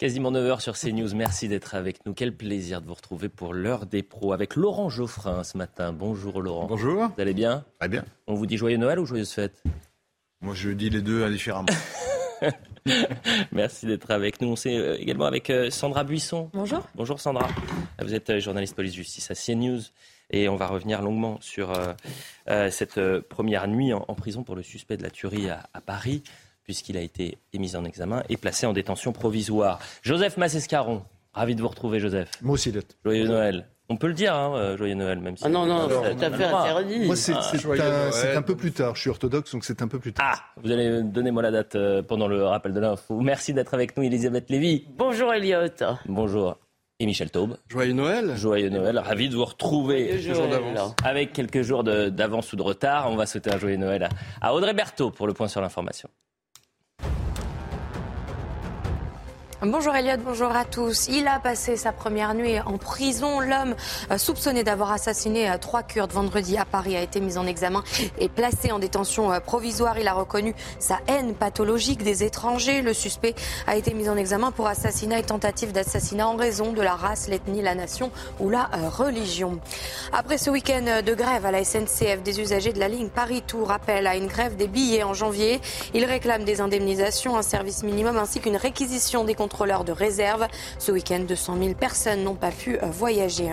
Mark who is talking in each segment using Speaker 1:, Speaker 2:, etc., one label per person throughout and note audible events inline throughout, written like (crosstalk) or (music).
Speaker 1: Quasiment 9h sur CNews. Merci d'être avec nous. Quel plaisir de vous retrouver pour l'heure des pros avec Laurent Geoffrin ce matin. Bonjour Laurent.
Speaker 2: Bonjour.
Speaker 1: Vous allez bien?
Speaker 2: Très bien.
Speaker 1: On vous dit joyeux Noël ou joyeuse fête?
Speaker 2: Moi, je dis les deux différemment. (laughs)
Speaker 1: Merci d'être avec nous. On est euh, également avec euh, Sandra Buisson.
Speaker 3: Bonjour.
Speaker 1: Bonjour Sandra. Vous êtes euh, journaliste police-justice à CNews. Et on va revenir longuement sur cette première nuit en, prison pour le suspect de la tuerie à, à Paris, puisqu'il a été mis en examen et placé en détention provisoire. Joseph Massescaron, ravi de vous retrouver Joseph.
Speaker 4: Moi aussi, d'être.
Speaker 1: Joyeux Noël. On peut le dire, hein, joyeux Noël, même si.
Speaker 3: Ah non, non, c'est tout à fait interdit.
Speaker 4: Moi, c'est un, un, peu plus tard. Je suis orthodoxe, donc c'est un peu plus tard.
Speaker 1: Ah, vous allez donner moi la date pendant le rappel de l'info. Merci d'être avec nous, Elisabeth Lévy.
Speaker 3: Bonjour, Elliot.
Speaker 1: Bonjour. Et Michel Taube.
Speaker 5: Joyeux Noël.
Speaker 1: Joyeux Noël. Ravi de vous retrouver. Avec quelques jours d'avance ou de retard. On va souhaiter un joyeux Noël à Audrey Berthaud pour le point sur l'information.
Speaker 6: Bonjour Elliot, bonjour à tous. Il a passé sa première nuit en prison. L'homme euh, soupçonné d'avoir assassiné euh, trois Kurdes vendredi à Paris a été mis en examen et placé en détention euh, provisoire. Il a reconnu sa haine pathologique des étrangers. Le suspect a été mis en examen pour assassinat et tentative d'assassinat en raison de la race, l'ethnie, la nation ou la religion. Après ce week-end de grève à la SNCF, des usagers de la ligne Paris-Tours appellent à une grève des billets en janvier. Ils réclament des indemnisations, un service minimum ainsi qu'une réquisition des comptes contrôleurs de réserve. Ce week-end, 200 000 personnes n'ont pas pu euh, voyager.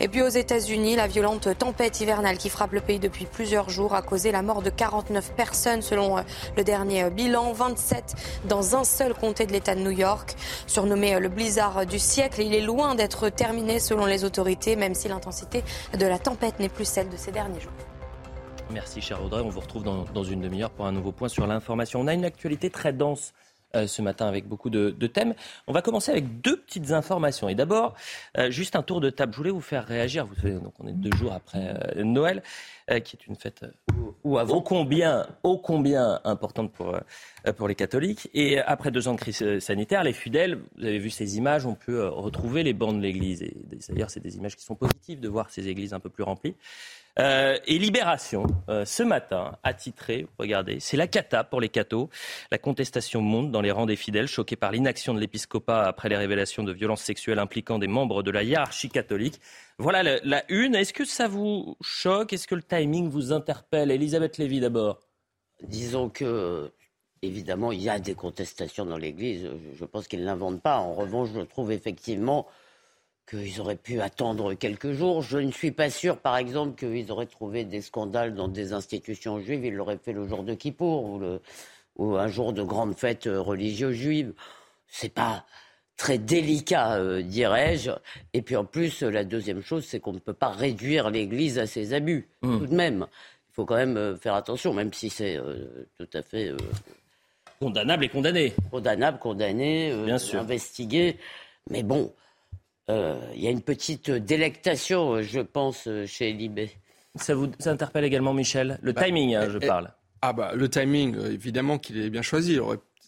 Speaker 6: Et puis aux États-Unis, la violente tempête hivernale qui frappe le pays depuis plusieurs jours a causé la mort de 49 personnes selon euh, le dernier euh, bilan, 27 dans un seul comté de l'État de New York. Surnommé le blizzard du siècle, il est loin d'être terminé selon les autorités, même si l'intensité de la tempête n'est plus celle de ces derniers jours.
Speaker 1: Merci cher Audrey, on vous retrouve dans, dans une demi-heure pour un nouveau point sur l'information. On a une actualité très dense ce matin avec beaucoup de, thèmes. On va commencer avec deux petites informations. Et d'abord, euh, juste un tour de table. Je voulais vous faire réagir. Vous savez, donc on est deux jours après euh, Noël, qui est une fête ou ô combien, ô combien importante pour, pour les catholiques. Et après deux ans de crise sanitaire, les fidèles, vous avez vu ces images, on peut retrouver les bancs de l'Église. Et d'ailleurs, c'est des images qui sont positives de voir ces églises un peu plus remplies. Euh, et Libération, euh, ce matin, a titré, regardez, c'est la cata pour les cathos. La contestation monte dans les rangs des fidèles, choqués par l'inaction de l'épiscopat après les révélations de violences sexuelles impliquant des membres de la hiérarchie catholique. Voilà la, une. Est-ce que ça vous choque? Est-ce que le timing vous interpelle? Elisabeth Lévy d'abord.
Speaker 3: Disons que évidemment, il y a des contestations dans l'Église. Je pense qu'ils ne l'inventent pas. En revanche, je trouve effectivement qu'ils auraient pu attendre quelques jours. Je ne suis pas sûr, par exemple, qu'ils auraient trouvé des scandales dans des institutions juives. Ils l'auraient fait le jour de Kippour ou, le, ou un jour de grande fête religieuse juive. C'est pas très délicat, euh, dirais-je. Et puis en plus, la deuxième chose, c'est qu'on ne peut pas réduire l'Église à ses abus, mmh. tout de même. Il faut quand même euh, faire attention, même si c'est euh, tout à fait...
Speaker 1: condamnable et condamné.
Speaker 3: Condamnable, condamné, Bien sûr. investigué. Mais bon, euh, il y a une petite délectation, je pense, chez Libé.
Speaker 1: Ça vous interpelle également, Michel? Le bah, timing, hein, je parle.
Speaker 5: Ah bah le timing, euh, évidemment qu'il est bien choisi.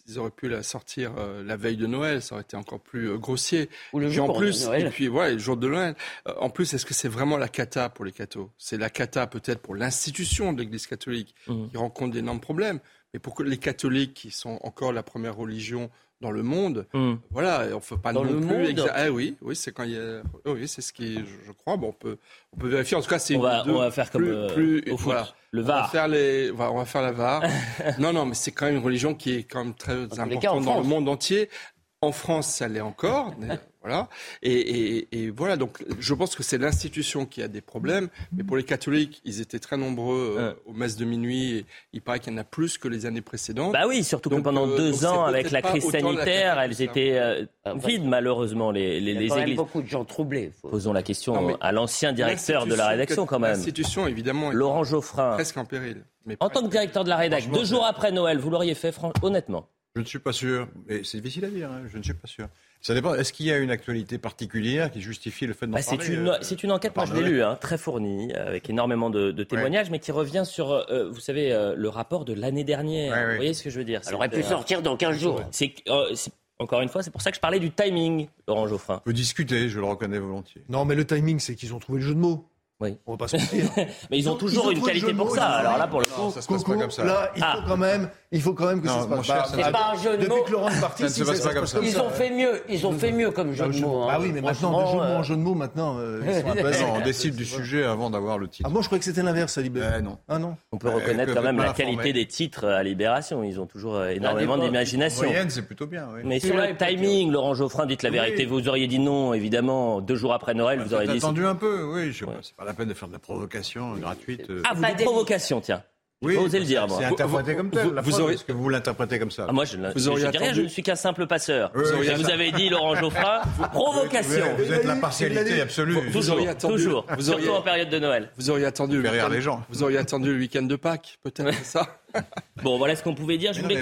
Speaker 5: ils auraient pu la sortir euh, la veille de Noël, ça aurait été encore plus grossier.
Speaker 3: Ou le jour
Speaker 5: en plus,
Speaker 3: de Noël.
Speaker 5: Et puis voilà, le jour de Noël. en plus, est-ce que c'est vraiment la cata pour les cathos? C'est la cata peut-être pour l'institution de l'Église catholique mmh. qui rencontre d'énormes problèmes, mais pour les catholiques qui sont encore la première religion dans le monde. Hmm. Voilà, on ne peut pas
Speaker 3: dans
Speaker 5: non
Speaker 3: le
Speaker 5: plus.
Speaker 3: Monde.
Speaker 5: Ah oui, oui, c'est quand il y a. Oui, c'est ce qui, je, crois. Bon, on peut, on peut vérifier. En tout cas, c'est.
Speaker 1: On, va, on va faire comme euh, plus, au foot. Le VAR.
Speaker 5: On va faire les, on va faire la VAR. (laughs) non, non, mais c'est quand même une religion qui est quand même très importante dans le monde entier. En France, ça l'est encore. (laughs) Voilà. Et, voilà, donc je pense que c'est l'institution qui a des problèmes. Mais pour les catholiques, ils étaient très nombreux euh, aux messes de minuit. Et il paraît qu'il y en a plus que les années précédentes.
Speaker 1: Bah oui, surtout que pendant euh, deux ans, avec la crise sanitaire, elles étaient euh, vides, malheureusement, les, les,
Speaker 3: il y
Speaker 1: a églises.
Speaker 3: beaucoup de gens troublés.
Speaker 1: Posons la question à l'ancien directeur de la rédaction, quand même.
Speaker 5: L'institution, évidemment,
Speaker 1: Laurent Geoffrin.
Speaker 5: Presque en péril.
Speaker 1: Mais en tant que directeur de la rédaction, deux jours après Noël, vous l'auriez fait, honnêtement
Speaker 2: Je ne suis pas sûr. Mais c'est difficile à dire, hein. je ne suis pas sûr. Ça dépend. Est-ce qu'il y a une actualité particulière qui justifie le fait d'en bah,
Speaker 1: parler C'est une, euh, c'est une enquête, moi je l'ai lu, hein, très fournie, avec énormément de, témoignages, mais qui revient sur, euh, vous savez, euh, le rapport de l'année dernière. vous voyez ce que je veux dire?
Speaker 3: Elle aurait pu sortir dans 15 jours.
Speaker 1: C'est, encore une fois, c'est pour ça que je parlais du timing, Laurent Geoffrin.
Speaker 2: On peut discuter, je le reconnais volontiers.
Speaker 4: Non, mais le timing, c'est qu'ils ont trouvé le jeu de mots.
Speaker 1: Oui.
Speaker 4: On va pas se mentir. (laughs)
Speaker 1: mais ils ont toujours une qualité pour ça. Alors là, pour le coup,
Speaker 2: ça se passe pas comme ça.
Speaker 4: Là, il faut ah. quand même, il faut quand même que ça se passe.
Speaker 3: Cher, c'est pas un jeu de mots.
Speaker 4: Depuis que Laurent est parti,
Speaker 2: ça se passe pas comme ça.
Speaker 3: Ils ont fait mieux. Ils ont fait mieux comme jeu de mots.
Speaker 4: Ah oui, mais maintenant, de jeu de mots en jeu de mots, maintenant, euh, ils
Speaker 2: sont (laughs) Non, on décide du sujet avant d'avoir le titre.
Speaker 4: Ah moi, je croyais que c'était l'inverse à Libération.
Speaker 2: Eh, non.
Speaker 4: Ah non.
Speaker 1: On peut reconnaître quand même la qualité des titres à Libération. Ils ont toujours euh, énormément d'imagination.
Speaker 2: Moyenne, c'est plutôt bien.
Speaker 1: Mais sur le timing, Laurent Geoffrin, dites la vérité. Vous auriez dit non, évidemment, deux jours après Noël, vous auriez dit.
Speaker 2: attendu un peu, oui. La peine de faire de la provocation gratuite.
Speaker 1: Euh, ah, vous dites provocation, tiens.
Speaker 2: Oui,
Speaker 1: oser le dire, moi.
Speaker 2: C'est interprété comme tel. Vous, aurez... Est-ce que vous l'interprétez comme ça
Speaker 1: ah, Moi, je, vous auriez je, rien, je ne suis qu'un simple passeur. vous, vous avez dit, Laurent Geoffrin, provocation.
Speaker 2: Vous, êtes la partialité absolue.
Speaker 1: Vous, auriez attendu, toujours. Vous auriez, surtout en période de Noël.
Speaker 5: Vous auriez attendu.
Speaker 2: Le les gens.
Speaker 5: Vous auriez attendu le week-end de Pâques, peut-être, c'est ça? (laughs)
Speaker 1: Bon, voilà ce qu'on pouvait dire. Je voulais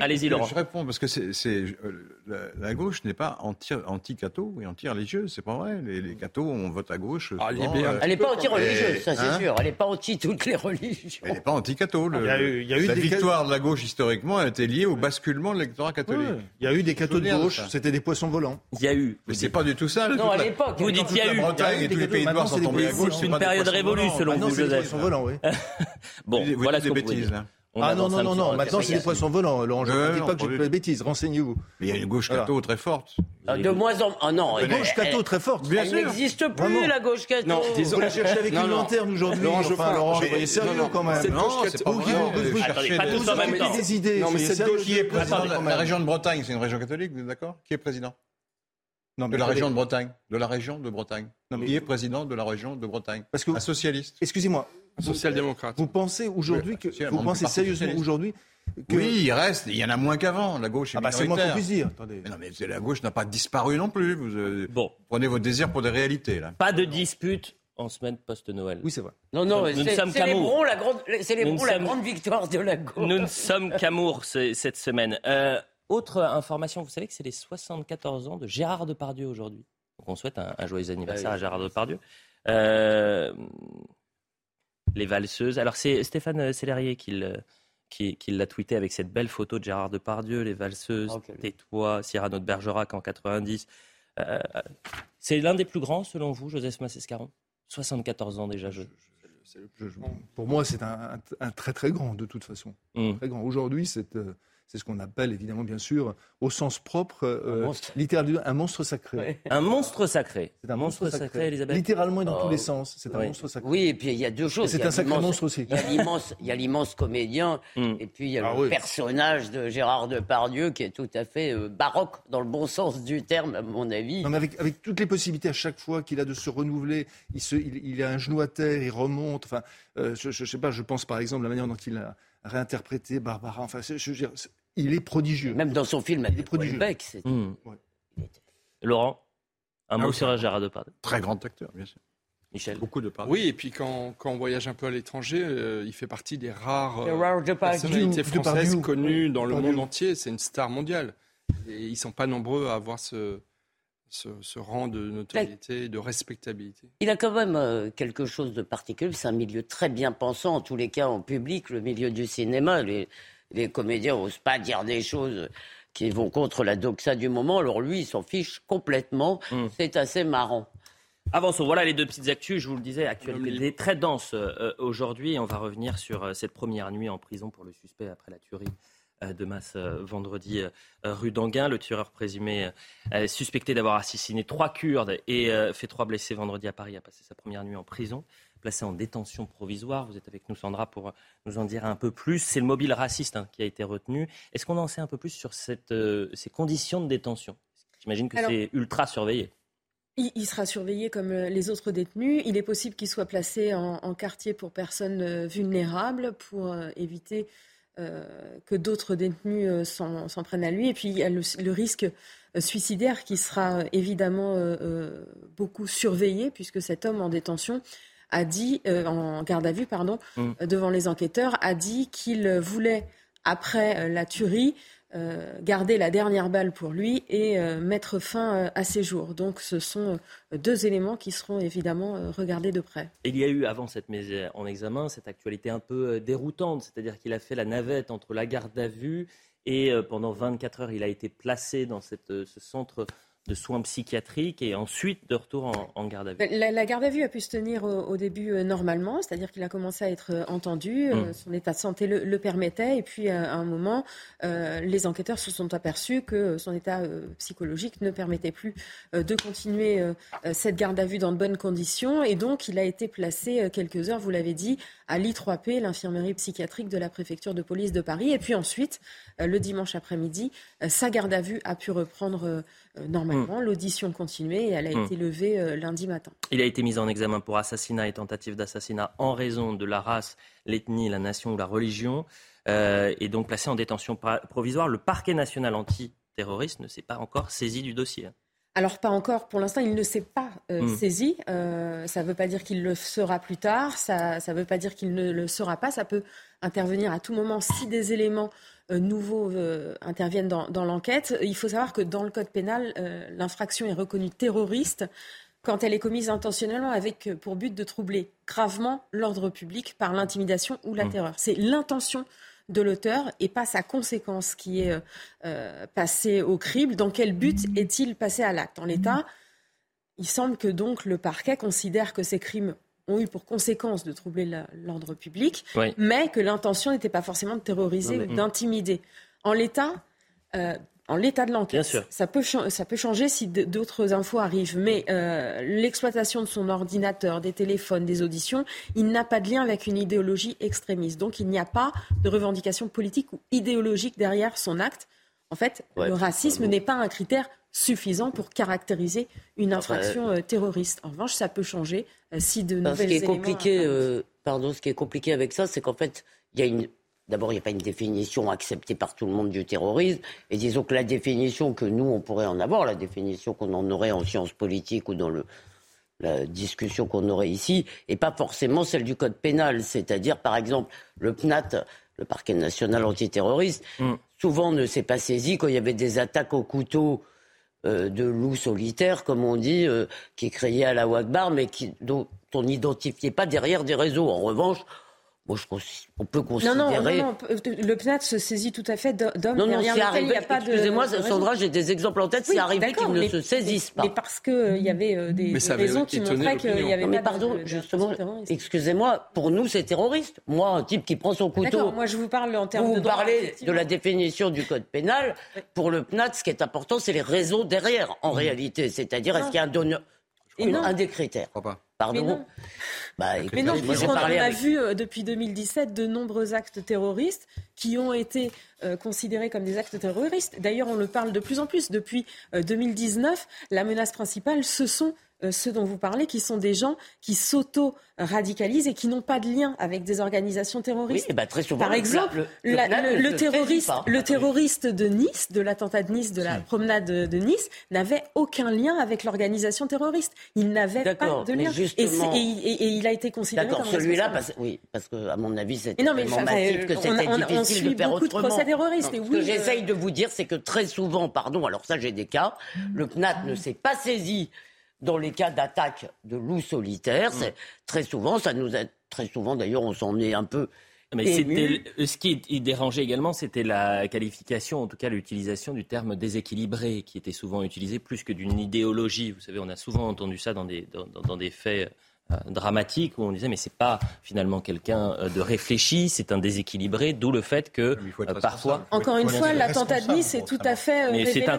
Speaker 1: Allez-y, Laurent.
Speaker 2: Je réponds parce que c'est, euh, la, gauche n'est pas anti-catho et anti-religieuse. C'est pas vrai. Les, cathos, on vote à gauche.
Speaker 3: Ah, euh, elle n'est pas anti-religieuse, ça c'est hein sûr. Elle n'est pas anti toutes les religions.
Speaker 2: Elle n'est pas anti-catho. Ah, la victoire de la gauche historiquement a été liée au basculement de l'électorat catholique.
Speaker 4: Il y a eu des cathos de gauche. C'était des poissons volants.
Speaker 1: Il y a eu.
Speaker 2: Mais c'est pas du tout ça.
Speaker 3: Non, à l'époque.
Speaker 1: Vous dites il y a eu.
Speaker 2: Bretagne et tous les pays noirs sont tombés à gauche.
Speaker 1: C'est une période révolue selon vous, Joseph. (laughs)
Speaker 2: Bon, voilà ce qu'on
Speaker 4: ah non, non, non, non, maintenant c'est des poissons volants, Laurent. Je ne dis pas que je fais des bêtises, renseignez-vous.
Speaker 2: Mais il y a une gauche catho très forte.
Speaker 3: De moins en moins. Ah non,
Speaker 4: une gauche catho très forte.
Speaker 3: Bien elle n'existe plus, la gauche catho.
Speaker 4: Non, vous la cherchez avec une lanterne aujourd'hui. Laurent, enfin, Laurent, soyez sérieux quand même.
Speaker 2: Non, c'est pas vrai.
Speaker 1: Attendez, pas tous en même temps.
Speaker 4: des idées.
Speaker 2: Non, mais cette gauche qui est président de la région de Bretagne, c'est une région catholique, vous êtes d'accord Qui est président non, de la région de Bretagne. De la région de Bretagne. Qui est président de la région de Bretagne Parce que un socialiste.
Speaker 4: Excusez-moi,
Speaker 5: social-démocrate.
Speaker 4: Vous pensez aujourd'hui que vous pensez sérieusement aujourd'hui que...
Speaker 2: Oui, il reste, il y en a moins qu'avant. La gauche est ah bah
Speaker 4: c'est moins qu'on puisse dire.
Speaker 2: Mais non, mais la gauche n'a pas disparu non plus. Vous euh, bon. prenez vos désirs pour des réalités là.
Speaker 1: Pas de dispute en semaine post-Noël.
Speaker 4: Oui, c'est vrai.
Speaker 3: Non, non, célébrons la grande, célébrons la grande victoire de la gauche.
Speaker 1: Nous ne sommes qu'amour cette semaine. Euh, autre information, vous savez que c'est les 74 ans de Gérard Depardieu aujourd'hui. Donc on souhaite un, joyeux anniversaire à Gérard Depardieu. Euh, les valseuses. Alors c'est Stéphane Sellerier qui, l'a tweeté avec cette belle photo de Gérard Depardieu, les valseuses, oh, Tais-toi, Cyrano de Bergerac en 90. Euh, c'est l'un des plus grands selon vous, Joseph Massescaron 74 ans déjà. Je...
Speaker 4: pour moi, c'est un, très très grand de toute façon. Mmh. Très grand. Aujourd'hui, c'est euh, c'est ce qu'on appelle évidemment, bien sûr, au sens propre, euh, littéralement, un monstre sacré.
Speaker 1: Un monstre sacré. C'est un monstre, sacré, Elisabeth.
Speaker 4: Littéralement et dans tous les oh. sens. C'est un monstre sacré.
Speaker 3: Oui, et puis il y a deux choses.
Speaker 4: C'est un sacré monstre aussi.
Speaker 3: Il y a l'immense comédien, hmm. et puis il y a ah le personnage de Gérard Depardieu qui est tout à fait euh, baroque dans le bon sens du terme, à mon avis.
Speaker 4: Non, mais avec, avec toutes les possibilités à chaque fois qu'il a de se renouveler, il, se, il, a un genou à terre, il remonte. Enfin, euh, je, ne sais pas, je pense par exemple la manière dont il a réinterprété Barbara. Enfin, je, je, il est prodigieux.
Speaker 3: Même dans son film, il est prodigieux.
Speaker 1: Mmh. Laurent, un mot ah sur Gérard Depardieu.
Speaker 2: Très grand acteur, bien sûr.
Speaker 1: Michel.
Speaker 2: Beaucoup de
Speaker 5: Oui, et puis quand, quand, on voyage un peu à l'étranger, euh, il fait partie des rares euh, personnalités françaises connues dans le monde entier. C'est une star mondiale. Et ils ne sont pas nombreux à avoir ce, ce, rang de notoriété, de respectabilité.
Speaker 3: Il a quand même euh, quelque chose de particulier. C'est un milieu très bien pensant, en tous les cas en public, le milieu du cinéma. Les, les comédiens n'osent pas dire des choses qui vont contre la doxa du moment. Alors lui, il s'en fiche complètement. Hmm. C'est assez marrant.
Speaker 1: Avançons. Voilà les deux petites actus. Je vous le disais, actualité très dense euh, aujourd'hui. On va revenir sur euh, cette première nuit en prison pour le suspect après la tuerie de masse vendredi rue d'Anguin. Le tueur présumé suspecté d'avoir assassiné trois Kurdes et fait trois blessés vendredi à Paris a passé sa première nuit en prison placé en détention provisoire. Vous êtes avec nous, Sandra, pour nous en dire un peu plus. C'est le mobile raciste hein, qui a été retenu. Est-ce qu'on en sait un peu plus sur cette, ces conditions de détention? J'imagine que c'est ultra surveillé.
Speaker 7: Il, sera surveillé comme euh, les autres détenus. Il est possible qu'il soit placé en, quartier pour personnes euh, vulnérables pour euh, éviter que d'autres détenus s'en prennent à lui. Et puis il y a le, risque suicidaire qui sera évidemment beaucoup surveillé puisque cet homme en détention a dit, en garde à vue, pardon, mmh. devant les enquêteurs, a dit qu'il voulait, après la tuerie, euh, garder la dernière balle pour lui et euh, mettre fin euh, à ses jours. Donc ce sont deux éléments qui seront évidemment regardés de près.
Speaker 1: Il y a eu avant cette mise en examen cette actualité un peu déroutante, c'est-à-dire qu'il a fait la navette entre la garde à vue et pendant 24 heures il a été placé dans cette, ce centre de soins psychiatriques et ensuite de retour en, garde à vue.
Speaker 7: La, garde à vue a pu se tenir au, début euh, normalement, c'est-à-dire qu'il a commencé à être euh, entendu, euh, mm. son état de santé le, permettait, et puis à un moment, les enquêteurs se sont aperçus que son état psychologique ne permettait plus de continuer cette garde à vue dans de bonnes conditions, et donc il a été placé quelques heures, vous l'avez dit, à l'I3P, l'infirmerie psychiatrique de la préfecture de police de Paris, et puis ensuite, le dimanche après-midi, sa garde à vue a pu reprendre normalement, hmm. l'audition continuait et elle a hmm. été levée euh, lundi matin.
Speaker 1: Il a été mis en examen pour assassinat et tentative d'assassinat en raison de la race, l'ethnie, la nation ou la religion, euh, et donc placé en détention provisoire. Le parquet national antiterroriste ne s'est pas encore saisi du dossier.
Speaker 7: Alors pas encore, pour l'instant il ne s'est pas hmm. saisi. ça ne veut pas dire qu'il le sera plus tard, ça ne veut pas dire qu'il ne le sera pas. Ça peut intervenir à tout moment si des éléments euh, nouveaux euh, interviennent dans, l'enquête. Il faut savoir que dans le code pénal, euh, l'infraction est reconnue terroriste quand elle est commise intentionnellement avec pour but de troubler gravement l'ordre public par l'intimidation ou la mmh. terreur. C'est l'intention de l'auteur et pas sa conséquence qui est passée au crible. Dans quel but est-il passé à l'acte? En l'état, il semble que donc le parquet considère que ces crimes ont eu pour conséquence de troubler l'ordre public, mais que l'intention n'était pas forcément de terroriser ou d'intimider. En l'état, euh, en l'état de l'enquête, ça peut, ça peut changer si d'autres infos arrivent, mais euh, l'exploitation de son ordinateur, des téléphones, des auditions, il n'a pas de lien avec une idéologie extrémiste. Donc il n'y a pas de revendication politique ou idéologique derrière son acte. En fait, le racisme n'est pas un critère suffisant pour caractériser une infraction euh, terroriste. En revanche, ça peut changer si de nouvelles
Speaker 3: ce qui est compliqué, euh, pardon, ce qui est compliqué avec ça, c'est qu'en fait, il y a une D'abord, il n'y a pas une définition acceptée par tout le monde du terrorisme. Et disons que la définition que nous, on pourrait en avoir, la définition qu'on en aurait en sciences politiques ou dans le, la discussion qu'on aurait ici, n'est pas forcément celle du code pénal. C'est-à-dire, par exemple, le PNAT, le parquet national antiterroriste, mm. souvent ne s'est pas saisi quand il y avait des attaques au couteau euh, de loups solitaires, comme on dit, euh, qui créaient à la Wagbar, mais qui, dont on n'identifiait pas derrière des réseaux. En revanche, moi, je, on peut considérer.
Speaker 7: Non, non, non, le PNAT se saisit tout à fait d'hommes non, non, derrière lesquels il n'y a pas de.
Speaker 3: Excusez-moi, Sandra, j'ai des exemples en tête. c'est arrivé qu'ils ne se saisissent pas.
Speaker 7: Mais parce qu'il euh, y avait des, raisons qui montraient qu'il y avait.
Speaker 3: mais pardon, justement, excusez-moi, pour nous, c'est terroriste. Moi, un type qui prend son couteau.
Speaker 7: Moi, je vous parle en termes
Speaker 3: vous
Speaker 7: de.
Speaker 3: Vous parlez de la définition du code pénal. Pour le PNAT, ce qui est important, c'est les réseaux derrière, en réalité. C'est-à-dire, est-ce qu'il y a un donneur. Un des critères? Pardon.
Speaker 7: Bah, mais non, puisqu'on a vu euh, depuis 2017 de nombreux actes terroristes qui ont été euh, considérés comme des actes terroristes. D'ailleurs, on le parle de plus en plus. Depuis 2019, euh, la menace principale, ce sont ceux dont vous parlez, qui sont des gens qui s'auto-radicalisent et qui n'ont pas de lien avec des organisations terroristes.
Speaker 3: Oui, bah très souvent,
Speaker 7: Par exemple, le, terroriste, le terroriste de Nice, de l'attentat de Nice, de la promenade de Nice, n'avait aucun lien avec l'organisation terroriste. Il n'avait pas de lien. Et, et, il a été considéré
Speaker 3: D'accord, celui-là, parce, oui, parce que à mon avis, c'était tellement massif que c'était difficile de faire
Speaker 7: beaucoup
Speaker 3: autrement.
Speaker 7: De procès terroristes,
Speaker 3: ce que j'essaye de vous dire, c'est que très souvent, pardon, alors ça j'ai des cas, le PNAT ne s'est pas saisi dans les cas d'attaque de loups solitaires. Très souvent, ça nous a très souvent d'ailleurs, on s'en est un peu mais
Speaker 1: ce qui dérangeait également, c'était la qualification, en tout cas l'utilisation du terme déséquilibré, qui était souvent utilisé plus que d'une idéologie. Vous savez, on a souvent entendu ça dans des, dans, des faits dramatique où on disait mais c'est pas finalement quelqu'un de réfléchi, c'est un déséquilibré, d'où le fait que parfois.
Speaker 7: Encore une fois, l'attentat de Nice est tout à fait.
Speaker 1: mais c'est un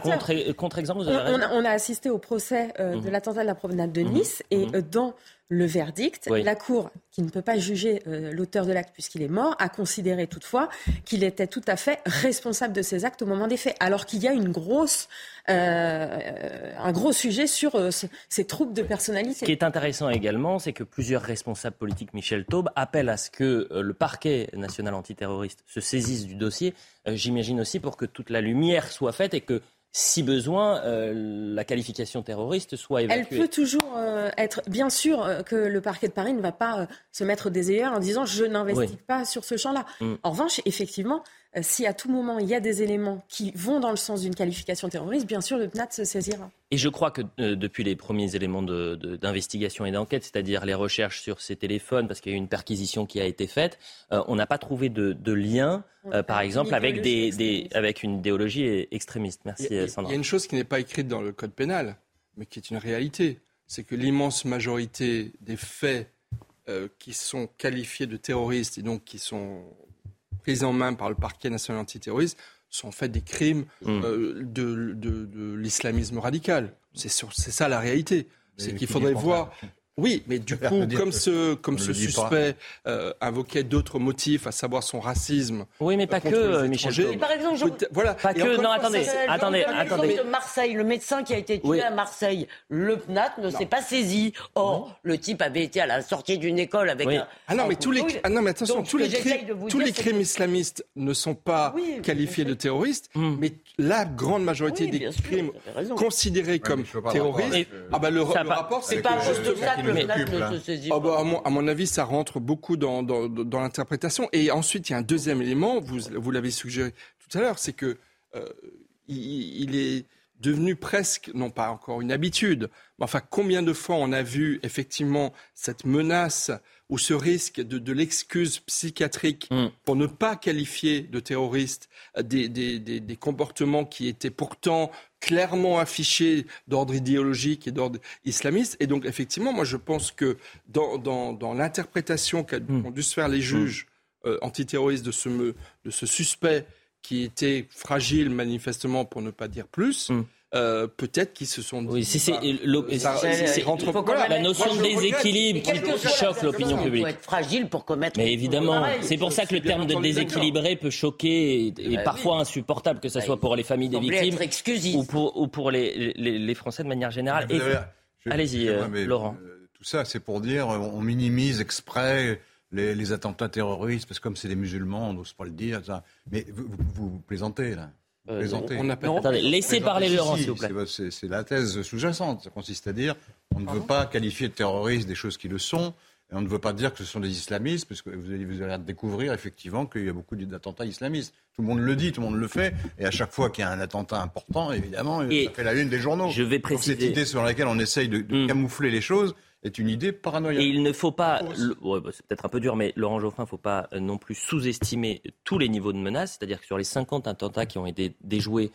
Speaker 1: contre-exemple.
Speaker 7: on, a assisté au procès de mhm. l'attentat de la promenade de mhm. Nice et mhm. dans le verdict. La Cour, qui ne peut pas juger euh, l'auteur de l'acte puisqu'il est mort, a considéré toutefois qu'il était tout à fait responsable de ses actes au moment des faits, alors qu'il y a une grosse, euh, un gros sujet sur euh, ces troubles de personnalité.
Speaker 1: Ce qui est intéressant également, c'est que plusieurs responsables politiques, Michel Taube, appellent à ce que le parquet national antiterroriste se saisisse du dossier, j'imagine aussi pour que toute la lumière soit faite et que si besoin, euh, la qualification terroriste soit évacuée.
Speaker 7: Elle peut toujours euh, être, bien sûr, euh, que le parquet de Paris ne va pas se mettre des œillères en disant je n'investigue pas sur ce champ-là. Mm. En revanche, effectivement, si à tout moment il y a des éléments qui vont dans le sens d'une qualification terroriste, bien sûr, le PNAT se saisira.
Speaker 1: Et je crois que depuis les premiers éléments d'investigation et d'enquête, c'est-à-dire les recherches sur ces téléphones, parce qu'il y a eu une perquisition qui a été faite, on n'a pas trouvé de, de lien euh, par exemple, avec, des, avec une idéologie extrémiste. Merci, Sandra.
Speaker 5: Il y a une chose qui n'est pas écrite dans le code pénal, mais qui est une réalité. C'est que l'immense majorité des faits euh, qui sont qualifiés de terroristes et donc qui sont pris en main par le parquet national antiterroriste sont en fait des crimes mm. euh, de, de, l'islamisme radical. C'est ça la réalité. C'est qu'il faudrait voir. Oui, mais du coup, comme ce, comme ce suspect euh, invoquait d'autres motifs, à savoir son racisme.
Speaker 1: Oui, mais pas que, euh, Michel.
Speaker 3: par exemple,
Speaker 1: voilà. Pas que. Non, attendez, attendez, attendez.
Speaker 3: De Marseille, le médecin qui a été tué à Marseille, le PNAT ne s'est pas saisi. Or, le type avait été à la sortie d'une école avec un.
Speaker 5: Ah non, mais tous les. Ah non, mais attention, tous les crimes, tous les crimes islamistes ne sont pas qualifiés de terroristes, hmm. mais la grande majorité des crimes considérés comme terroristes. Ah bah le rapport, c'est pas ah bah, à, mon, avis, ça rentre beaucoup dans, dans, l'interprétation. Et ensuite, il y a un deuxième élément, vous, vous l'avez suggéré tout à l'heure, c'est que euh, il, est devenu presque, non pas encore une habitude, mais enfin, combien de fois on a vu effectivement cette menace ou ce risque de, l'excuse psychiatrique mm. pour ne pas qualifier de terroriste des, des, des, comportements qui étaient pourtant clairement affichés d'ordre idéologique et d'ordre islamiste. Et donc, effectivement, moi, je pense que dans, dans, dans l'interprétation qu'ont mm. dû se faire les juges euh, antiterroristes de ce, de ce suspect qui était fragile, manifestement, pour ne pas dire plus, mm. Euh, peut-être qu'ils se sont dit.
Speaker 1: Oui, c'est la notion de déséquilibre qui, choque l'opinion publique. Il faut
Speaker 3: être fragile pour commettre.
Speaker 1: Mais évidemment, c'est pour ça que le terme de déséquilibré peut choquer et, bah parfois insupportable, que ce soit pour les familles des victimes ou pour, ou pour les, les, les, Français de manière générale. Allez-y, euh, Laurent.
Speaker 2: Euh, tout ça, c'est pour dire, on minimise exprès. Les, les, attentats terroristes, parce que comme c'est des musulmans, on n'ose pas le dire. Ça. Mais vous, vous, vous plaisantez, là.
Speaker 1: Euh, on n'a pas... laissez parler Laurent, s'il vous plaît.
Speaker 2: C'est la thèse sous-jacente. Ça consiste à dire on ne veut pas qualifier de terroristes des choses qui le sont. Et on ne veut pas dire que ce sont des islamistes, parce que vous allez, vous allez découvrir effectivement qu'il y a beaucoup d'attentats islamistes. Tout le monde le dit, tout le monde le fait. Et à chaque fois qu'il y a un attentat important, évidemment, ça fait la une des journaux.
Speaker 1: Je vais préciser.
Speaker 2: cette idée sur laquelle on essaye de, hmm. camoufler les choses, est une idée paranoïaque.
Speaker 1: Et il ne faut pas, bah, c'est peut-être un peu dur, mais Laurent Geoffrin, il ne faut pas euh, non plus sous-estimer tous les niveaux de menaces. C'est-à-dire que sur les 50 attentats qui ont été déjoués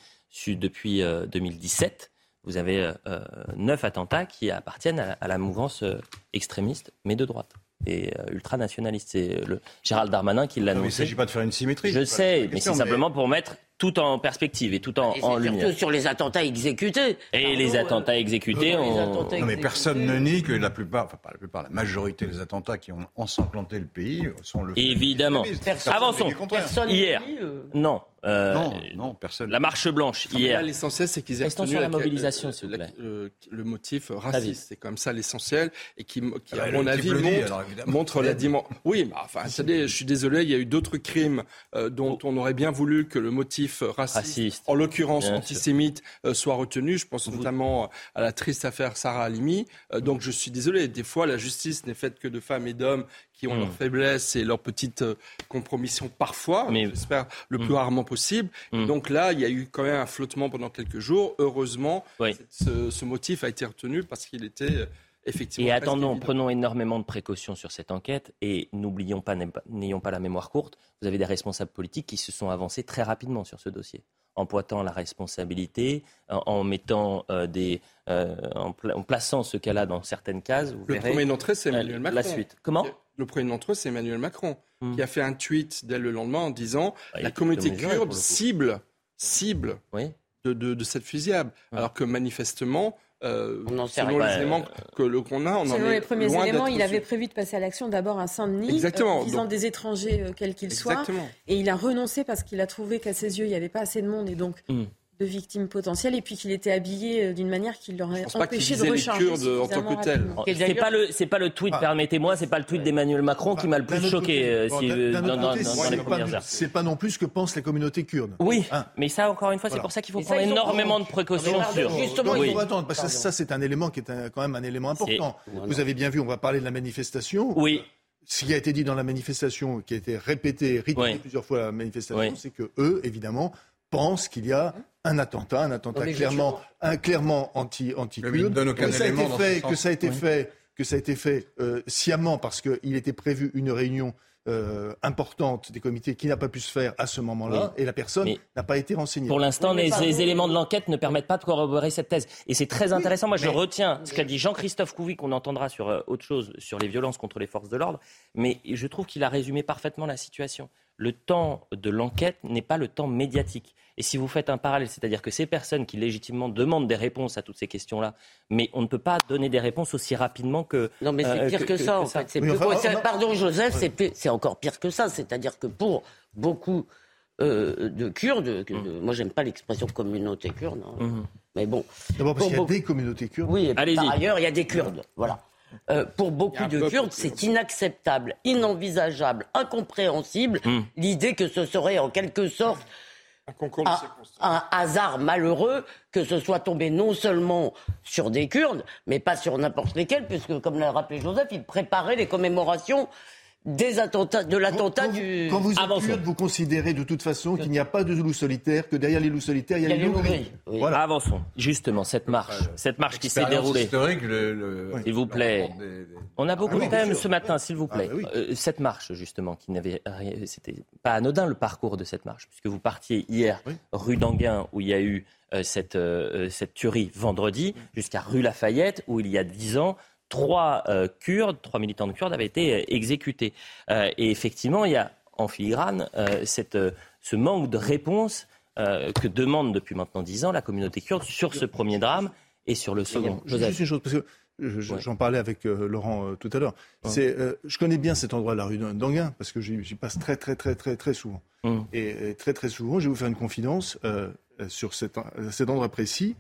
Speaker 1: depuis 2017, euh, vous avez euh, 9 attentats qui appartiennent à, la mouvance euh, extrémiste, mais de droite et ultranationaliste. C'est le Gérald Darmanin qui l'a annoncé.
Speaker 2: il ne s'agit pas de faire une symétrie.
Speaker 1: Je sais, mais c'est simplement pour mettre tout en perspective et tout en, et en lumière.
Speaker 3: Surtout sur les attentats exécutés.
Speaker 1: Et les attentats exécutés, on...
Speaker 2: non, mais personne ne nie que la plupart, enfin pas la plupart, la majorité des attentats qui ont ensanglanté le pays sont le.
Speaker 1: Évidemment. Avançons. Hier. Euh. Non.
Speaker 2: Euh, non, non, personne.
Speaker 1: La marche blanche hier.
Speaker 5: L'essentiel, c'est qu'ils aient
Speaker 1: retenu la mobilisation, s'il vous plaît.
Speaker 5: Le, motif raciste, c'est comme ça l'essentiel et qui, qui à mon avis, montre, montre la dimension. Oui, mais enfin, je suis désolé, il y a eu d'autres crimes euh, dont on aurait bien voulu que le motif raciste, en l'occurrence antisémite, euh, soit retenu. Je pense notamment à la triste affaire Sarah Halimi. Euh, donc je suis désolé, des fois la justice n'est faite que de femmes et d'hommes qui ont leurs hmm. faiblesses et leurs petites euh, compromissions parfois, mais j'espère le plus hmm. rarement possible. Hmm. Donc là, il y a eu quand même un flottement pendant quelques jours. Heureusement, ce, ce, motif a été retenu parce qu'il était
Speaker 1: et attendons, prenons énormément de précautions sur cette enquête et n'oublions pas, n'ayons pas la mémoire courte. Vous avez des responsables politiques qui se sont avancés très rapidement sur ce dossier en pointant la responsabilité, en, mettant des, en, plaçant ce cas-là dans certaines cases. Vous
Speaker 5: le premier d'entre eux, c'est Emmanuel Macron.
Speaker 1: La suite. Comment
Speaker 5: Le premier d'entre eux, c'est Emmanuel Macron, qui a fait un tweet dès le lendemain en disant bah, la communauté kurde cible, cible de, de, cette fusillade. Alors que manifestement,
Speaker 3: euh, on
Speaker 5: selon les éléments que qu'on a, on
Speaker 7: selon en est les premiers éléments, il avait prévu de passer à l'action d'abord à Saint-Denis, euh, en visant des étrangers euh, quels qu'ils soient, et il a renoncé parce qu'il a trouvé qu'à ses yeux il n'y avait pas assez de monde et donc hmm de victimes potentielles et puis qu'il était habillé euh, d'une manière qui l'aurait empêché de recharger les Kurdes en tant que tel.
Speaker 1: C'est pas le c'est pas le tweet ah. permettez-moi c'est pas le tweet d'Emmanuel Macron qui m'a le plus choqué si, dans, dans, les premières heures.
Speaker 4: C'est pas non plus ce que pense la communauté kurde.
Speaker 1: Oui, hein. mais ça encore une fois c'est pour ça qu'il faut prendre énormément de précautions sur.
Speaker 4: Justement, il faut attendre parce que ça c'est un élément qui est quand même un élément important. Vous avez bien vu, on va parler de la manifestation.
Speaker 1: Oui
Speaker 4: ce qui a été dit dans la manifestation, qui a été répété, répété plusieurs fois la manifestation, c'est que eux, évidemment, pensent qu'il y a un attentat, un attentat clairement, un, clairement anti, anti que, ça a été fait, que ça a été fait, que ça a été fait sciemment parce qu'il était prévu une réunion euh, importante des comités qui n'a pas pu se faire à ce moment-là, et la personne n'a pas été renseignée.
Speaker 1: Pour l'instant, les, éléments de l'enquête ne permettent pas de corroborer cette thèse. Et c'est très intéressant. Moi, je retiens ce qu'a dit Jean-Christophe Couvi, qu'on entendra sur euh, autre chose, sur les violences contre les forces de l'ordre, mais je trouve qu'il a résumé parfaitement la situation. Le temps de l'enquête n'est pas le temps médiatique. Et si vous faites un parallèle, c'est-à-dire que ces personnes qui légitimement demandent des réponses à toutes ces questions-là, mais on ne peut pas donner des réponses aussi rapidement que.
Speaker 3: Non, mais c'est euh, pire que, ça, en fait. Pardon, Joseph, c'est encore pire que ça. C'est-à-dire que pour beaucoup euh, de Kurdes, mmh. moi j'aime pas l'expression communauté kurde, hein. mmh. mais bon.
Speaker 4: D'abord parce qu'il y a des communautés kurdes.
Speaker 3: Oui, et par ailleurs, il y a des Kurdes. Voilà. Euh, pour beaucoup de Kurdes, c'est inacceptable, inenvisageable, incompréhensible. Mmh. l'idée que ce serait en quelque sorte un, hasard malheureux que ce soit tombé non seulement sur des Kurdes, mais pas sur n'importe lesquels, puisque, comme l'a rappelé Joseph, il préparait les commémorations des attentats, de l'attentat du.
Speaker 4: Quand vous êtes kurde, vous considérez de toute façon qu'il n'y a pas de loups solitaires, que derrière les loups solitaires, il y a, les loups gris.
Speaker 1: Voilà. Avançons. Justement, cette marche, cette marche qui s'est déroulée.
Speaker 2: historique, le,
Speaker 1: s'il vous plaît. On a beaucoup ah de thèmes ce matin, s'il vous plaît. Ah bah euh, cette marche, justement, qui n'avait rien, c'était pas anodin le parcours de cette marche, puisque vous partiez hier rue d'Anguin, où il y a eu euh, cette, euh, cette tuerie vendredi, jusqu'à rue Lafayette, où il y a dix ans, trois euh, Kurdes, trois militants de Kurdes avaient été euh, exécutés. Euh, et effectivement, il y a en filigrane cette, ce manque de réponse que demande depuis maintenant dix ans la communauté kurde sur ce premier drame et sur le second.
Speaker 4: Juste une chose, parce que j'en parlais avec Laurent tout à l'heure. C'est, je connais bien cet endroit, la rue d'Anguin, parce que j'y passe très, très, très, très, très souvent. Hum. Et, très, très souvent, je vais vous faire une confidence sur cet, cet endroit précis.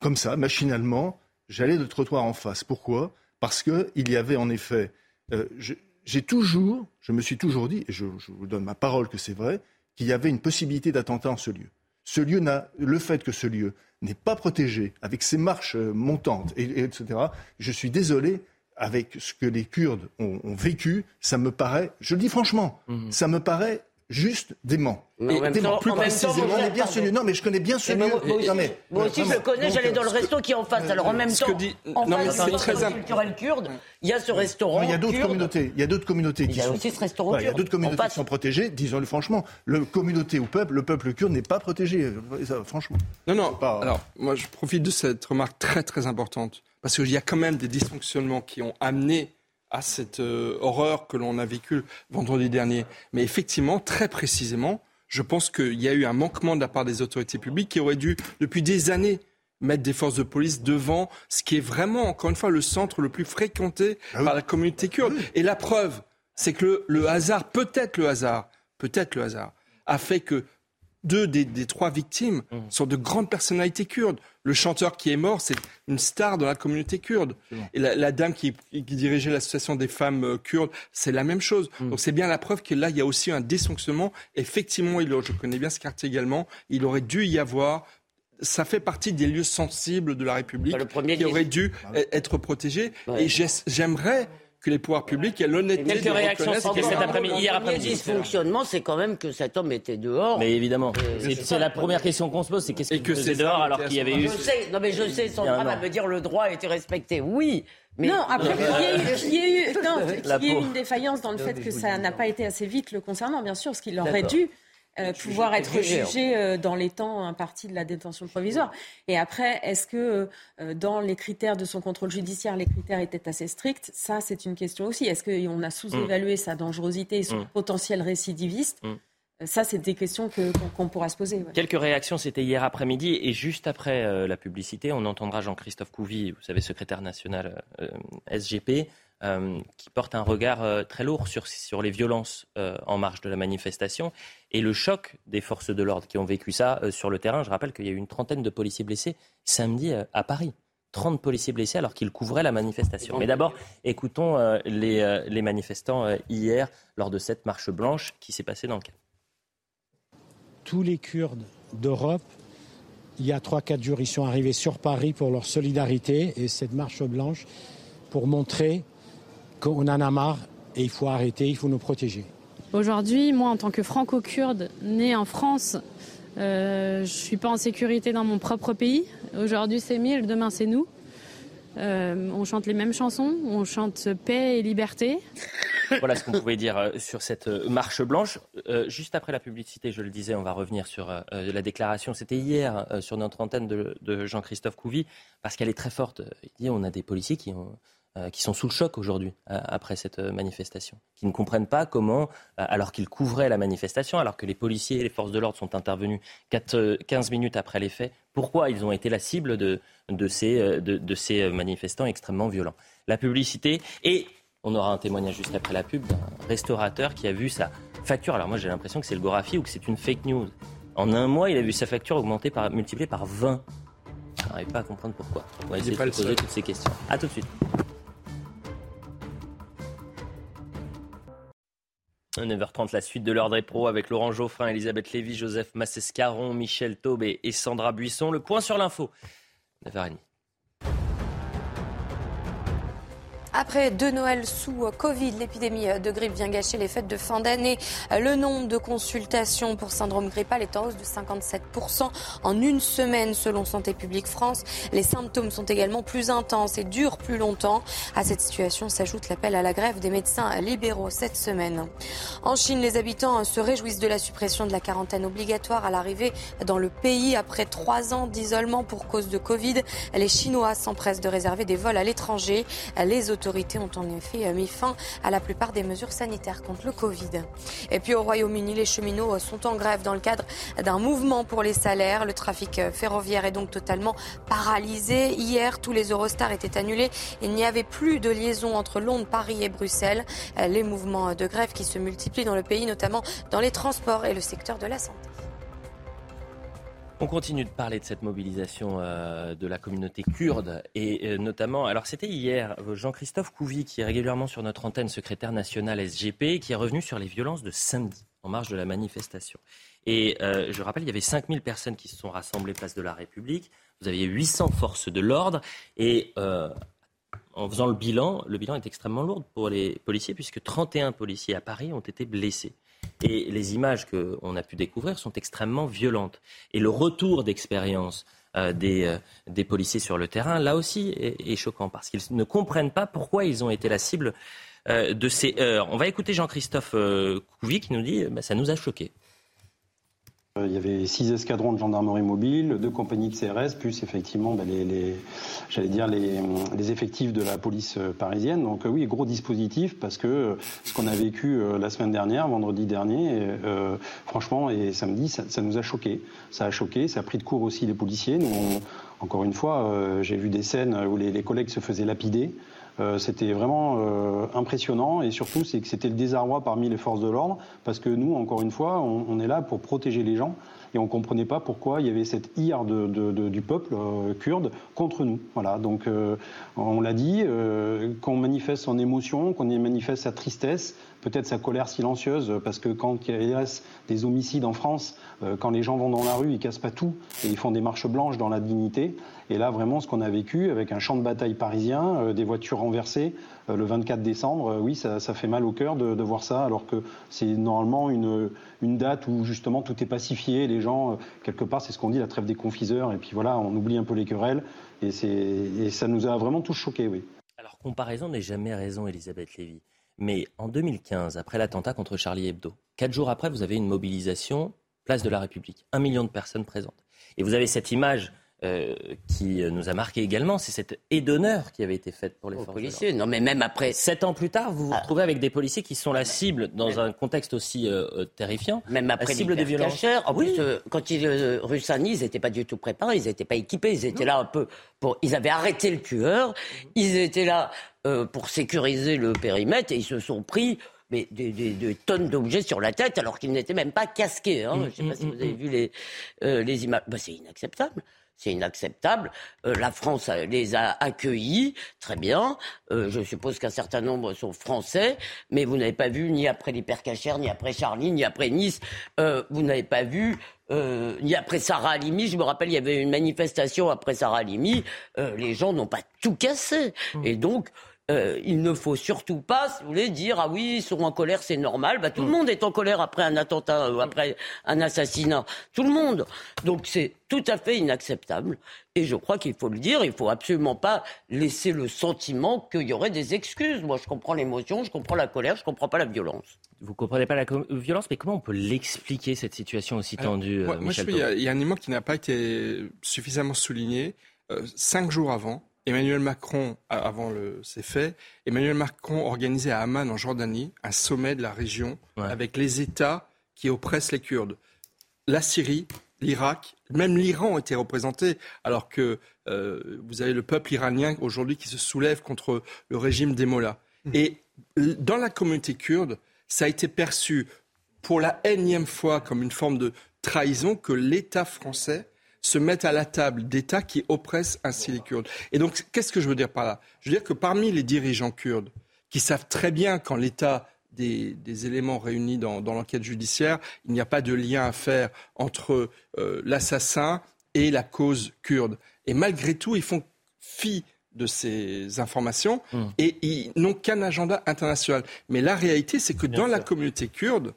Speaker 4: comme ça, machinalement, j'allais de trottoir en face. Pourquoi? Parce qu'il y avait en effet. Euh, j'ai toujours, je me suis toujours dit, et je, vous donne ma parole que c'est vrai, qu'il y avait une possibilité d'attentat en ce lieu. Ce lieu n'a, le fait que ce lieu n'est pas protégé, avec ses marches euh, montantes, et, etc., je suis désolé, avec ce que les Kurdes ont, vécu, ça me paraît, je le dis franchement, mmh. ça me paraît juste dément.
Speaker 3: Mais en même temps, plus précisément,
Speaker 4: on est bien celui. Non, mais je connais bien celui.
Speaker 3: Moi, moi, aussi, moi aussi je le connais. J'allais dans le resto qui est en face. Alors en même temps, en non, face du centre culturel kurde, il y a ce restaurant.
Speaker 4: Il y a d'autres communautés. Il y a d'autres communautés qui
Speaker 3: sont.
Speaker 4: Il y
Speaker 3: a aussi ce restaurant.
Speaker 4: Il y a d'autres communautés qui sont protégées. Disons-le franchement. Le communauté ou peuple, le peuple kurde n'est pas protégé. Franchement.
Speaker 5: Non, non. Alors, moi, je profite de cette remarque très très importante parce qu'il y a quand même des dysfonctionnements qui ont amené à cette euh, horreur que l'on a vécue vendredi dernier. Mais effectivement, très précisément, je pense qu'il y a eu un manquement de la part des autorités publiques qui auraient dû, depuis des années, mettre des forces de police devant ce qui est vraiment, encore une fois, le centre le plus fréquenté ah par la communauté kurde. Et la preuve, c'est que le hasard, peut-être le hasard, peut-être le hasard, a fait que deux des, trois victimes mmh. sont de grandes personnalités kurdes. Le chanteur qui est mort, c'est une star dans la communauté kurde. Et la, dame qui, dirigeait l'association des femmes euh, kurdes, c'est la même chose. Mmh. Donc c'est bien la preuve que là, il y a aussi un dysfonctionnement. Effectivement, il, je connais bien ce quartier également, il aurait dû y avoir ça fait partie des lieux sensibles de la République qui auraient dû e-, être protégés. Et j'aimerais que les pouvoirs publics aient l'honnêteté
Speaker 1: Quelques réactions cet après-midi, hier après-midi.
Speaker 3: Le dysfonctionnement, c'est quand même que cet homme était dehors.
Speaker 1: Mais évidemment. Euh, c'est la première question qu'on se pose, c'est qu'est-ce qu'il faisait dehors alors qu'il y avait eu...
Speaker 3: Je sais, non mais je sais, Sandra va me dire le droit a été respecté. Oui, mais...
Speaker 7: Non, après, il y a eu, il y a eu, une défaillance dans le fait que ça n'a pas été assez vite le concernant, bien sûr, ce qu'il aurait dû euh, pouvoir être jugé euh, dans les temps impartis de la détention provisoire. Et après, est-ce que euh, dans les critères de son contrôle judiciaire, les critères étaient assez stricts? Ça, c'est une question aussi. Est-ce qu'on a sous-évalué mm. sa dangerosité et son mm. potentiel récidiviste? Mm. Ça, c'est des questions qu'on pourra se poser.
Speaker 1: Quelques réactions, c'était hier après-midi. Et juste après la publicité, on entendra Jean-Christophe Couvi, vous savez, secrétaire national SGP, euh, qui porte un regard euh, très lourd sur, sur les violences euh, en marge de la manifestation et le choc des forces de l'ordre qui ont vécu ça sur le terrain. Je rappelle qu'il y a eu une trentaine de policiers blessés samedi à Paris. 30 policiers blessés alors qu'ils couvraient la manifestation. Mais d'abord, écoutons les, les, manifestants hier lors de cette marche blanche qui s'est passée dans le cadre.
Speaker 8: Tous les Kurdes d'Europe, il y a 3-4 jours, ils sont arrivés sur Paris pour leur solidarité et cette marche blanche pour montrer qu'on en a marre et il faut arrêter, il faut nous protéger.
Speaker 9: Aujourd'hui, moi, en tant que franco-kurde, né en France, euh, je ne suis pas en sécurité dans mon propre pays. Aujourd'hui, c'est mille, demain, c'est nous. Euh, on chante les mêmes chansons, on chante paix et liberté.
Speaker 1: Voilà ce qu'on pouvait dire euh, sur cette marche blanche. juste après la publicité, je le disais, on va revenir sur la déclaration. C'était hier sur notre antenne de, de Jean-Christophe Couvi, parce qu'elle est très forte. Il dit on a des policiers qui ont euh, qui sont sous le choc aujourd'hui euh, après cette euh, manifestation, qui ne comprennent pas comment, alors qu'ils couvraient la manifestation, alors que les policiers et les forces de l'ordre sont intervenus 15 minutes après les faits, pourquoi ils ont été la cible de, de, ces, de, ces manifestants extrêmement violents. La publicité et on aura un témoignage juste après la pub d'un restaurateur qui a vu sa facture. Alors moi j'ai l'impression que c'est le Gorafi ou que c'est une fake news. En un mois, il a vu sa facture augmenter par, multipliée par 20. Je n'arrive pas à comprendre pourquoi. On va essayer de poser toutes ces questions. A tout de suite. 9h30, la suite de l'ordre est pro avec Laurent Geoffrin, Elisabeth Lévy, Joseph Massescaron, Michel Taube et Sandra Buisson. Le point sur l'info. 9h30.
Speaker 6: Après deux Noëls sous Covid, l'épidémie de grippe vient gâcher les fêtes de fin d'année. Le nombre de consultations pour syndrome grippal est en hausse de 57% en une semaine selon Santé publique France. Les symptômes sont également plus intenses et durent plus longtemps. À cette situation s'ajoute l'appel à la grève des médecins libéraux cette semaine. En Chine, les habitants se réjouissent de la suppression de la quarantaine obligatoire à l'arrivée dans le pays après trois ans d'isolement pour cause de Covid. Les Chinois s'empressent de réserver des vols à l'étranger. Les les autorités ont en effet mis fin à la plupart des mesures sanitaires contre le Covid. Et puis au Royaume-Uni, les cheminots sont en grève dans le cadre d'un mouvement pour les salaires. Le trafic ferroviaire est donc totalement paralysé. Hier, tous les Eurostars étaient annulés. Il n'y avait plus de liaison entre Londres, Paris et Bruxelles. Les mouvements de grève qui se multiplient dans le pays, notamment dans les transports et le secteur de la santé.
Speaker 1: On continue de parler de cette mobilisation euh, de la communauté kurde et euh, notamment, alors c'était hier, Jean-Christophe Couvi qui est régulièrement sur notre antenne secrétaire national SGP qui est revenu sur les violences de samedi en marge de la manifestation. Et euh, je rappelle, il y avait 5000 personnes qui se sont rassemblées place de la République, vous aviez 800 forces de l'ordre et en faisant le bilan, le bilan est extrêmement lourd pour les policiers puisque 31 policiers à Paris ont été blessés. Et les images qu'on a pu découvrir sont extrêmement violentes. Et le retour d'expérience euh, euh, des, policiers sur le terrain, là aussi, est, choquant parce qu'ils ne comprennent pas pourquoi ils ont été la cible euh, de ces heures. On va écouter Jean-Christophe Couvi qui nous dit bah, ça nous a choqués.
Speaker 10: Il y avait six escadrons de gendarmerie mobile, deux compagnies de CRS, plus effectivement ben, les, j'allais dire les, effectifs de la police parisienne. Donc oui, gros dispositif parce que ce qu'on a vécu euh, la semaine dernière, vendredi dernier, euh, franchement et samedi, ça, nous a choqué. Ça a choqué, ça a pris de court aussi les policiers. Nous, encore une fois, euh, j'ai vu des scènes où les, collègues se faisaient lapider. C'était vraiment impressionnant. Et surtout c'est que c'était le désarroi parmi les forces de l'ordre parce que nous, encore une fois, on, est là pour protéger les gens. Et on ne comprenait pas pourquoi il y avait cette ire du peuple euh, kurde contre nous. Voilà, donc euh, on l'a dit, euh, qu'on manifeste son émotion, qu'on manifeste sa tristesse, peut-être sa colère silencieuse, parce que quand il y a des homicides en France, quand les gens vont dans la rue, ils cassent pas tout et ils font des marches blanches dans la dignité. Et là, vraiment, ce qu'on a vécu avec un champ de bataille parisien, des voitures renversées, le 24 décembre, oui, ça, fait mal au cœur de, voir ça, alors que c'est normalement une, une date où justement tout est pacifié, les gens, euh, quelque part, c'est ce qu'on dit, la trêve des confiseurs, et puis voilà, on oublie un peu les querelles, et, et ça nous a vraiment tous choqués, oui.
Speaker 1: Alors, comparaison n'est jamais raison, Elisabeth Lévy. Mais en 2015, après l'attentat contre Charlie Hebdo, quatre jours après, vous avez une mobilisation place de la République. Un million de personnes présentes. Et vous avez cette image euh, qui nous a marqué également, c'est cette aide d'honneur qui avait été faite pour les
Speaker 3: policiers. Non, mais même après.
Speaker 1: Sept ans plus tard, vous vous ah. retrouvez avec des policiers qui sont la cible dans un contexte aussi euh, euh, terrifiant.
Speaker 3: Même après la cible des violences. En oui. plus, quand ils Russani, ils n'étaient pas du tout préparés, ils n'étaient pas équipés, ils étaient là un peu pour. Ils avaient arrêté le tueur, ils étaient là pour sécuriser le périmètre et ils se sont pris mais des, tonnes d'objets sur la tête alors qu'ils n'étaient même pas casqués. Hein. Je ne sais pas si vous avez vu les, les images. Bah, c'est inacceptable. C'est inacceptable. Euh, la France les a accueillis, très bien. Euh, je suppose qu'un certain nombre sont français, mais vous n'avez pas vu ni après l'hypercachère, ni après Charlie, ni après Nice. Euh, vous n'avez pas vu ni après Sarah Halimi. Je me rappelle, il y avait une manifestation après Sarah Halimi. les gens n'ont pas tout cassé. Mmh. Et donc, euh, il ne faut surtout pas, si vous voulez, dire ah oui, ils sont en colère, c'est normal. Bah, tout le mm. monde est en colère après un attentat, ou après un assassinat. Tout le monde. Donc c'est tout à fait inacceptable. Et je crois qu'il faut le dire, il faut absolument pas laisser le sentiment qu'il y aurait des excuses. Moi, je comprends l'émotion, je comprends la colère, je comprends pas la violence.
Speaker 1: Vous comprenez pas la violence, mais comment on peut l'expliquer cette situation aussi tendue,
Speaker 5: moi, euh, il y, a un élément qui n'a pas été suffisamment souligné. Euh, cinq jours avant, Emmanuel Macron, avant le, ces faits, Emmanuel Macron organisait à Amman, en Jordanie, un sommet de la région avec les États qui oppressent les Kurdes. La Syrie, l'Irak, même l'Iran ont été représentés, alors que euh, vous avez le peuple iranien aujourd'hui qui se soulève contre le régime des Mollahs. Mmh. Et dans la communauté kurde, ça a été perçu pour la énième fois comme une forme de trahison que l'État français se mettent à la table d'États qui oppressent ainsi les Kurdes. Et donc, qu'est-ce que je veux dire par là? Je veux dire que parmi les dirigeants kurdes, qui savent très bien quand l'État des, éléments réunis dans, l'enquête judiciaire, il n'y a pas de lien à faire entre euh, l'assassin et la cause kurde. Et malgré tout, ils font fi de ces informations mmh. et ils n'ont qu'un agenda international. Mais la réalité, c'est que dans la communauté kurde,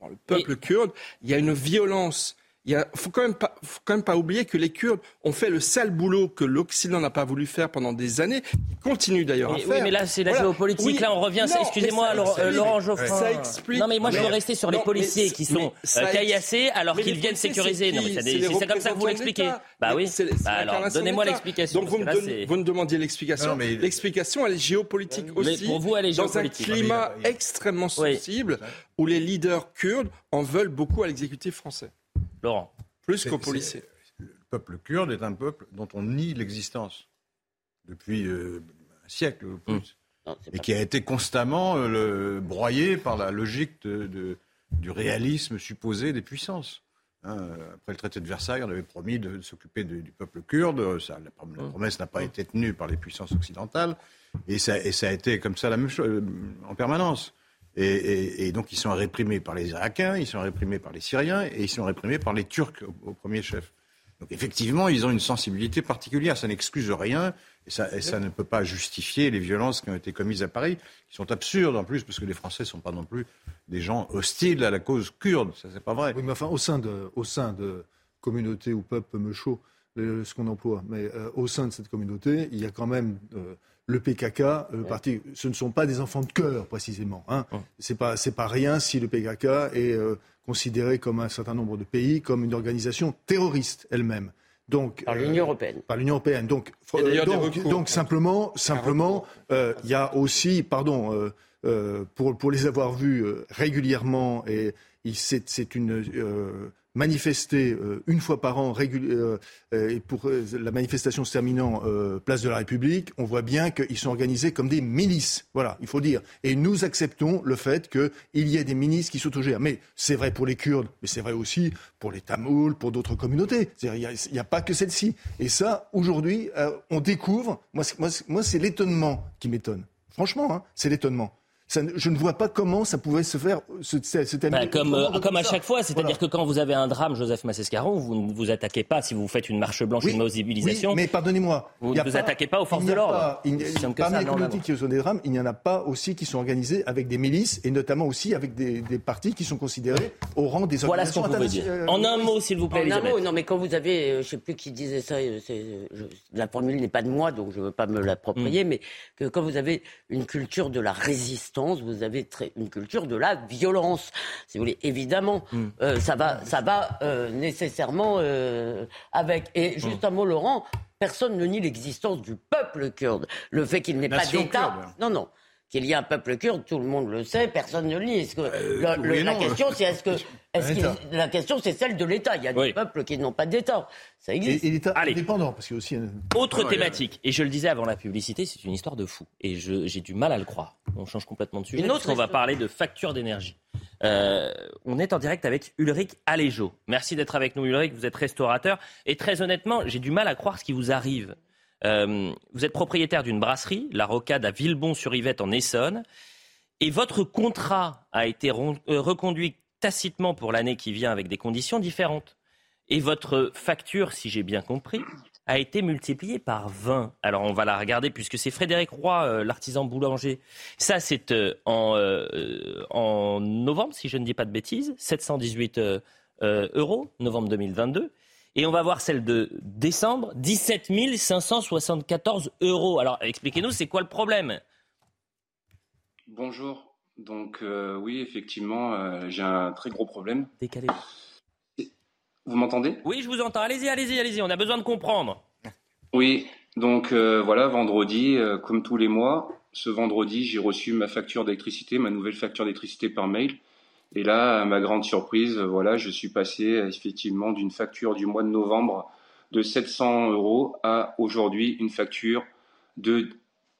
Speaker 5: dans le peuple kurde, il y a une violence il faut quand même pas, faut quand même pas oublier que les Kurdes ont fait le sale boulot que l'Occident n'a pas voulu faire pendant des années, qui continue d'ailleurs à faire.
Speaker 1: Oui, mais là c'est la géopolitique. Là on revient. Excusez-moi, euh, Laurent Geoffrin. Ça explique. Non, mais moi je veux rester sur les policiers qui sont euh, caillassés alors qu'ils viennent sécuriser. Non, c'est comme ça que vous l'expliquez. Bah oui. Bah alors donnez-moi l'explication.
Speaker 5: Donc vous me demandiez l'explication. L'explication elle est géopolitique aussi.
Speaker 1: Pour vous elle est
Speaker 5: géopolitique. Dans un climat extrêmement sensible où les leaders kurdes en veulent beaucoup à l'exécutif français.
Speaker 1: Laurent.
Speaker 5: Plus qu'aux policiers.
Speaker 2: Le peuple kurde est un peuple dont on nie l'existence depuis euh, un siècle ou plus. Hum. et qui a été constamment euh, broyé par la logique de, du réalisme supposé des puissances. Hein, après le traité de Versailles, on avait promis de, s'occuper du peuple kurde. Ça, la, hum. promesse n'a pas hum. été tenue par les puissances occidentales. Et ça, et ça a été comme ça la même chose euh, en permanence. Et, donc ils sont réprimés par les Irakiens, ils sont réprimés par les Syriens et ils sont réprimés par les Turcs au, premier chef. Donc effectivement, ils ont une sensibilité particulière. Ça n'excuse rien et ça, ne peut pas justifier les violences qui ont été commises à Paris, qui sont absurdes en plus, parce que les Français ne sont pas non plus des gens hostiles à la cause kurde. Ça, c'est pas vrai.
Speaker 4: Oui, mais enfin, au sein de, au sein de communautés ou peuples me chaud, ce qu'on emploie, mais euh, au sein de cette communauté, il y a quand même euh, le PKK, le parti, ce ne sont pas des enfants de cœur précisément. Hein. C'est pas c'est pas rien si le PKK est euh, considéré comme un certain nombre de pays comme une organisation terroriste elle-même.
Speaker 3: Donc par l'Union euh, européenne.
Speaker 4: Par l'Union européenne. Donc donc, donc, simplement simplement euh, il y a aussi pardon pour pour les avoir vus régulièrement et c'est une manifester euh, une fois par an euh, euh, et pour la manifestation se terminant place de la République, on voit bien qu'ils sont organisés comme des milices. Voilà, il faut dire. Et nous acceptons le fait qu'il y ait des milices qui s'autogèrent. Mais c'est vrai pour les Kurdes, mais c'est vrai aussi pour les Tamouls, pour d'autres communautés. Il n'y a, pas que celle-ci. Et ça, aujourd'hui, on découvre. Moi, c'est l'étonnement qui m'étonne. Franchement, hein, c'est l'étonnement je ne vois pas comment ça pouvait se faire. Ce,
Speaker 1: bah, comme, euh, comme à chaque fois, c'est-à-dire que quand vous avez un drame, Joseph Massescaron, vous ne vous attaquez pas si vous faites une marche blanche, une mobilisation.
Speaker 4: mais pardonnez-moi.
Speaker 1: Vous ne vous attaquez pas aux forces de l'ordre.
Speaker 4: Parmi les communautés qui sont des drames, il n'y en a pas aussi qui sont organisées avec des milices et notamment aussi avec des, partis qui sont considérés au rang des
Speaker 1: voilà organisations Voilà ce qu'on dire. En un mot, s'il vous plaît. En un mot,
Speaker 3: non, mais quand vous avez, euh, je ne sais plus qui disait ça, euh, la formule n'est pas de moi, donc je ne veux pas me l'approprier, mm. mais que quand vous avez une culture de la résistance, vous avez très, une culture de la violence. Si vous voulez, évidemment, mm. euh, ça va, ça va euh, nécessairement euh, avec. Et juste un mot, Laurent, personne ne nie l'existence du peuple kurde. Le fait qu'il n'ait pas d'État. Non, non qu'il y a un peuple kurde, tout le monde le sait, personne ne le nie. Que euh, la question, c'est est-ce que, (laughs) est la question, c'est celle de l'État. Il y a des peuples qui n'ont pas d'État. Ça existe.
Speaker 4: Et, l'État indépendant, parce qu'il y a aussi.
Speaker 1: Autre thématique, et je le disais avant la publicité, c'est une histoire de fou, et j'ai du mal à le croire. On change complètement de sujet. Une autre on va parler de facture d'énergie. Euh, on est en direct avec Ulrich Aléjo. Merci d'être avec nous, Ulrich. Vous êtes restaurateur, et très honnêtement, j'ai du mal à croire ce qui vous arrive. Euh, vous êtes propriétaire d'une brasserie, la Rocade à Villebon-sur-Yvette en Essonne, et votre contrat a été euh, reconduit tacitement pour l'année qui vient avec des conditions différentes. Et votre facture, si j'ai bien compris, a été multipliée par 20. Alors on va la regarder puisque c'est Frédéric Roy, euh, l'artisan boulanger. Ça c'est en, en, novembre, si je ne dis pas de bêtises, 718 euros, novembre 2022. Et on va voir celle de décembre, 17 574 euros. Alors expliquez-nous, c'est quoi le problème?
Speaker 11: Bonjour. Donc euh, oui, effectivement, euh, j'ai un très gros problème.
Speaker 1: Décalé.
Speaker 11: Vous m'entendez?
Speaker 1: Oui, je vous entends. Allez-y, allez-y, allez-y. On a besoin de comprendre.
Speaker 11: Oui, donc euh, voilà, vendredi, comme tous les mois, ce vendredi, j'ai reçu ma facture d'électricité, ma nouvelle facture d'électricité par mail. Et là, à ma grande surprise, voilà, je suis passé effectivement d'une facture du mois de novembre de 700 euros à aujourd'hui une facture de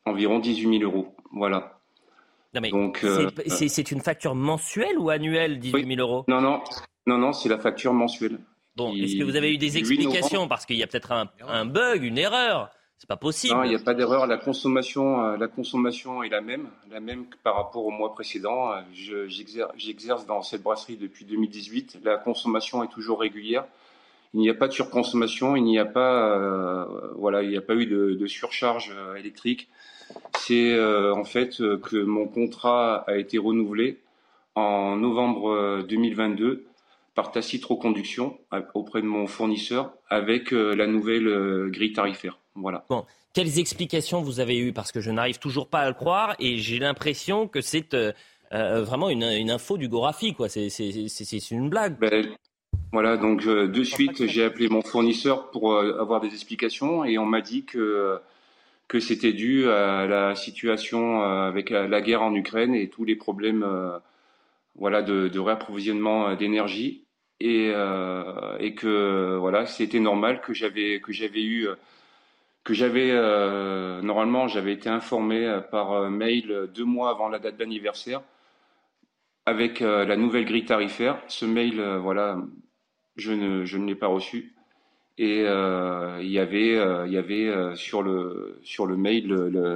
Speaker 11: environ 18 000 euros. Voilà.
Speaker 1: Donc, euh, c'est une facture mensuelle ou annuelle, 18 000 euros?
Speaker 11: Non, non, non, non, c'est la facture mensuelle.
Speaker 1: Bon, est-ce que vous avez eu des explications? Parce qu'il y a peut-être un, bug, une erreur. C'est pas possible.
Speaker 11: Non, il n'y a pas d'erreur. La consommation, euh, la consommation est la même, la même que par rapport au mois précédent. Euh, j'exerce dans cette brasserie depuis 2018. La consommation est toujours régulière. Il n'y a pas de surconsommation. Il n'y a pas, euh, voilà, il n'y a pas eu de, surcharge électrique. C'est en fait que mon contrat a été renouvelé en novembre 2022 par tacite reconduction auprès de mon fournisseur avec la nouvelle grille tarifaire. Voilà.
Speaker 1: Bon. Quelles explications vous avez eues? Parce que je n'arrive toujours pas à le croire et j'ai l'impression que c'est euh, euh, vraiment une, info du Gorafi. Quoi. C'est, une blague.
Speaker 11: Ben, voilà, donc euh, de suite, j'ai appelé mon fournisseur pour avoir des explications et on m'a dit que, que c'était dû à la situation avec la, guerre en Ukraine et tous les problèmes voilà, de, de réapprovisionnement d'énergie. Et, et que voilà, c'était normal que j'avais que j'avais eu que j'avais euh, normalement j'avais été informé euh, par euh, mail deux mois avant la date d'anniversaire avec la nouvelle grille tarifaire. Ce mail, voilà, je ne, l'ai pas reçu. Et il y avait, il y avait sur le sur le mail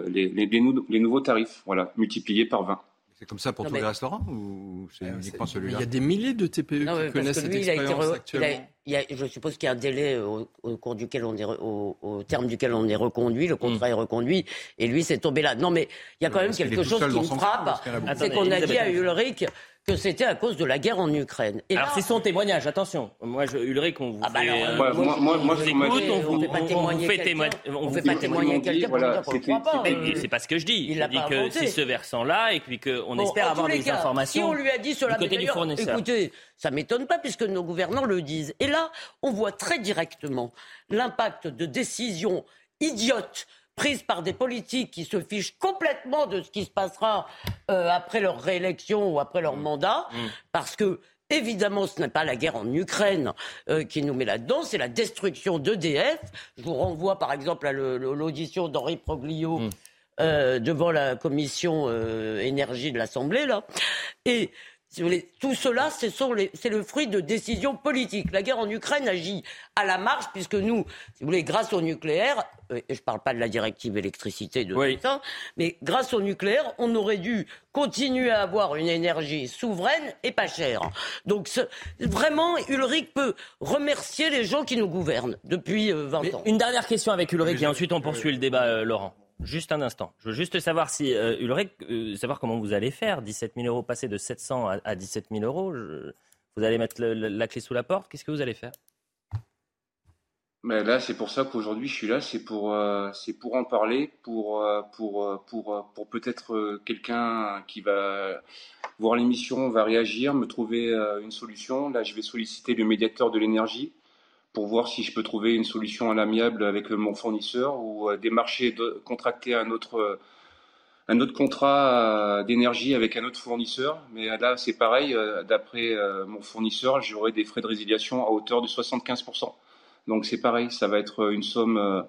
Speaker 11: les, les, les, nouveaux tarifs, voilà, multipliés par 20.
Speaker 2: C'est comme ça pour tous les restaurants ou c'est euh, uniquement celui-là
Speaker 5: Il y a des milliers de TPE qui connaissent cette expérience actuellement.
Speaker 3: je suppose qu'il y a un délai au, cours duquel on est au, terme duquel on est reconduit, le contrat mm. est reconduit, et lui c'est tombé là. Non mais il y a quand même quelque chose qui me frappe, c'est qu'on a dit à Ulrich que c'était à cause de la guerre en Ukraine.
Speaker 1: Et Alors c'est son témoignage, attention. Moi, je, Ulrich, on vous
Speaker 3: ah bah
Speaker 1: fait,
Speaker 3: alors, moi, moi, moi, je vous écoute, on,
Speaker 1: vous, fait pas témoigner
Speaker 3: on vous fait pas témoigner quelqu'un pour dire qu'on ne croit pas.
Speaker 1: C'est pas ce que je dis. Je dis que c'est ce versant-là et puis qu'on espère avoir des informations.
Speaker 3: Si on lui a dit cela, côté du fournisseur. Écoutez, ça m'étonne pas puisque nos gouvernants le disent. Et là, on voit très directement l'impact de décisions idiotes prises par des politiques qui se fichent complètement de ce qui se passera euh, après leur réélection ou après leur mmh. mandat, mmh. parce que Évidemment, ce n'est pas la guerre en Ukraine euh, qui nous met là-dedans, c'est la destruction d'EDF. Je vous renvoie par exemple à l'audition d'Henri Proglio mmh. euh, devant la commission énergie de l'Assemblée. là. Et tout cela, c'est le fruit de décisions politiques. La guerre en Ukraine agit à la marge, puisque nous, si vous voulez, grâce au nucléaire, euh, et je ne parle pas de la directive électricité de tout ça, mais grâce au nucléaire, on aurait dû continuer à avoir une énergie souveraine et pas chère. Donc vraiment, Ulrich peut remercier les gens qui nous gouvernent depuis 20 euh, ans.
Speaker 1: Une dernière question avec Ulrich, et ensuite on poursuit le débat, euh, Laurent. Juste un instant. Je veux juste savoir si euh, Ulrich, euh, savoir comment vous allez faire. 17 000 euros passer de 700 à, à 17 000 euros. vous allez mettre la clé sous la porte. Qu'est-ce que vous allez faire?
Speaker 11: Mais là, c'est pour ça qu'aujourd'hui je suis là, c'est pour, euh, c'est pour en parler, pour, pour, pour, pour peut-être quelqu'un qui va voir l'émission, va réagir, me trouver une solution. Là, je vais solliciter le médiateur de l'énergie pour voir si je peux trouver une solution à l'amiable avec mon fournisseur ou euh, démarcher, de, contracter un autre, euh, un autre contrat euh, d'énergie avec un autre fournisseur. Mais là, c'est pareil, d'après mon fournisseur, j'aurai des frais de résiliation à hauteur de 75%. Donc c'est pareil, ça va être une somme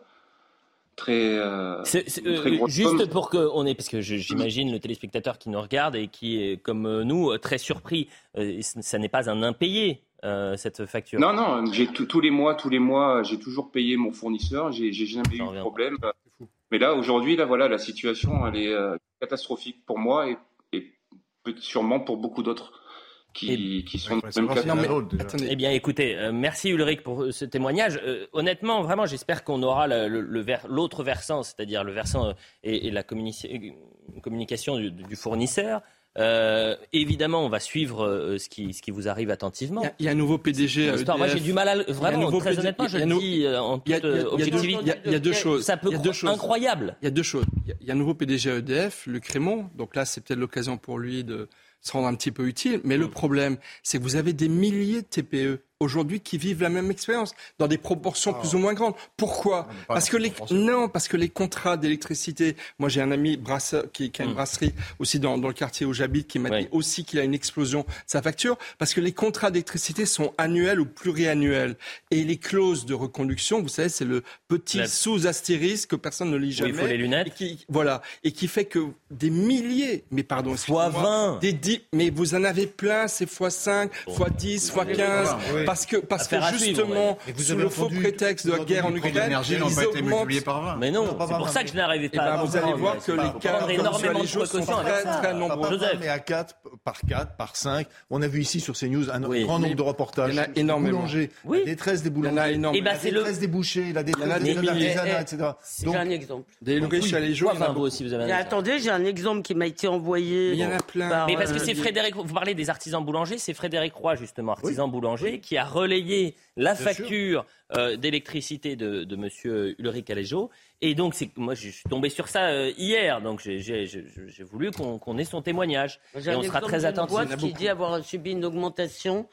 Speaker 11: très, euh,
Speaker 1: C'est- c'est,
Speaker 11: une
Speaker 1: euh,
Speaker 11: très grosse
Speaker 1: juste
Speaker 11: somme.
Speaker 1: pour que on ait, parce que je- j'imagine le téléspectateur qui nous regarde et qui est comme euh, nous très surpris. Euh, ça n'est pas un impayé euh, cette facture.
Speaker 11: Non, non, j'ai tout- tous les mois, tous les mois, j'ai toujours payé mon fournisseur, j'ai j'ai jamais eu de problème. Mais là, aujourd'hui, là, voilà, la situation, elle est euh, catastrophique pour moi et, sûrement pour beaucoup d'autres qui, qui sont dans le même cas.
Speaker 1: Eh bien, écoutez, euh, merci Ulrich pour euh, ce témoignage. Euh, honnêtement, vraiment, j'espère qu'on aura le- le- le ver- l'autre versant, c'est-à-dire le versant euh, et, et la communication du, du fournisseur. Euh, évidemment, on va suivre euh, ce, qui, ce qui vous arrive attentivement.
Speaker 5: Il y a un nouveau PDG à
Speaker 1: L'histoire, Moi,
Speaker 5: EDF.
Speaker 1: j'ai du mal à vraiment, très
Speaker 5: PD
Speaker 1: honnêtement, je
Speaker 5: il y a
Speaker 1: le dis euh, en toute objectivité.
Speaker 5: il y a- deux choses.
Speaker 1: Ça peut
Speaker 5: Il y a deux
Speaker 1: croire-
Speaker 5: choses.
Speaker 1: incroyable.
Speaker 5: Il y a deux choses. Il y a- il y a un nouveau PDG à EDF, Luc Raymond. Donc là, c'est peut-être l'occasion pour lui de se rendre un petit peu utile. Mais le problème, c'est que vous avez des milliers de TPE aujourd'hui qui vivent la même expérience dans des proportions plus ou moins grandes. Pourquoi Parce que les
Speaker 2: proportions.
Speaker 5: non, parce que les contrats d'électricité. Moi, j'ai un ami brasseur qui, qui a une brasserie aussi dans, dans le quartier où j'habite qui m'a dit aussi qu'il a une explosion de sa facture parce que les contrats d'électricité sont annuels ou pluriannuels et les clauses de reconduction, vous savez, c'est le petit
Speaker 1: La-
Speaker 5: sous-astérisque que personne ne lit jamais.
Speaker 1: il faut les lunettes.
Speaker 5: Et qui, voilà, et qui fait que des milliers, mais pardon,
Speaker 1: Fois
Speaker 5: excusez-moi,
Speaker 1: 20.
Speaker 5: des dix, mais vous en avez plein, c'est fois 5, fois 10, fois 15,
Speaker 2: Oui.
Speaker 5: Parce que, parce que
Speaker 1: suivre,
Speaker 5: justement,
Speaker 1: ouais.
Speaker 2: Vous
Speaker 5: sous
Speaker 2: avez
Speaker 5: le faux prétexte de la guerre en Ukraine, ils
Speaker 2: pas été
Speaker 5: augmentent-
Speaker 2: multipliés par 20.
Speaker 1: Mais non, c'est pour
Speaker 2: 20,
Speaker 1: ça que je n'arrivais
Speaker 5: Eh
Speaker 1: pas
Speaker 5: ben,
Speaker 1: à
Speaker 5: vous allez voir que les cas
Speaker 1: énormément
Speaker 5: les
Speaker 1: de
Speaker 5: jours sont très, très nombreux.
Speaker 4: Mais à 4, par 4, par 5. On a vu ici sur CNews un
Speaker 1: Oui.
Speaker 4: grand nombre de reportages.
Speaker 5: Il y en a énormément.
Speaker 4: La détresse des
Speaker 5: Il y en a
Speaker 4: boulangers.
Speaker 5: énormément.
Speaker 1: Eh ben,
Speaker 4: La détresse des bouchers, la détresse
Speaker 5: des
Speaker 4: artisanats,
Speaker 3: Eh,
Speaker 4: etc.
Speaker 3: J'ai
Speaker 4: Donc,
Speaker 3: un exemple.
Speaker 5: Des riches à les jours,
Speaker 1: exemple.
Speaker 3: attendez, j'ai un exemple qui m'a été envoyé.
Speaker 5: Mais il y en a plein.
Speaker 1: Mais parce que
Speaker 3: euh,
Speaker 1: c'est Frédéric, vous parlez des artisans boulangers, c'est Frédéric Roy justement, artisan boulanger, qui a relayé la
Speaker 4: Bien
Speaker 1: facture euh, d'électricité de, de Monsieur Ulrich Aléjo. Et donc, c'est moi, je suis tombé sur ça euh, hier, donc j'ai- voulu qu'on ait son témoignage. Et on sera très attentifs.
Speaker 3: boîte qui dit avoir subi une augmentation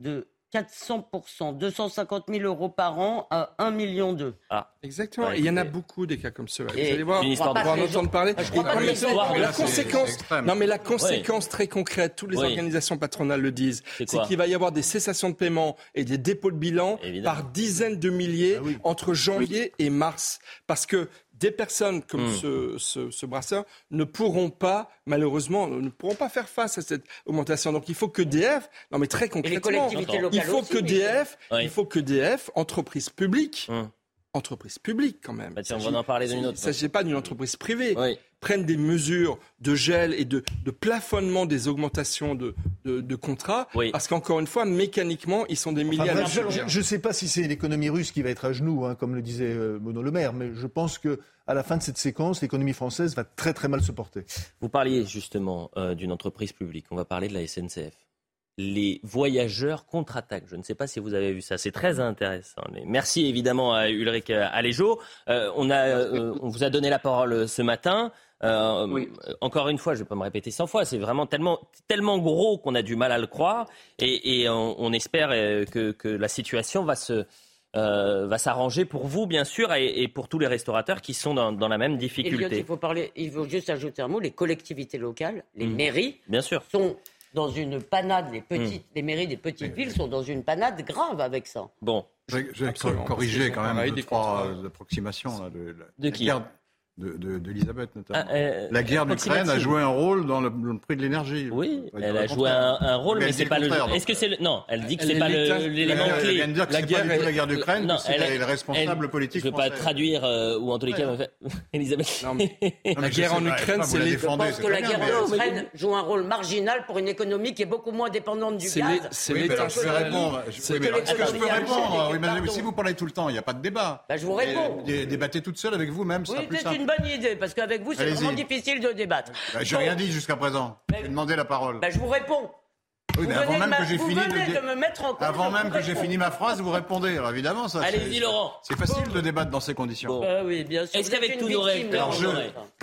Speaker 3: de 400%, 250 000 euros par an à 1 million d'euros.
Speaker 1: Ah,
Speaker 5: Exactement.
Speaker 1: Ouais,
Speaker 5: Et il y en a beaucoup des cas comme cela. Vous allez voir, on va en entendre parler.
Speaker 3: je crois pas
Speaker 1: Mais
Speaker 5: la conséquence, non mais la conséquence très concrète, toutes les
Speaker 1: Oui.
Speaker 5: organisations patronales le disent,
Speaker 1: C'est
Speaker 5: qu'il va y avoir des cessations de paiement et des dépôts de bilan
Speaker 1: Évidemment.
Speaker 5: par dizaines de milliers
Speaker 4: Ah oui.
Speaker 5: entre janvier et mars, parce que des personnes comme
Speaker 1: Hmm.
Speaker 5: ce, ce, ce brasseur ne pourront pas, malheureusement, ne pourront pas faire face à cette augmentation. Donc il faut que DF, non mais très concrètement, il faut
Speaker 3: aussi,
Speaker 5: que DF,
Speaker 1: Oui.
Speaker 5: il faut que DF, entreprise publique,
Speaker 1: Hum.
Speaker 5: Entreprise publique quand même.
Speaker 1: Bah tiens, on
Speaker 5: Il
Speaker 1: va en parler d'une autre.
Speaker 5: Il ne s'agit pas d'une entreprise privée.
Speaker 1: Oui.
Speaker 5: Prennent des mesures de gel et de, de plafonnement des augmentations de, de, de contrats,
Speaker 1: Oui.
Speaker 5: parce qu'encore une fois, mécaniquement, ils sont des milliers
Speaker 4: Enfin, je- je ne sais pas si c'est l'économie russe qui va être à genoux, hein, comme le disait euh, Bruno Le Maire, mais je pense que à la fin de cette séquence, l'économie française va très très mal se porter.
Speaker 1: Vous parliez justement euh, d'une entreprise publique. On va parler de la SNCF. Les voyageurs contre-attaquent. Je ne sais pas si vous avez vu ça. C'est très intéressant. Mais merci évidemment à Ulrich Aléjo. Euh, on, a, euh, on vous a donné la parole ce matin. Euh,
Speaker 11: Oui.
Speaker 1: Encore une fois, je ne vais pas me répéter 100 fois. C'est vraiment tellement, tellement gros qu'on a du mal à le croire. Et, et on, on espère euh, que, que la situation va se euh, va s'arranger pour vous, bien sûr, et, et pour tous les restaurateurs qui sont dans, dans la même
Speaker 3: Elliot,
Speaker 1: difficulté.
Speaker 3: il faut parler, il faut juste ajouter un mot. Les collectivités locales, les
Speaker 1: Mhm.
Speaker 3: mairies,
Speaker 1: Bien sûr.
Speaker 3: sont dans une panade. Les petites,
Speaker 1: Mm.
Speaker 3: les mairies des petites villes sont dans une panade grave avec ça.
Speaker 1: Bon,
Speaker 2: Je vais- corriger quand même deux,
Speaker 5: des
Speaker 2: trois euh, approximations. Là, de,
Speaker 1: De
Speaker 2: la
Speaker 1: qui
Speaker 2: guerre de- de- d'Elisabeth notamment.
Speaker 1: Ah, euh,
Speaker 2: la guerre d'Ukraine a joué un rôle dans le, prix de l'énergie.
Speaker 1: Oui, elle
Speaker 2: le
Speaker 1: a joué un, un rôle,
Speaker 2: Mais
Speaker 1: mais
Speaker 2: elle
Speaker 1: c'est pas
Speaker 2: le
Speaker 1: Est-ce que c'est le Non, elle dit que
Speaker 5: Elle
Speaker 1: c'est
Speaker 5: est
Speaker 1: pas le-
Speaker 5: l'état-
Speaker 1: l'élément
Speaker 2: Elle
Speaker 1: clé.
Speaker 2: vient de dire que
Speaker 5: La
Speaker 2: c'est
Speaker 5: guerre
Speaker 2: pas du tout
Speaker 5: est-
Speaker 2: la guerre d'Ukraine,
Speaker 1: Non,
Speaker 2: c'est
Speaker 1: elle-
Speaker 2: le responsable
Speaker 1: elle-
Speaker 2: politique
Speaker 1: Je ne veux pas traduire, euh, ou en tous les cas, (laughs) Elisabeth.
Speaker 5: Non, mais (laughs)
Speaker 2: Non, mais
Speaker 5: la guerre
Speaker 2: sais
Speaker 5: en Ukraine, c'est les-
Speaker 3: Je pense
Speaker 2: c'est
Speaker 3: que la guerre en Ukraine joue un rôle marginal pour une économie qui est beaucoup moins dépendante du
Speaker 5: C'est
Speaker 3: gaz.
Speaker 5: les- c'est
Speaker 2: alors, je vais répondre.
Speaker 5: C'est
Speaker 2: Est-ce que je peux répondre? Si vous parlez tout le temps, il n'y a pas de débat.
Speaker 3: Bah, je vous réponds.
Speaker 2: Dé- Débattez toute seule avec vous-même, ce
Speaker 3: Oui,
Speaker 2: sera plus
Speaker 3: c'est
Speaker 2: simple.
Speaker 3: Une bonne idée, parce qu'avec vous, c'est vraiment difficile de débattre.
Speaker 2: Bah, J'ai
Speaker 3: Donc,
Speaker 2: rien dit jusqu'à présent. J'ai demandé la parole.
Speaker 3: bah, je vous réponds.
Speaker 2: Oui, mais avant même que j'ai fini
Speaker 3: de, me mettre en cause,
Speaker 2: Avant même que j'ai fini ma phrase, vous répondez. Alors évidemment, ça.
Speaker 1: Allez-y, Laurent.
Speaker 2: C'est facile de débattre dans ces conditions.
Speaker 3: Bah oui, bien sûr.
Speaker 1: Est-ce qu'avec tous nos rêves,
Speaker 2: je,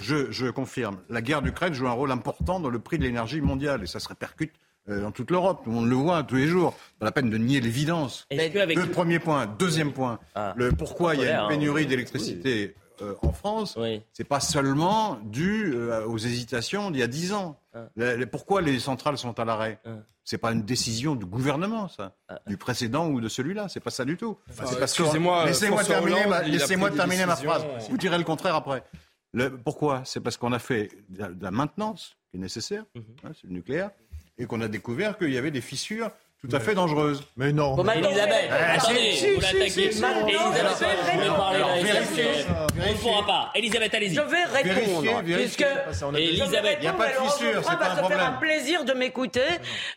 Speaker 2: je, je confirme, la guerre d'Ukraine joue un rôle important dans le prix de l'énergie mondiale et ça se répercute euh, dans toute l'Europe. On le voit tous les jours. Pas la peine de nier l'évidence. Le premier point. Deuxième point. Ah. Le pourquoi il y a une pénurie d'électricité euh, en France, c'est pas seulement dû euh, aux hésitations d'il y a dix ans. Ah. pourquoi les centrales sont à l'arrêt ah. C'est pas une décision du gouvernement, ça, du précédent ou de celui-là. C'est pas ça du tout.
Speaker 5: Excusez-moi,
Speaker 2: laissez-moi terminer, ma, laissez terminer ma phrase. Vous direz le contraire après. Le, pourquoi C'est parce qu'on a fait de la, maintenance qui est nécessaire, hein, c'est le nucléaire, et qu'on a découvert qu'il y avait des fissures tout à fait dangereuses.
Speaker 4: Mais non.
Speaker 1: Bon, Elisabeth, attendez, vous l'attaquez. Elisabeth, On ne pourra pas. Elisabeth, allez-y.
Speaker 3: Je vais répondre. Puisque
Speaker 2: Elisabeth, il n'y a pas de fissure, c'est pas un problème.
Speaker 3: faire un plaisir de m'écouter.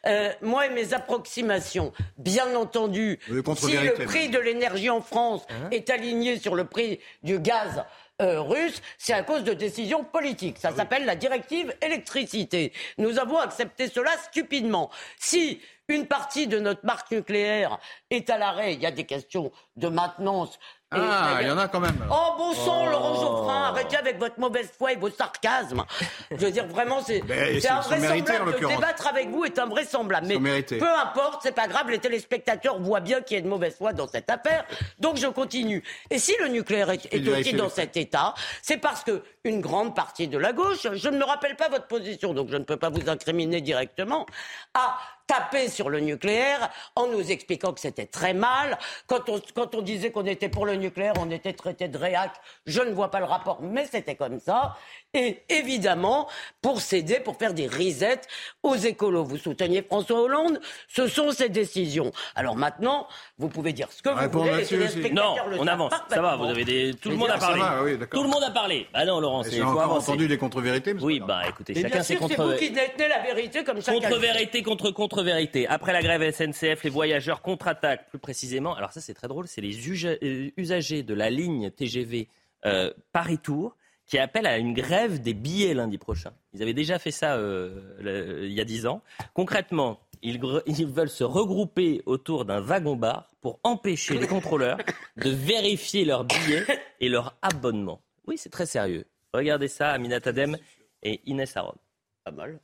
Speaker 3: Euh, moi et mes approximations, bien entendu, si le prix de l'énergie en France hein est aligné sur le prix du gaz euh, russe, c'est à cause de décisions politiques. Ça ah s'appelle la directive électricité. Nous avons accepté cela stupidement. Si une partie de notre marque nucléaire est à l'arrêt, il y a des questions de maintenance
Speaker 2: ah, il y en a quand même.
Speaker 3: Oh, bon sang, oh. Laurent Geoffrin, arrêtez avec votre mauvaise foi et vos sarcasmes. Je veux dire, vraiment, c'est invraisemblable. De débattre avec vous est invraisemblable. Mais peu importe, c'est pas grave, les téléspectateurs voient bien qu'il y a de mauvaise foi dans cette affaire. Donc je continue. Et si le nucléaire est, est aussi dans cet état, c'est parce que une grande partie de la gauche, je ne me rappelle pas votre position, donc je ne peux pas vous incriminer directement, a tapé sur le nucléaire en nous expliquant que c'était très mal. Quand on, quand on disait qu'on était pour le nucléaire, on était traité de réac. Je ne vois pas le rapport, mais c'était comme ça. Et évidemment, pour céder, pour faire des risettes aux écolos. Vous souteniez François Hollande, ce sont ses décisions. Alors maintenant, vous pouvez dire ce que vous voulez.
Speaker 1: non, on avance. Ça va, vous avez des... Tout le monde a parlé. Tout le monde a parlé. Ah non, Laurent,
Speaker 2: c'est... encore entendu des contre-vérités
Speaker 1: Oui, bah écoutez, chacun ses contre...
Speaker 3: C'est vous qui détenez la vérité comme ça.
Speaker 1: Contre-vérité contre contre-vérité. Après la grève SNCF, les voyageurs contre-attaquent plus précisément. Alors ça, c'est très drôle. C'est les euh, usagers de la ligne TGV euh, Paris-Tours qui appellent à une grève des billets lundi prochain. Ils avaient déjà fait ça euh, il y a dix ans. Concrètement, ils, ils, veulent se regrouper autour d'un wagon-bar pour empêcher les contrôleurs de vérifier leurs billets et leur abonnement. Oui, c'est très sérieux. Regardez ça, Aminat Adem et Inès Aron.
Speaker 3: Pas mal.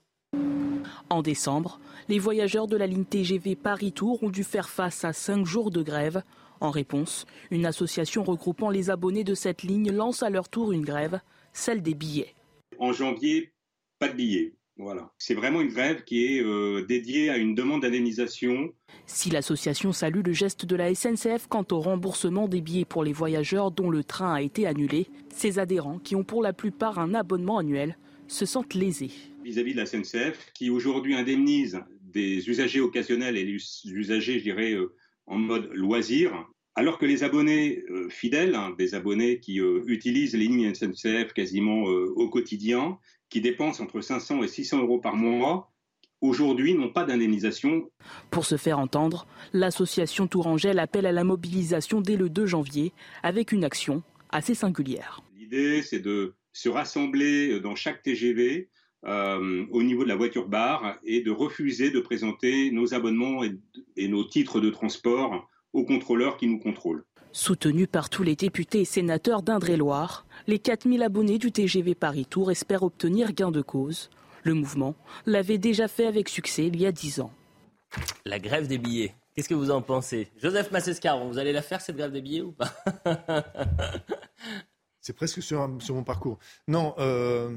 Speaker 12: En décembre, les voyageurs de la ligne TGV Paris-Tours ont dû faire face à cinq jours de grève. En réponse, une association regroupant les abonnés de cette ligne lance à leur tour une grève, celle des billets.
Speaker 13: En janvier, pas de billets. Voilà. C'est vraiment une grève qui est euh, dédiée à une demande d'indemnisation.
Speaker 12: Si l'association salue le geste de la SNCF quant au remboursement des billets pour les voyageurs dont le train a été annulé, ses adhérents, qui ont pour la plupart un abonnement annuel, se sentent lésés.
Speaker 13: Vis-à-vis de la SNCF, qui aujourd'hui indemnise des usagers occasionnels et les usagers, je dirais, euh, en mode loisir, alors que les abonnés euh, fidèles, hein, des abonnés qui utilisent les lignes SNCF quasiment au quotidien, qui dépensent entre 500 et 600 euros par mois, aujourd'hui n'ont pas d'indemnisation.
Speaker 12: Pour se faire entendre, l'association Tourangelle appelle à la mobilisation dès le 2 janvier avec une action assez singulière.
Speaker 13: L'idée, c'est de se rassembler dans chaque TGV euh, au niveau de la voiture bar et de refuser de présenter nos abonnements et nos titres de transport aux contrôleurs qui nous contrôlent.
Speaker 12: Soutenu par tous les députés et sénateurs d'Indre-et-Loire, les 4000 abonnés du TGV Paris-Tour espèrent obtenir gain de cause. Le mouvement l'avait déjà fait avec succès il y a 10 ans.
Speaker 1: La grève des billets. Qu'est-ce que vous en pensez? Joseph Massescaron, vous allez la faire cette grève des billets ou pas? (laughs)
Speaker 4: C'est presque sur, mon parcours. Non, euh,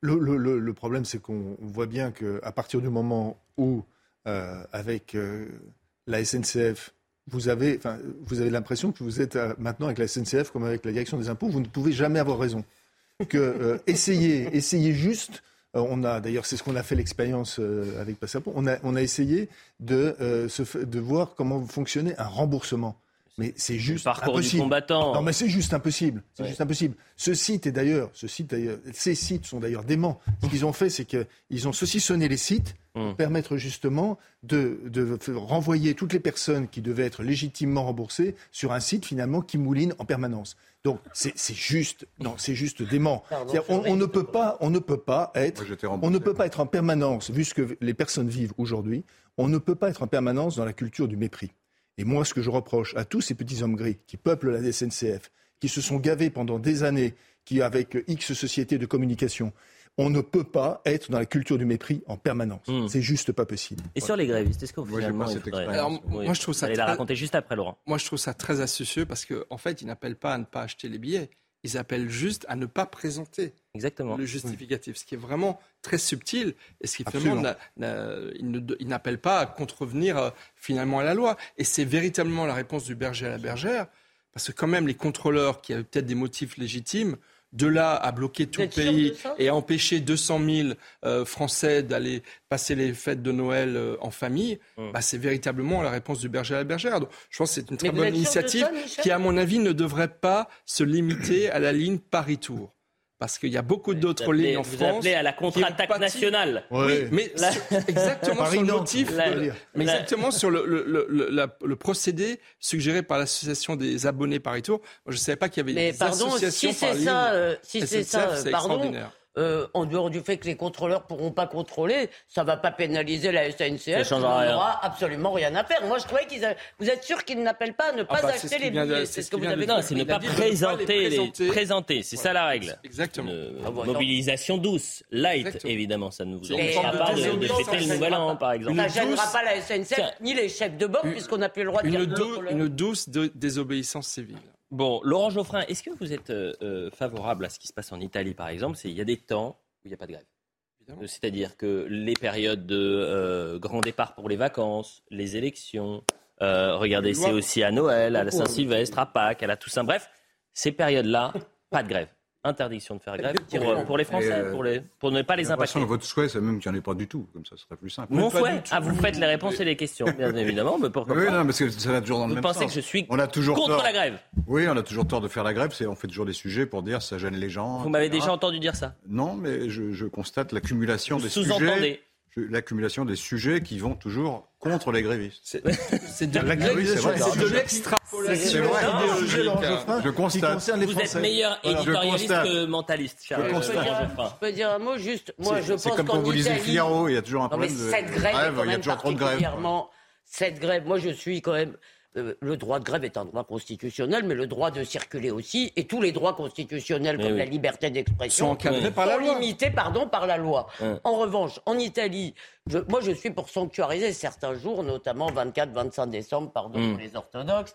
Speaker 4: le, problème c'est qu'on voit bien qu'à partir du moment où, euh, avec euh, la SNCF, vous avez, vous avez l'impression que vous êtes euh, maintenant avec la SNCF comme avec la direction des impôts, vous ne pouvez jamais avoir raison. Que essayez, essayez juste. On a d'ailleurs, c'est ce qu'on a fait l'expérience avec Passapo. On a, on a essayé de, de voir comment fonctionnait un remboursement. Mais c'est juste
Speaker 1: parcours
Speaker 4: impossible.
Speaker 1: du combattant.
Speaker 4: Non, mais c'est juste impossible. C'est
Speaker 1: Ouais.
Speaker 4: juste impossible. Ce site est d'ailleurs, ce site d'ailleurs, ces sites sont d'ailleurs déments. Ce qu'ils ont fait, c'est qu'ils ont saucissonné les sites
Speaker 1: Hum.
Speaker 4: pour permettre justement de, renvoyer toutes les personnes qui devaient être légitimement remboursées sur un site finalement qui mouline en permanence. Donc c'est juste, non, c'est juste dément. On, on ne peut pas, on ne peut pas être, on ne peut pas être en permanence, vu ce que les personnes vivent aujourd'hui, on ne peut pas être en permanence dans la culture du mépris. Et moi, ce que je reproche à tous ces petits hommes gris qui peuplent la SNCF, qui se sont gavés pendant des années, qui avec X sociétés de communication, on ne peut pas être dans la culture du mépris en permanence.
Speaker 1: Mm.
Speaker 4: C'est juste pas possible.
Speaker 1: Et sur les grévistes, est-ce que
Speaker 2: Moi, cette expérience.
Speaker 5: Alors, moi, je trouve ça
Speaker 1: Vous allez la raconter juste après, Laurent.
Speaker 5: Moi, je trouve ça très astucieux parce qu'en en fait, ils n'appellent pas à ne pas acheter les billets. Ils appellent juste à ne pas présenter
Speaker 1: Exactement.
Speaker 5: le justificatif, ce qui est vraiment très subtil et ce qui
Speaker 4: Absolument.
Speaker 5: finalement n'a- n'a- ils ne- ils n'appellent pas à contrevenir euh, finalement à la loi. Et c'est véritablement la réponse du berger à la bergère, parce que quand même les contrôleurs qui avaient peut-être des motifs légitimes, de là à bloquer tout le pays et à empêcher 200 000 euh, Français d'aller passer les fêtes de Noël euh, en famille,
Speaker 1: Mm.
Speaker 5: bah, c'est véritablement la réponse du berger à la bergère. Donc, je pense que c'est une très bonne initiative
Speaker 3: ça,
Speaker 5: qui, à mon avis, ne devrait pas se limiter à la ligne Paris-Tours. Parce qu'il y a beaucoup d'autres
Speaker 1: Vous appelez-
Speaker 5: lignes en
Speaker 1: vous
Speaker 5: France.
Speaker 1: appelez à la contre-attaque nationale.
Speaker 5: Oui, mais sur- exactement sur le motif,
Speaker 1: la-
Speaker 5: mais
Speaker 1: la-
Speaker 5: exactement sur le, le, le, le- la- le procédé suggéré par l'association des abonnés Paris-Tour. Moi, je ne savais pas qu'il y avait
Speaker 3: Mais
Speaker 5: des
Speaker 3: pardon,
Speaker 5: associations
Speaker 3: si
Speaker 5: par
Speaker 3: c'est
Speaker 5: ligne.
Speaker 3: ça, euh, si c'est ça, euh,
Speaker 5: c'est
Speaker 3: pardon,
Speaker 5: extraordinaire.
Speaker 3: Euh, en dehors du fait que les contrôleurs pourront pas contrôler, ça va pas pénaliser la SNCF.
Speaker 1: Ça changera
Speaker 3: on
Speaker 1: rien.
Speaker 3: n'aura absolument rien à faire. Moi, je trouvais qu'ils. a- Vous êtes sûr qu'ils n'appellent pas à ne pas
Speaker 5: bah,
Speaker 3: acheter les billets
Speaker 5: c'est ce
Speaker 3: ce que vous avez
Speaker 5: dire.
Speaker 1: Non, c'est ne pas
Speaker 5: dit ne
Speaker 1: présenter les,
Speaker 5: présenter.
Speaker 1: c'est ça la règle.
Speaker 5: Exactement.
Speaker 3: Ah bon,
Speaker 1: mobilisation douce, light,
Speaker 5: Exactement.
Speaker 1: évidemment, ça ne vous empêchera pas de, fêter le
Speaker 3: ça
Speaker 1: nouvel
Speaker 3: gênera
Speaker 1: an,
Speaker 3: pas.
Speaker 1: par exemple.
Speaker 3: Ça
Speaker 5: Une
Speaker 3: gênera
Speaker 5: douce-
Speaker 3: pas la SNCF ni les chefs de bord, puisqu'on n'a plus le droit de dire
Speaker 5: Une, douce désobéissance civile.
Speaker 1: Bon, Laurent Geoffrin, est-ce que vous êtes euh, euh, favorable à ce qui se passe en Italie, par exemple? C'est il y a des temps où il n'y a pas de grève. C'est-à-dire que les périodes de euh, grand départ pour les vacances, les élections, euh, regardez, c'est aussi à Noël, à la
Speaker 3: Pourquoi
Speaker 1: Saint-Sylvestre, à Pâques, à la Toussaint, bref, ces périodes-là, pas de grève. Interdiction de faire grève pour, euh, pour les Français,
Speaker 2: euh,
Speaker 1: pour, les, pour ne pas les impacter.
Speaker 2: votre souhait, c'est même qu'il n'y en ait pas du tout. Comme ça, ce serait plus simple.
Speaker 1: Mon souhait, ah, vous faites les réponses et les questions, bien (laughs) évidemment, mais pourquoi
Speaker 2: Oui,
Speaker 1: pas
Speaker 2: non, parce que ça va toujours dans le
Speaker 1: Vous
Speaker 2: même
Speaker 1: pensez
Speaker 2: sens.
Speaker 1: que je suis
Speaker 2: On a toujours
Speaker 1: contre
Speaker 2: tort.
Speaker 1: la grève
Speaker 2: Oui, on a toujours tort de faire la grève. C'est on fait toujours des sujets pour dire ça gêne les gens.
Speaker 1: Vous m'avez déjà entendu dire ça
Speaker 2: Non, mais je, je constate l'accumulation
Speaker 1: Vous
Speaker 2: des sujets.
Speaker 1: sous-entendez
Speaker 2: L'accumulation des sujets qui vont toujours contre les grévistes.
Speaker 5: C'est (laughs) c'est de,
Speaker 2: c'est
Speaker 5: c'est
Speaker 2: C'est
Speaker 5: l'extrapolation idéologique.
Speaker 2: Je
Speaker 4: qui
Speaker 2: constate.
Speaker 4: concerne les
Speaker 1: Vous
Speaker 4: Français.
Speaker 1: êtes meilleur éditorialiste que mentaliste, cher
Speaker 2: Je constate.
Speaker 3: Je peux dire un mot juste. Moi,
Speaker 2: C'est-
Speaker 3: je
Speaker 2: C'est
Speaker 3: pense
Speaker 2: comme quand vous lisez. Figaro, il y a toujours un problème de
Speaker 3: cette grève,
Speaker 2: il y a toujours trop de
Speaker 3: particulièrement. Cette grève, moi, je suis quand même. Euh, le droit de grève est un droit constitutionnel, mais le droit de circuler aussi, et tous les droits constitutionnels,
Speaker 1: Mais
Speaker 3: comme
Speaker 1: oui.
Speaker 3: la liberté d'expression,
Speaker 5: Sont encadrés
Speaker 1: Oui.
Speaker 5: par la
Speaker 3: sont
Speaker 5: loi.
Speaker 3: limités pardon, par la loi.
Speaker 1: Ouais.
Speaker 3: En revanche, en Italie, je- moi je suis pour sanctuariser certains jours, notamment 24-25 décembre, pardon
Speaker 1: Mm.
Speaker 3: pour les orthodoxes.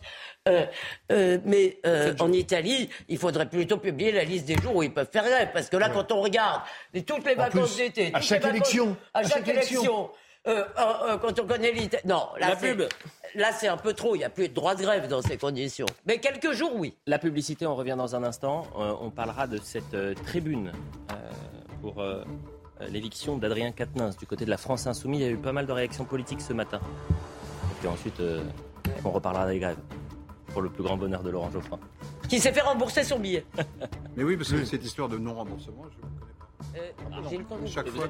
Speaker 3: Euh, euh, mais euh, en Italie, il faudrait plutôt publier la liste des jours où ils peuvent faire grève. Parce que là, quand on regarde les- toutes les
Speaker 4: En
Speaker 3: vacances
Speaker 4: plus,
Speaker 3: d'été,
Speaker 4: à chaque
Speaker 3: vacances-
Speaker 4: élection,
Speaker 3: à
Speaker 4: à
Speaker 3: chaque,
Speaker 4: élection.
Speaker 3: élection, quand on connaît l'Italie. Non, là,
Speaker 1: La
Speaker 3: c'est-
Speaker 1: pub.
Speaker 3: Là, c'est un peu trop. Il n'y a plus de droit de grève dans ces conditions. Mais quelques jours, oui.
Speaker 1: La publicité, on revient dans un instant. Euh, on parlera de cette euh, tribune euh, pour euh, euh, l'éviction d'Adrien Quatennens du côté de la France Insoumise. Il y a eu pas mal de réactions politiques ce matin. Et puis ensuite, euh, on reparlera des grèves pour le plus grand bonheur de Laurent Geoffrin.
Speaker 3: Qui s'est fait rembourser son billet. (laughs)
Speaker 2: Mais oui, parce que cette histoire de non-remboursement, je ne connais pas.
Speaker 3: Euh, j'ai le temps de-
Speaker 2: Chaque fois,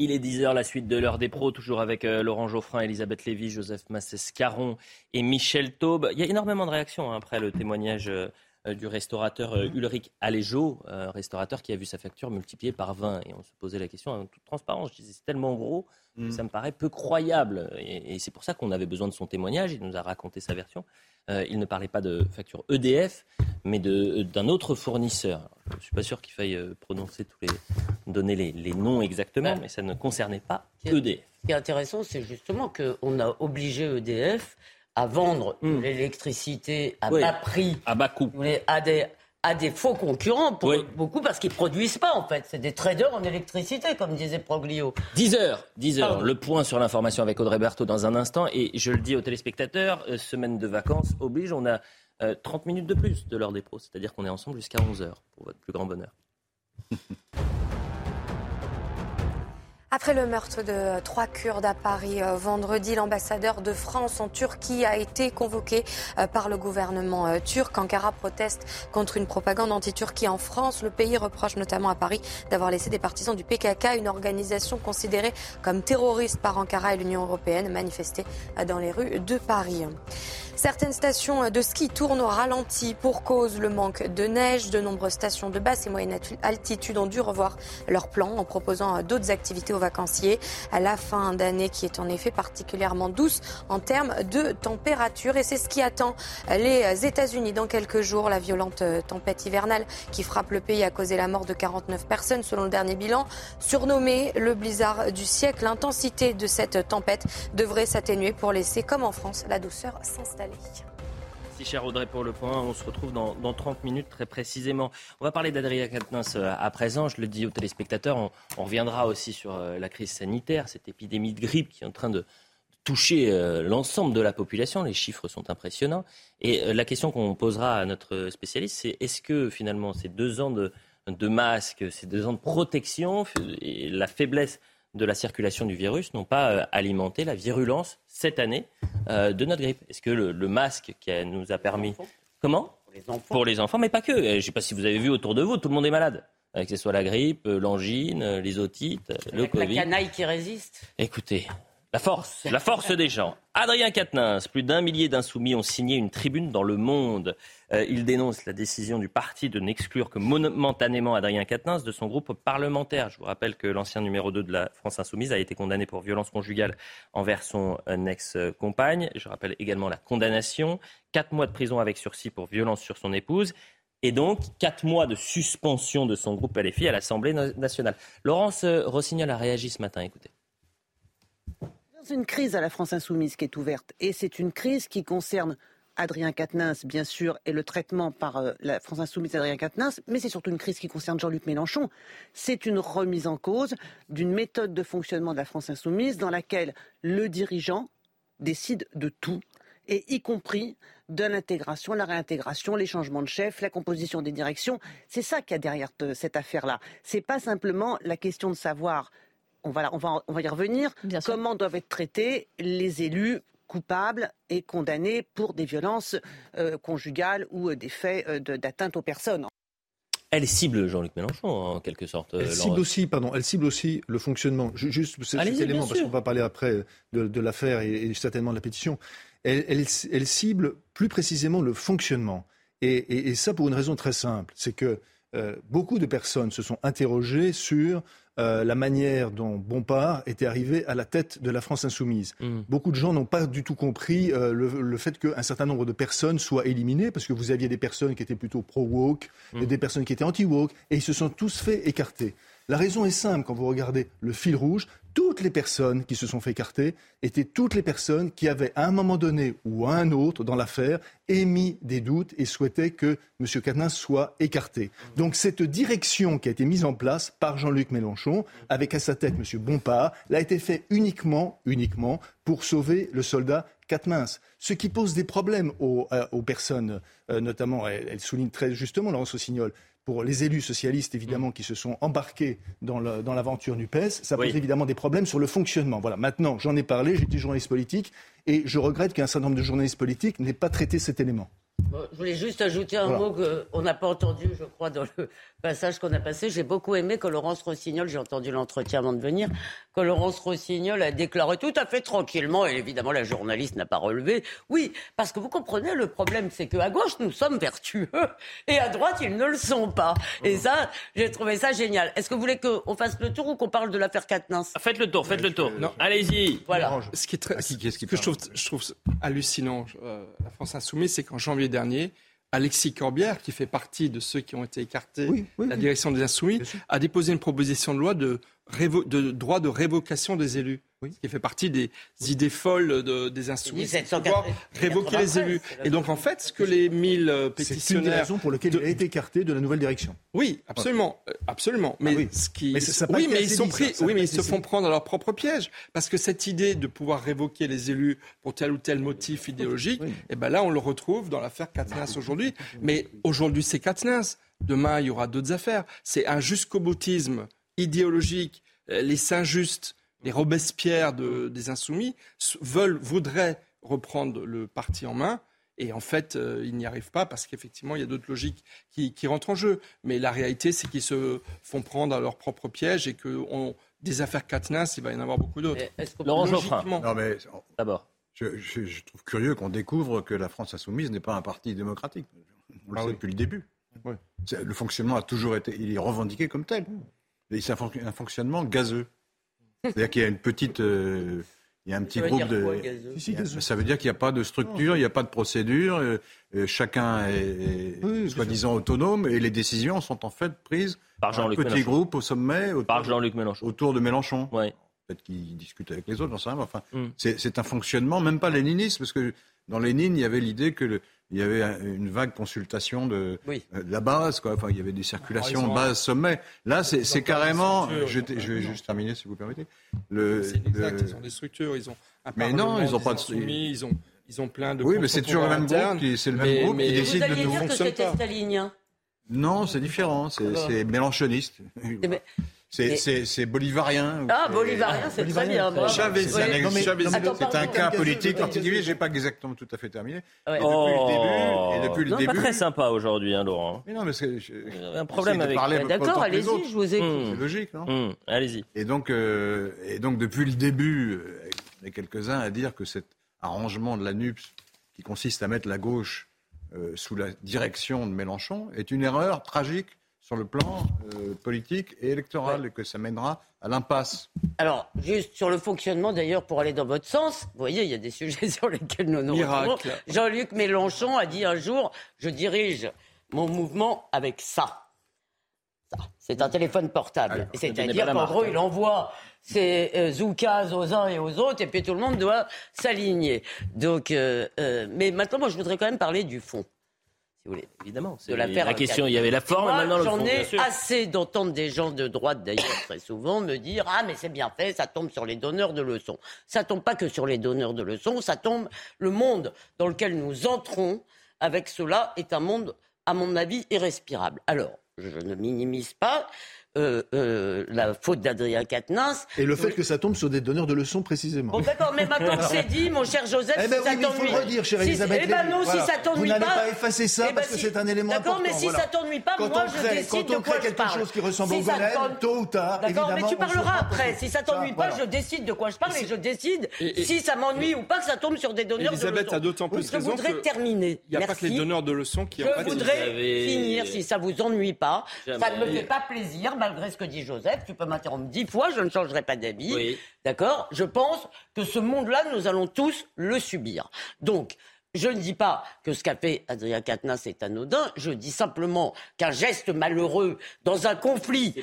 Speaker 1: Il est 10h, la suite de l'heure des pros, toujours avec euh, Laurent Geoffrin, Elisabeth Lévy, Joseph Massescaron et Michel Taube. Il y a énormément de réactions hein, après le témoignage euh, du restaurateur euh, Ulrich Aléjo, euh, restaurateur qui a vu sa facture multipliée par 20. Et on se posait la question en toute transparence. Je disais, c'est tellement gros que ça me paraît peu croyable. Et, et c'est pour ça qu'on avait besoin de son témoignage. Il nous a raconté sa version. Euh, il ne parlait pas de facture EDF, mais de- d'un autre fournisseur. Alors, Je ne suis pas sûr qu'il faille euh, prononcer tous les, donner les, les noms exactement, mais ça ne concernait pas E. EDF.
Speaker 3: Ce qui est intéressant, c'est justement qu'on a obligé EDF à vendre de
Speaker 1: Mm.
Speaker 3: l'électricité à
Speaker 1: Oui.
Speaker 3: bas prix
Speaker 1: À bas coût.
Speaker 3: à des, à des faux concurrents, pour
Speaker 1: Oui.
Speaker 3: beaucoup parce qu'ils produisent pas en fait. C'est des traders en électricité, comme disait Proglio.
Speaker 1: 10 heures, 10 heures.
Speaker 3: Pardon.
Speaker 1: Le point sur l'information avec Audrey Berthaud dans un instant. Et je le dis aux téléspectateurs, euh, semaine de vacances oblige, on a euh, 30 minutes de plus de l'heure des pros. C'est-à-dire qu'on est ensemble jusqu'à 11 heures, pour votre plus grand bonheur. (laughs)
Speaker 6: Après le meurtre de trois Kurdes à Paris euh, vendredi, l'ambassadeur de France en Turquie a été convoqué euh, par le gouvernement euh, turc. Ankara proteste contre une propagande anti-Turquie en France. Le pays reproche notamment à Paris d'avoir laissé des partisans du PKK, une organisation considérée comme terroriste par Ankara et l'Union européenne, manifester dans les rues de Paris. Certaines stations de ski tournent au ralenti pour cause le manque de neige. De nombreuses stations de basse et moyenne altitude ont dû revoir leurs plans en proposant d'autres activités aux vacanciers. À la fin d'année qui est en effet particulièrement douce en termes de température. Et c'est ce qui attend les États-Unis dans quelques jours. La violente tempête hivernale qui frappe le pays a causé la mort de 49 personnes selon le dernier bilan. Surnommé le blizzard du siècle, l'intensité de cette tempête devrait s'atténuer pour laisser, comme en France, la douceur s'installer.
Speaker 1: Merci cher Audrey pour le point. On se retrouve dans, 30 minutes très précisément. On va parler d'Adrien Quatennens euh, à présent. Je le dis aux téléspectateurs. On, reviendra aussi sur euh, la crise sanitaire, cette épidémie de grippe qui est en train de toucher euh, l'ensemble de la population. Les chiffres sont impressionnants. Et la question qu'on posera à notre spécialiste, c'est est-ce que finalement ces deux ans de, masques, ces deux ans de protection la faiblesse de la circulation du virus n'ont pas euh, alimenté la virulence cette année euh, de notre grippe. Est-ce que le, masque qui nous a permis... Comment
Speaker 3: Pour les enfants.
Speaker 1: Pour les enfants, mais pas que. Je ne sais pas si vous avez vu autour de vous, tout le monde est malade. Que ce soit la grippe, l'angine, les otites, le Covid.
Speaker 3: La canaille qui résiste.
Speaker 1: Écoutez, la force, la force des gens. Adrien Quatennens, plus d'un millier d'insoumis ont signé une tribune dans Le Monde. Euh, il dénonce la décision du parti de n'exclure que momentanément Adrien Quatennens de son groupe parlementaire. Je vous rappelle que l'ancien numéro 2 de la France Insoumise a été condamné pour violence conjugale envers son euh, ex-compagne. Je rappelle également la condamnation. Quatre mois de prison avec sursis pour violence sur son épouse et donc quatre mois de suspension de son groupe LFI à l'Assemblée nationale. Laurence euh, Rossignol a réagi ce matin, écoutez
Speaker 14: c'est une crise à la France insoumise qui est ouverte. Et c'est une crise qui concerne Adrien Quatennens, bien sûr, et le traitement par euh, la France insoumise d'Adrien Quatennens, mais c'est surtout une crise qui concerne Jean-Luc Mélenchon. C'est une remise en cause d'une méthode de fonctionnement de la France insoumise dans laquelle le dirigeant décide de tout, et y compris de l'intégration, la réintégration, les changements de chef, la composition des directions. C'est ça qu'il y a derrière cette affaire-là. C'est pas simplement la question de savoir on va, on va, on va y revenir, comment doivent être traités les élus coupables et condamnés pour des violences euh, conjugales ou euh, des faits euh, d'atteinte aux personnes.
Speaker 1: Elle cible Jean-Luc Mélenchon, en quelque sorte.
Speaker 4: Elle cible aussi, pardon, elle cible aussi le fonctionnement. Juste cet élément, parce qu'on va parler après de, l'affaire et, certainement de la pétition. Elle, cible plus précisément le fonctionnement. Et, et, ça pour une raison très simple, c'est que beaucoup de personnes se sont interrogées sur euh, la manière dont Bompard était arrivé à la tête de la France insoumise. Mm. Beaucoup de gens n'ont pas du tout compris euh, le, fait qu'un certain nombre de personnes soient éliminées, parce que vous aviez des personnes qui étaient plutôt pro-woke et mm. des personnes qui étaient anti-woke, et ils se sont tous fait écarter. La raison est simple quand vous regardez le fil rouge. Toutes les personnes qui se sont fait écarter étaient toutes les personnes qui avaient à un moment donné ou à un autre dans l'affaire émis des doutes et souhaitaient que M. Cadenas soit écarté. Donc cette direction qui a été mise en place par Jean-Luc Mélenchon, avec à sa tête M. Bompard, l'a été fait uniquement, uniquement pour sauver le soldat Quatennens. Ce qui pose des problèmes aux, euh, personnes, euh, notamment, elle, souligne très justement, Laurence Rossignol, pour les élus socialistes, évidemment, mm. qui se sont embarqués dans l'aventure du PES, ça pose évidemment des problèmes sur le fonctionnement. Voilà, maintenant, j'en ai parlé, j'étais journaliste politique, et je regrette qu'un certain nombre de journalistes politiques n'aient pas traité cet élément
Speaker 3: je voulais juste ajouter un mot qu'on n'a pas entendu, je crois, dans le (laughs) passage qu'on a passé. J'ai beaucoup aimé que Laurence Rossignol, j'ai entendu l'entretien avant de venir, que Laurence Rossignol a déclaré tout à fait tranquillement, et évidemment la journaliste n'a pas relevé. Oui, parce que vous comprenez, le problème, c'est qu'à gauche, nous sommes vertueux, (laughs) et à droite, ils ne le sont pas. Et ça, j'ai trouvé ça génial. Est-ce que vous voulez qu'on fasse le tour ou qu'on parle de l'affaire Katnins?
Speaker 1: Faites le tour, faites le tour. Allez-y.
Speaker 5: Voilà. Ce qui est très, ce que je trouve, je trouve hallucinant, euh, la France insoumise, c'est qu'en janvier dernier, Alexis Corbière, qui fait partie de ceux qui ont été écartés de la direction des Insoumis, a déposé une proposition de loi de, de droit de révocation des élus qui fait partie des idées folles des insoumis, c'est pouvoir révoquer les élus. Et donc en fait, ce que les 1000 pétitionnaires... C'est une
Speaker 4: des raisons pour lesquelles il a été écarté de la nouvelle direction.
Speaker 5: Oui, absolument, euh, absolument. Mais, ah oui. ce qui... oui, mais ils sont pris, oui, mais ils se font prendre à leur propre piège, parce que cette idée de pouvoir révoquer les élus pour tel ou tel motif idéologique, et eh ben là, on le retrouve dans l'affaire Katniss aujourd'hui. Mais aujourd'hui, c'est Katniss. Demain, il y aura d'autres affaires. C'est un jusqu'au boutisme idéologique les Saint-Just, les Robespierre des Insoumis veulent, voudraient reprendre le parti en main. Et en fait, euh, ils n'y arrivent pas parce qu'effectivement, il y a d'autres logiques qui, rentrent en jeu. Mais la réalité, c'est qu'ils se font prendre à leur propre piège et que des affaires Katniss, il va y en avoir beaucoup d'autres.
Speaker 1: Laurent Geoffrin. Non, mais
Speaker 2: d'abord. Je, trouve curieux qu'on découvre que la France insoumise n'est pas un parti démocratique. On le ah sait depuis le début. Le fonctionnement a toujours été, il est revendiqué comme tel. C'est un, fonctionnement gazeux. C'est-à-dire qu'il y a une petite, euh, il y a un petit groupe de. ça veut dire qu'il n'y a pas de structure, il n'y a pas de procédure. Euh, euh, chacun est, soi-disant autonome et les décisions sont en fait prises par un petit groupe au sommet. Autour,
Speaker 1: par Jean-Luc Mélenchon.
Speaker 2: Autour de Mélenchon. Peut-être qu'il discute avec les autres, j'en sais rien. Enfin, mm. c'est un fonctionnement, même pas léniniste, parce que dans Lénine, il y avait l'idée que le, il y avait une vague consultation de, euh, la base, quoi. Enfin, il y avait des circulations ah, base sommet. Là, c'est carrément. Je, je, vais juste terminer, si vous permettez.
Speaker 5: Le, exact. Ils ont des structures. Ils ont. Un
Speaker 2: mais non, ils n'ont pas de.
Speaker 5: Soumis, ils ont. Ils ont plein de.
Speaker 2: Oui, mais c'est toujours le même groupe qui, c'est le même groupe qui décide de
Speaker 3: nous fonctionner pas. Stalinien.
Speaker 2: Non, c'est différent. C'est mélanchoniste. C'est bolivarien.
Speaker 3: Ah, bolivarien, c'est très bien.
Speaker 2: C'est un cas politique particulier. Je n'ai pas exactement tout à fait terminé.
Speaker 1: Depuis le début. Et depuis le début. Pas très sympa aujourd'hui, hein, Laurent.
Speaker 2: Mais non, mais c'est
Speaker 1: un problème avec.
Speaker 3: D'accord, allez-y, je vous écoute.
Speaker 2: C'est logique, non
Speaker 1: mmh, Allez-y.
Speaker 2: Et donc, euh, et donc depuis le début, il y a quelques-uns à dire que cet arrangement de la NUPS, qui consiste à mettre la gauche euh, sous la direction de Mélenchon, est une erreur tragique sur le plan euh, politique et électoral et que ça mènera à l'impasse.
Speaker 3: Alors, juste sur le fonctionnement, d'ailleurs, pour aller dans votre sens, vous voyez, il y a des (laughs) sujets sur lesquels nous nous Jean-Luc Mélenchon a dit un jour, je dirige mon mouvement avec ça. ça. C'est un téléphone portable. C'est-à-dire qu'en gros, il envoie ses euh, aux uns et aux autres, et puis tout le monde doit s'aligner. Donc, euh, euh, mais maintenant, moi, je voudrais quand même parler du fond
Speaker 1: vous voulez. Évidemment. De la question, il y avait la forme, maintenant le fond.
Speaker 3: J'en ai assez d'entendre des gens de droite, d'ailleurs, très souvent, me dire Ah, mais c'est bien fait, ça tombe sur les donneurs de leçons. Ça tombe pas que sur les donneurs de leçons, ça tombe. Le monde dans lequel nous entrons avec cela est un monde, à mon avis, irrespirable. Alors, je ne minimise pas. Euh, euh, la faute d'Adrien Quatennens.
Speaker 4: Et le fait que ça tombe sur des donneurs de leçons précisément.
Speaker 3: Bon d'accord, mais maintenant que c'est dit, mon cher Joseph,
Speaker 4: eh ben
Speaker 3: si ça
Speaker 4: t'ennuie... il faut le redire, chère Elisabeth
Speaker 3: Eh ben non, si ça t'ennuie pas...
Speaker 4: Vous n'allez pas effacer ça eh ben parce que c'est un élément important.
Speaker 3: D'accord, mais si ça t'ennuie pas, moi je décide
Speaker 4: de quoi je parle. Quand on crée quelque chose qui ressemble au golem, tôt ou tard,
Speaker 3: D'accord, mais tu parleras après. Si ça t'ennuie pas, je décide de quoi je parle et je décide si ça m'ennuie ou pas que ça tombe sur des donneurs de leçons.
Speaker 5: Elisabeth a d'autant plus raison
Speaker 3: Je voudrais terminer.
Speaker 5: Il n'y a pas que les donneurs de leçons qui...
Speaker 3: Je voudrais finir, si ça vous ennuie pas. Ça ne me fait pas plaisir, malgré ce que dit Joseph. Tu peux m'interrompre dix fois, je ne changerai pas d'avis. D'accord? Je pense que ce monde-là, nous allons tous le subir. Donc, je ne dis pas que ce qu'a fait Adrien Quatennens est anodin, je dis simplement qu'un geste malheureux dans un conflit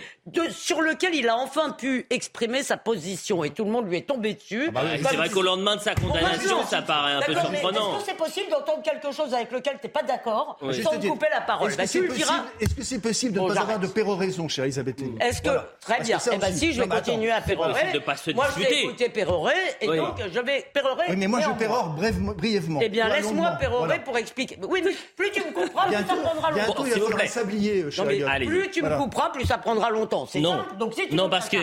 Speaker 3: sur lequel il a enfin pu exprimer sa position et tout le monde lui est tombé dessus.
Speaker 1: Ah bah c'est vrai qu'au lendemain de sa condamnation, ça paraît un peu surprenant.
Speaker 3: Est-ce que c'est possible d'entendre quelque chose avec lequel tu n'es pas d'accord sans te couper la parole?
Speaker 4: Est-ce que c'est possible, de ne pas avoir de péroraison, chère Elisabeth
Speaker 3: Est-ce que. Très bien. Eh bien, si, je vais continuer à pérorer. Moi, je vais écouter pérorer et donc je vais pérorer.
Speaker 4: Oui, mais moi, je pérore brièvement.
Speaker 3: Eh bien, Laisse-moi pérorer pour expliquer. Oui, mais plus tu me comprends, plus ça prendra longtemps.
Speaker 4: Bientôt, il faudra s'ablier,
Speaker 3: Plus tu me comprends, plus ça prendra longtemps. C'est
Speaker 1: non. Donc si tu non, parce que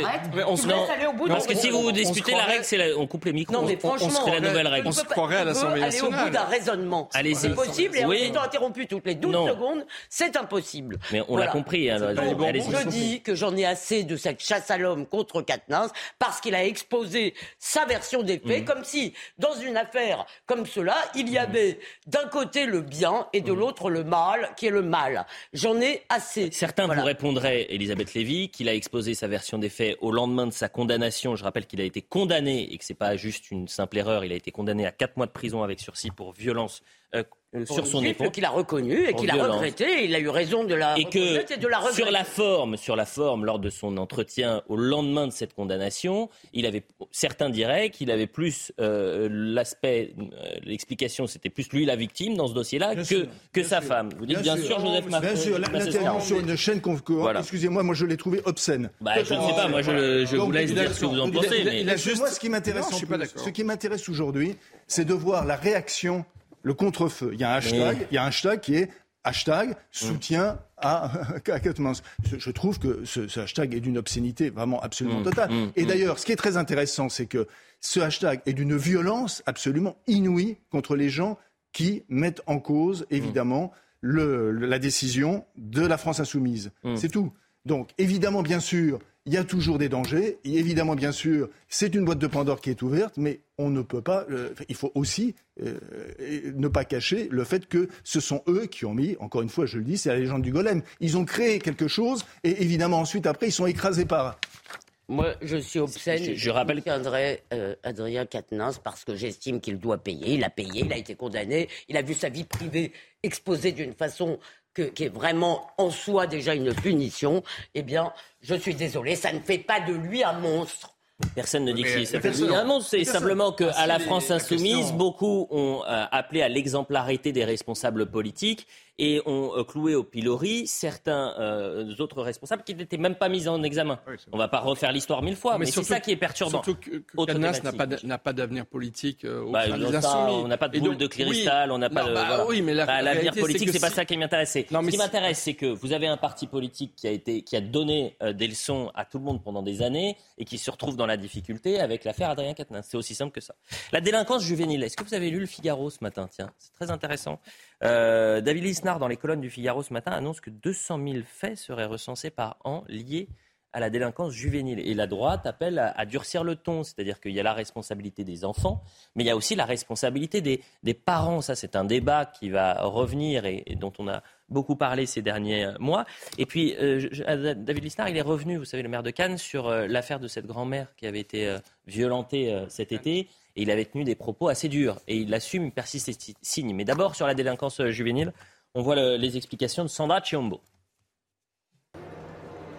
Speaker 1: on se aller au bout Parce que si vous disputez la règle, c'est on coupe les micros. Non, mais franchement, on la nouvelle règle.
Speaker 5: On se croirait à l'Assemblée nationale.
Speaker 3: Aller au bout d'un raisonnement. C'est possible et en étant interrompu toutes les 12 secondes, c'est impossible.
Speaker 1: Mais on l'a compris. Hein,
Speaker 3: je dis que j'en ai assez de cette chasse à l'homme contre Katnins parce qu'il a exposé sa version des faits, mm. comme si dans une affaire comme cela, il y avait d'un côté le bien et de l'autre le mal, qui est le mal. J'en ai assez.
Speaker 1: Certains vous répondraient, Elisabeth Lévy, qu'il a exposé sa version des faits au lendemain de sa condamnation. Je rappelle qu'il a été condamné et que ce n'est pas juste une simple erreur. Il a été condamné à quatre mois de prison avec sursis pour violence euh, euh, sur son époque.
Speaker 3: qu'il a reconnu et qu'il a regretté. Il a eu raison de la
Speaker 1: et que et de la. Sur la forme, sur la forme, lors de son entretien au lendemain de cette condamnation, il avait certains diraient qu'il avait plus euh, l'aspect, l'explication, c'était plus lui la victime dans ce dossier-là que que sa femme. Vous dites bien, sûr, Joseph Macron.
Speaker 4: Bien sûr, l'intervention sur une chaîne voilà. Excusez-moi, moi je l'ai trouvé obscène.
Speaker 1: Bah, je ne sais pas, moi je, je vous laisse dire ce que vous en pensez. Mais...
Speaker 4: Moi, ce qui m'intéresse, ce qui m'intéresse aujourd'hui, c'est de voir la réaction le contre-feu. Il y a un hashtag, il y a un hashtag qui est hashtag soutien à, (laughs) à je, je, trouve que ce, hashtag est d'une obscénité vraiment absolument mmh, totale. Mmh, et d'ailleurs, ce qui est très intéressant, c'est que ce hashtag est d'une violence absolument inouïe contre les gens qui mettent en cause, évidemment, le, la décision de la France insoumise. C'est tout. Donc, évidemment, bien sûr, il y a toujours des dangers. Et évidemment, bien sûr, c'est une boîte de Pandore qui est ouverte, mais on ne peut pas. Euh, il faut aussi euh, ne pas cacher le fait que ce sont eux qui ont mis, encore une fois, je le dis, c'est la légende du golem. Ils ont créé quelque chose, et évidemment, ensuite, après, ils sont écrasés par.
Speaker 3: Moi, je suis obscène. Je, je rappelle qu'Adrien euh, Adrien Quatennens, parce que j'estime qu'il doit payer. Il a payé, il a été condamné, il a vu sa vie privée exposée d'une façon qui est vraiment en soi déjà une punition, eh bien, je suis désolé, ça ne fait pas de lui un monstre.
Speaker 1: Personne ne dit que ça fait un monstre. C'est simplement qu'à ah, la France insoumise, beaucoup ont euh, appelé à l'exemplarité des responsables politiques et ont euh, cloué au pilori certains euh, autres responsables qui n'étaient même pas mis en examen. on ne va pas refaire l'histoire mille fois, mais, c'est ça qui est perturbant.
Speaker 5: Surtout que, que n'a pas d'avenir politique euh, au
Speaker 1: bah, On n'a pas de boule de cristal, on n'a pas de.
Speaker 5: Bah, oui, mais
Speaker 1: bah, l'avenir politique, c'est pas ça qui m'intéresse. Ce qui m'intéresse, c'est que vous avez un parti politique qui a été, qui a donné des leçons à tout le monde pendant des années et qui se retrouve dans la difficulté avec l'affaire Adrien Quatennens. C'est aussi simple que ça. La délinquance juvénile. Est-ce que vous avez lu le Figaro ce matin? Tiens, c'est très intéressant. Euh, David Lisnard, dans les colonnes du Figaro ce matin, annonce que 200 000 faits seraient recensés par an liés à la délinquance juvénile. Et la droite appelle à, durcir le ton, c'est-à-dire qu'il y a la responsabilité des enfants, mais il y a aussi la responsabilité des, parents. Ça, c'est un débat qui va revenir et, dont on a beaucoup parlé ces derniers mois. Et puis, euh, David Lisnard, il est revenu, vous savez, le maire de Cannes, sur euh, l'affaire de cette grand-mère qui avait été violentée cet été et il avait tenu des propos assez durs. Et il assume, il persiste et signe. Mais d'abord, sur la délinquance euh, juvénile, on voit les explications de Sandra Chiombo.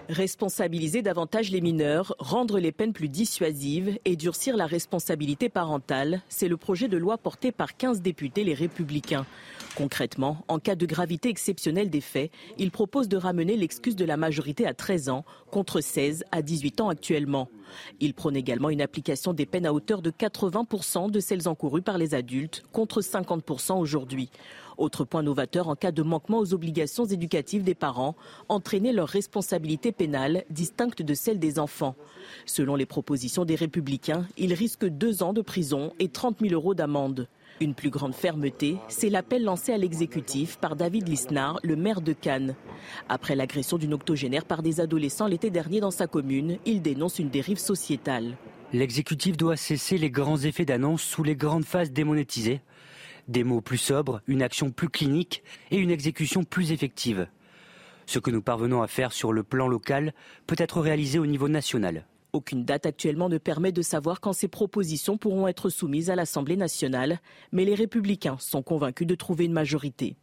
Speaker 12: Responsabiliser davantage les mineurs, rendre les peines plus dissuasives et durcir la responsabilité parentale, c'est le projet de loi porté par 15 députés les républicains. Concrètement, en cas de gravité exceptionnelle des faits, il propose de ramener l'excuse de la majorité à 13 ans contre 16 à 18 ans actuellement. Il prône également une application des peines à hauteur de 80% de celles encourues par les adultes contre 50% aujourd'hui. Autre point novateur en cas de manquement aux obligations éducatives des parents, entraîner leur responsabilité pénale distincte de celle des enfants. Selon les propositions des républicains, ils risquent deux ans de prison et 30 000 euros d'amende. Une plus grande fermeté, c'est l'appel lancé à l'exécutif par David Lisnard, le maire de Cannes. Après l'agression d'une octogénaire par des adolescents l'été dernier dans sa commune, il dénonce une dérive sociétale.
Speaker 15: L'exécutif doit cesser les grands effets d'annonce sous les grandes phases démonétisées. Des mots plus sobres, une action plus clinique et une exécution plus effective. Ce que nous parvenons à faire sur le plan local peut être réalisé au niveau national.
Speaker 12: Aucune date actuellement ne permet de savoir quand ces propositions pourront être soumises à l'Assemblée nationale, mais les républicains sont convaincus de trouver une majorité.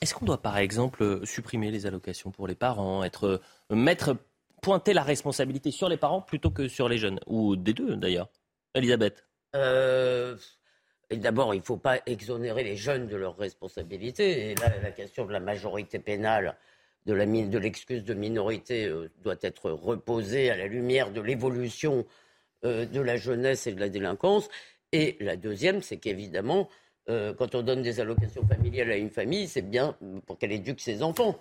Speaker 1: Est-ce qu'on doit par exemple supprimer les allocations pour les parents, être mettre pointer la responsabilité sur les parents plutôt que sur les jeunes? Ou des deux d'ailleurs Elisabeth?
Speaker 3: Euh, D'abord, il ne faut pas exonérer les jeunes de leurs responsabilités. Et là, la question de la majorité pénale de l'excuse de, minorité euh, doit être reposée à la lumière de l'évolution euh, de la jeunesse et de la délinquance. Et la deuxième, c'est qu'évidemment, euh, quand on donne des allocations familiales à une famille, c'est bien pour qu'elle éduque ses enfants.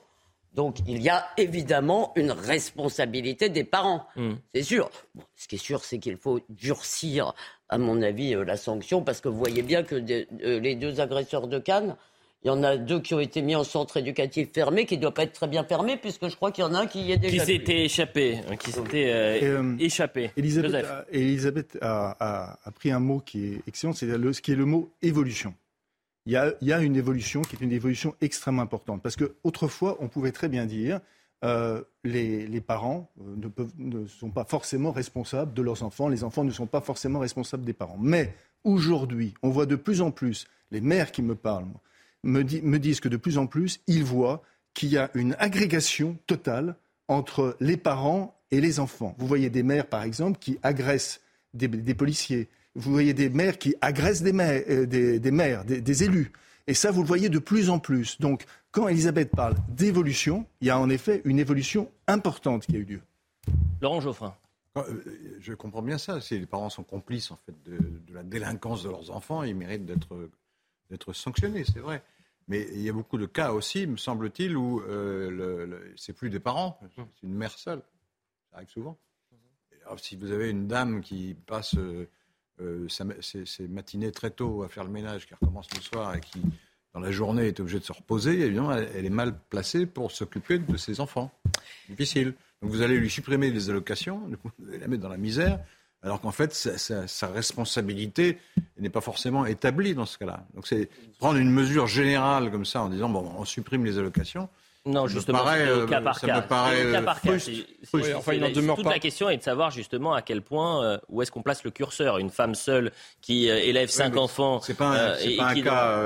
Speaker 3: Donc il y a évidemment une responsabilité des parents, mmh. c'est sûr. ce qui est sûr, c'est qu'il faut durcir, à mon avis, la sanction, parce que vous voyez bien que les deux agresseurs de Cannes, il y en a deux qui ont été mis en centre éducatif fermé, qui ne doit pas être très bien fermé, puisque je crois qu'il y en a un qui y est déjà.
Speaker 1: Qui s'était échappé, hein, qui s'était euh, euh, échappé.
Speaker 4: Elisabeth, a, pris un mot qui est excellent, c'est ce qui est le mot évolution. Il y, a, une évolution qui est une évolution extrêmement importante. Parce qu'autrefois, on pouvait très bien dire euh, les, les, parents ne, peuvent, ne, sont pas forcément responsables de leurs enfants, les enfants ne sont pas forcément responsables des parents. Mais aujourd'hui, on voit de plus en plus les mères qui me parlent me, disent que de plus en plus, ils voient qu'il y a une agrégation totale entre les parents et les enfants. Vous voyez des mères, par exemple, qui agressent des, policiers. Vous voyez des mères qui agressent des, mères, euh, des, maires, des, élus. Et ça, vous le voyez de plus en plus. Donc, quand Elisabeth parle d'évolution, il y a en effet une évolution importante qui a eu lieu.
Speaker 1: Laurent Geoffrin.
Speaker 2: Euh, je comprends bien ça. Si les parents sont complices en fait de, de la délinquance de leurs enfants, ils méritent d'être d'être sanctionné, c'est vrai. Mais il y a beaucoup de cas aussi, me semble-t-il, où euh, c'est plus des parents, c'est une mère seule. Ça arrive souvent. Alors, si vous avez une dame qui passe euh, euh, ses, matinées très tôt à faire le ménage, qui recommence le soir et qui, la journée, est obligée de se reposer, évidemment, elle, est mal placée pour s'occuper de ses enfants. Difficile. Donc vous allez lui supprimer les allocations, (laughs) vous allez la mettre dans la misère, alors qu'en fait, sa, responsabilité n'est pas forcément établie dans ce cas-là. Donc c'est prendre une mesure générale comme ça en disant, bon, on supprime les allocations.
Speaker 1: Non, justement, c'est au cas par cas. toute la question est de savoir justement à quel point, euh, où est-ce qu'on place le curseur. Une femme seule qui euh, élève cinq enfants.
Speaker 2: C'est pas un, euh, pas un cas,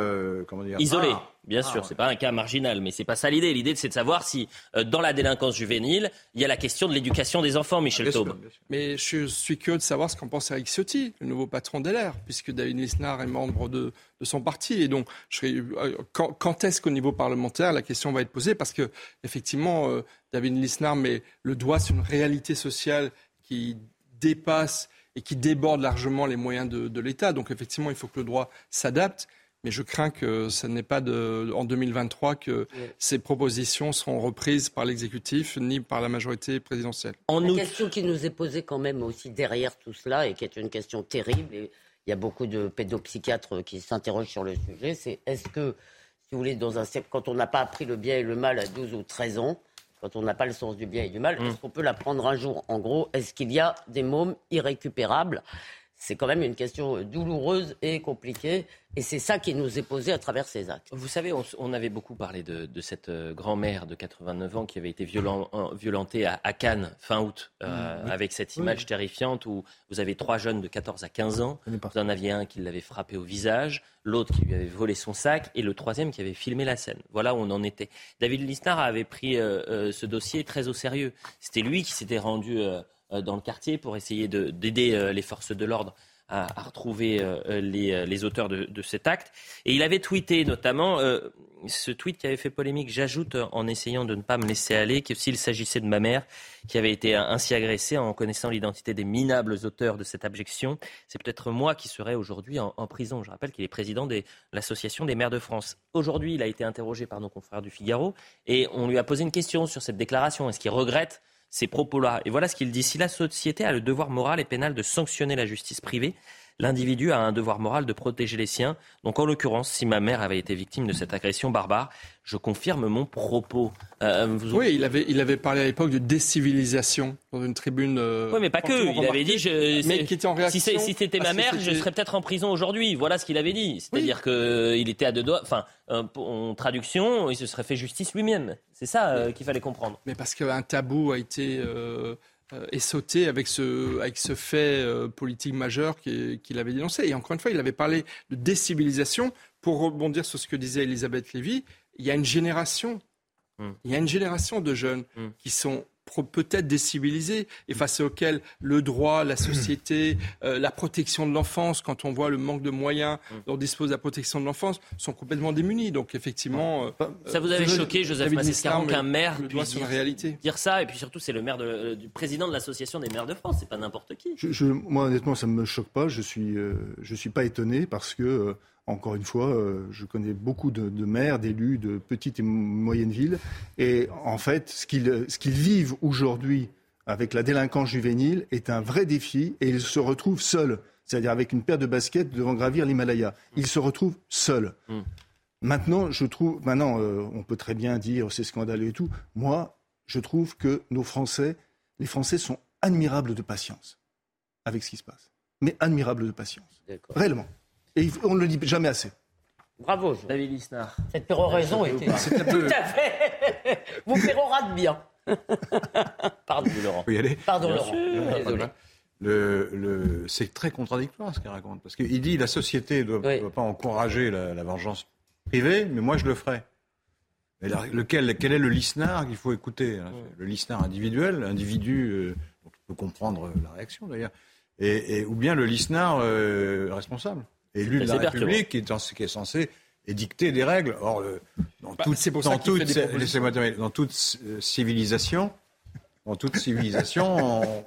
Speaker 2: comment dire,
Speaker 1: isolé. Bien sûr, ah, c'est pas un cas marginal, mais c'est pas ça l'idée. L'idée, c'est de savoir si, euh, dans la délinquance juvénile, il y a la question de l'éducation des enfants, Michel ah, Taube.
Speaker 5: Mais je suis curieux de savoir ce qu'en pense Eric Ciotti, le nouveau patron d'LR, puisque David Lisnard est membre de, son parti. Et donc, euh, quand, est-ce qu'au niveau parlementaire, la question va être posée? Parce que, effectivement, euh, David Lisnard met le doigt sur une réalité sociale qui dépasse et qui déborde largement les moyens de l'État. Donc, effectivement, il faut que le droit s'adapte. Mais je crains que ce n'est pas de, en 2023 que ces propositions seront reprises par l'exécutif ni par la majorité présidentielle.
Speaker 3: En une question qui nous est posée quand même aussi derrière tout cela et qui est une question terrible, et il y a beaucoup de pédopsychiatres qui s'interrogent sur le sujet, c'est est-ce que, si vous voulez, dans un, quand on n'a pas appris le bien et le mal à 12 ou 13 ans, quand on n'a pas le sens du bien et du mal, mmh. est-ce qu'on peut l'apprendre un jour? En gros, est-ce qu'il y a des mômes irrécupérables? C'est quand même une question douloureuse et compliquée. Et c'est ça qui nous est posé à travers ces actes.
Speaker 1: Vous savez, on, avait beaucoup parlé de, cette euh, grand-mère de 89 ans qui avait été violent, violentée à, Cannes fin août, euh, mmh, avec cette image terrifiante où vous avez trois jeunes de 14 à 15 ans. Vous en aviez un qui l'avait frappé au visage, l'autre qui lui avait volé son sac et le troisième qui avait filmé la scène. Voilà où on en était. David Lisnard avait pris euh, ce dossier très au sérieux. C'était lui qui s'était rendu euh, dans le quartier pour essayer d'aider euh, les forces de l'ordre à, retrouver euh, les, auteurs de, cet acte. Et il avait tweeté notamment ce tweet qui avait fait polémique. J'ajoute en essayant de ne pas me laisser aller que s'il s'agissait de ma mère qui avait été ainsi agressée en connaissant l'identité des minables auteurs de cette abjection, c'est peut-être moi qui serais aujourd'hui en, en, prison. Je rappelle qu'il est président de l'Association des maires de France. Aujourd'hui, il a été interrogé par nos confrères du Figaro et on lui a posé une question sur cette déclaration. Est-ce qu'il regrette ces propos-là. Et voilà ce qu'il dit. Si la société a le devoir moral et pénal de sanctionner la justice privée, l'individu a un devoir moral de protéger les siens. Donc en l'occurrence, si ma mère avait été victime de cette agression barbare, je confirme mon propos.
Speaker 5: Euh, oui, il avait, il avait parlé à l'époque de décivilisation dans une tribune. Euh,
Speaker 1: oui, mais pas que. Il avait dit, je, mais qui était en réaction. Si c'était ma mère, je serais peut-être en prison aujourd'hui. Voilà ce qu'il avait dit. C'est-à-dire qu'il était à deux doigts. Enfin, euh, en traduction, il se serait fait justice lui-même. C'est ça qu'il fallait comprendre.
Speaker 5: Mais parce qu'un tabou a été est sauté avec ce, avec ce fait politique majeur qu'il avait dénoncé. Et encore une fois, il avait parlé de décivilisation. Pour rebondir sur ce que disait Elisabeth Lévy, il y a une génération, hmm. il y a une génération de jeunes hmm. qui sont peut-être décivilisés et face auxquels le droit, la société, euh, la protection de l'enfance, quand on voit le manque de moyens hmm. dont dispose la protection de l'enfance, sont complètement démunis. Donc effectivement,
Speaker 1: euh, ça vous avait choqué, Joseph Massescaron, qu'un maire puisse
Speaker 5: dire, réalité.
Speaker 1: dire ça, et puis surtout c'est le maire de, du président de l'association des maires de France, c'est pas n'importe qui.
Speaker 4: Je, moi honnêtement, ça me choque pas. Je suis, euh, je suis pas étonné parce que encore une fois, euh, je connais beaucoup de, maires, d'élus de petites et moyennes villes. Et en fait, ce qu'ils vivent aujourd'hui avec la délinquance juvénile est un vrai défi et ils se retrouvent seuls. C'est-à-dire avec une paire de baskets devant gravir l'Himalaya. Ils se retrouvent seuls. Hmm. Maintenant, je trouve, maintenant, euh, on peut très bien dire c'est scandaleux et tout. Moi, je trouve que nos Français, les Français sont admirables de patience avec ce qui se passe. Mais admirables de patience. Réellement. Et on ne le dit jamais assez.
Speaker 3: Bravo,
Speaker 1: David Lisnard.
Speaker 3: Cette péroraison était. Tout à fait. Vous (laughs) pérorate bien. (laughs) Pardon, Laurent.
Speaker 2: Vous y aller
Speaker 3: Pardon, Laurent.
Speaker 2: Désolé. Le, c'est très contradictoire ce qu'il raconte. Parce qu'il dit la société ne doit, pas encourager la, vengeance privée, mais moi je le ferai. Mais lequel, quel est le lisnard qu'il faut écouter hein Le lisnard individuel, l'individu, euh, on peut comprendre la réaction d'ailleurs, et, ou bien le lisnard euh, responsable élu de la République qui est, qui est censé édicter des règles. Or, dans, bah, toute, dans, toute, dans toute civilisation, dans toute civilisation,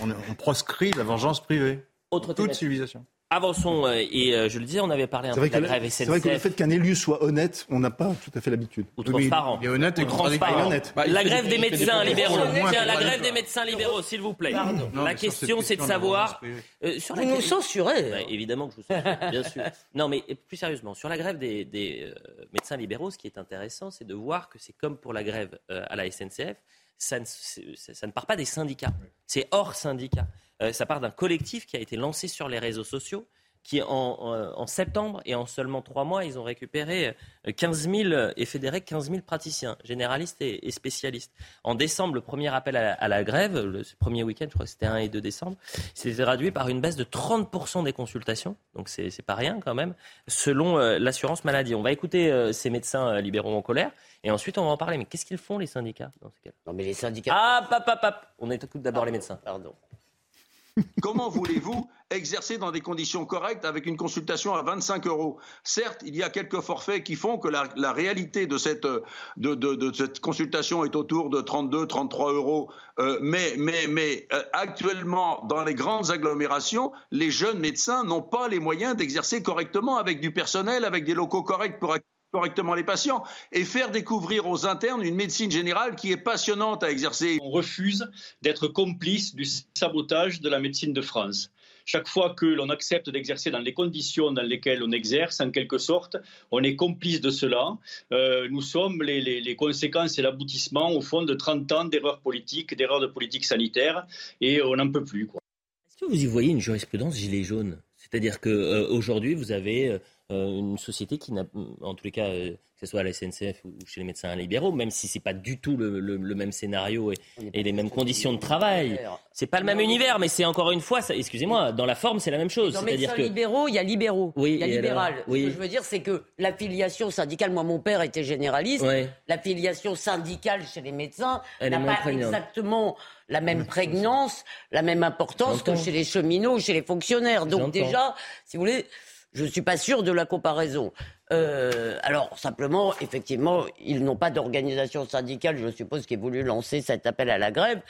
Speaker 2: on, proscrit la vengeance privée.
Speaker 1: Autre
Speaker 2: toute civilisation.
Speaker 1: Avançons, euh, et euh, je le disais, on avait parlé un peu de la grève SNCF.
Speaker 4: C'est vrai que le fait qu'un élu soit honnête, on n'a pas tout à fait l'habitude.
Speaker 1: Ou transparent.
Speaker 2: Il est honnête et
Speaker 1: transparent.
Speaker 4: honnête.
Speaker 2: Bah,
Speaker 1: la grève
Speaker 2: des-
Speaker 1: médecins libéraux. Tiens, la grève des médecins libéraux, s'il vous plaît. La question, c'est de savoir. euh, sur
Speaker 14: Vous
Speaker 1: la-
Speaker 14: nous censurez.
Speaker 1: Ouais, évidemment que je vous censure, bien sûr. (laughs) Non, mais plus sérieusement, sur la grève des, médecins libéraux, ce qui est intéressant, c'est de voir que c'est comme pour la grève à la SNCF, ça ne part pas des syndicats. C'est hors syndicat. Euh, ça part d'un collectif qui a été lancé sur les réseaux sociaux qui en, en- en septembre et en seulement trois mois, ils ont récupéré euh, 15 000 euh, et fédéré 15 000 praticiens, généralistes et, et spécialistes. En décembre, le premier appel à la, à la grève, le premier week-end, je crois que c'était 1 et 2 décembre, s'est traduit par une baisse de 30% des consultations, donc c'est c'est pas rien quand même, selon euh, l'assurance maladie. On va écouter euh, ces médecins euh, libéraux en colère et ensuite on va en parler. Mais qu'est-ce qu'ils font les syndicats dans ces cas
Speaker 3: Non, mais les syndicats.
Speaker 1: Ah, pap, pap, pap. On écoute d'abord les médecins.
Speaker 3: Pardon.
Speaker 16: Comment voulez-vous exercer dans des conditions correctes avec une consultation à 25 euros? Certes, il y a quelques forfaits qui font que la, réalité de cette consultation est autour de 32, 33 euros. Euh, mais mais, mais euh, actuellement, dans les grandes agglomérations, les jeunes médecins n'ont pas les moyens d'exercer correctement avec du personnel, avec des locaux corrects pour accueillir correctement les patients et faire découvrir aux internes une médecine générale qui est passionnante à exercer.
Speaker 17: On refuse d'être complice du sabotage de la médecine de France. Chaque fois que l'on accepte d'exercer dans les conditions dans lesquelles on exerce, en quelque sorte, on est complice de cela. Euh, nous sommes les, les- les conséquences et l'aboutissement, au fond, de 30 ans d'erreurs politiques, d'erreurs de politique sanitaire, et on n'en peut plus.
Speaker 1: Est-ce que vous y voyez une jurisprudence gilet jaune? C'est-à-dire qu'aujourd'hui, vous avez euh, une société qui n'a, en tous les cas, euh, que ce soit à la SNCF ou chez les médecins libéraux, même si c'est pas du tout le, le- le même scénario et, et les mêmes conditions de travail, c'est pas le même univers, mais c'est encore une fois, ça- excusez-moi, dans la forme, c'est la même chose.
Speaker 3: Dans médecins
Speaker 1: que
Speaker 3: libéraux, il y a libéraux,
Speaker 1: Oui,
Speaker 3: il y a libéral.
Speaker 1: alors Oui.
Speaker 3: Ce que je veux dire, c'est que l'affiliation syndicale, moi mon père était généraliste, l'affiliation syndicale chez les médecins
Speaker 1: Elle
Speaker 3: n'a pas
Speaker 1: prégnante.
Speaker 3: exactement la même prégnance, la même importance que chez les cheminots ou chez les fonctionnaires. Donc
Speaker 1: J'entends.
Speaker 3: déjà, si vous voulez, je ne suis pas sûr de la comparaison. Euh, alors, simplement, effectivement, ils n'ont pas d'organisation syndicale, je suppose, qui ait voulu lancer cet appel à la grève.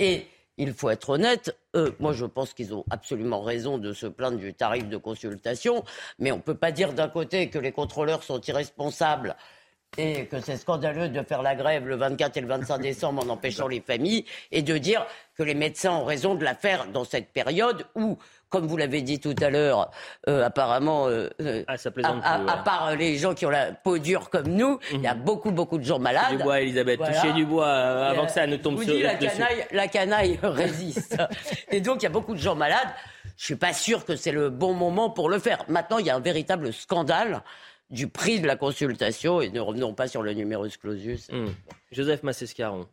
Speaker 3: Et il faut être honnête, euh, moi je pense qu'ils ont absolument raison de se plaindre du tarif de consultation, mais on ne peut pas dire d'un côté que les contrôleurs sont irresponsables et que c'est scandaleux de faire la grève le 24 et le 25 décembre en empêchant les familles, et de dire que les médecins ont raison de la faire dans cette période où, comme vous l'avez dit tout à l'heure, euh, apparemment, euh, euh,
Speaker 1: Ah, ça
Speaker 3: à, à- part les gens qui ont la peau dure comme nous, il y a beaucoup, beaucoup de gens malades.
Speaker 1: Du bois, Elisabeth,
Speaker 3: Voilà.
Speaker 1: touchez du bois euh, avant que ça ne tombe
Speaker 3: vous
Speaker 1: sur
Speaker 3: la
Speaker 1: dessus.
Speaker 3: canaille, la canaille (laughs) résiste. Et donc, il y a beaucoup de gens malades. Je suis pas sûr que c'est le bon moment pour le faire. Maintenant, il y a un véritable scandale du prix de la consultation. Et ne revenons pas sur le numerus clausus.
Speaker 1: Hum. Joseph Massescaron.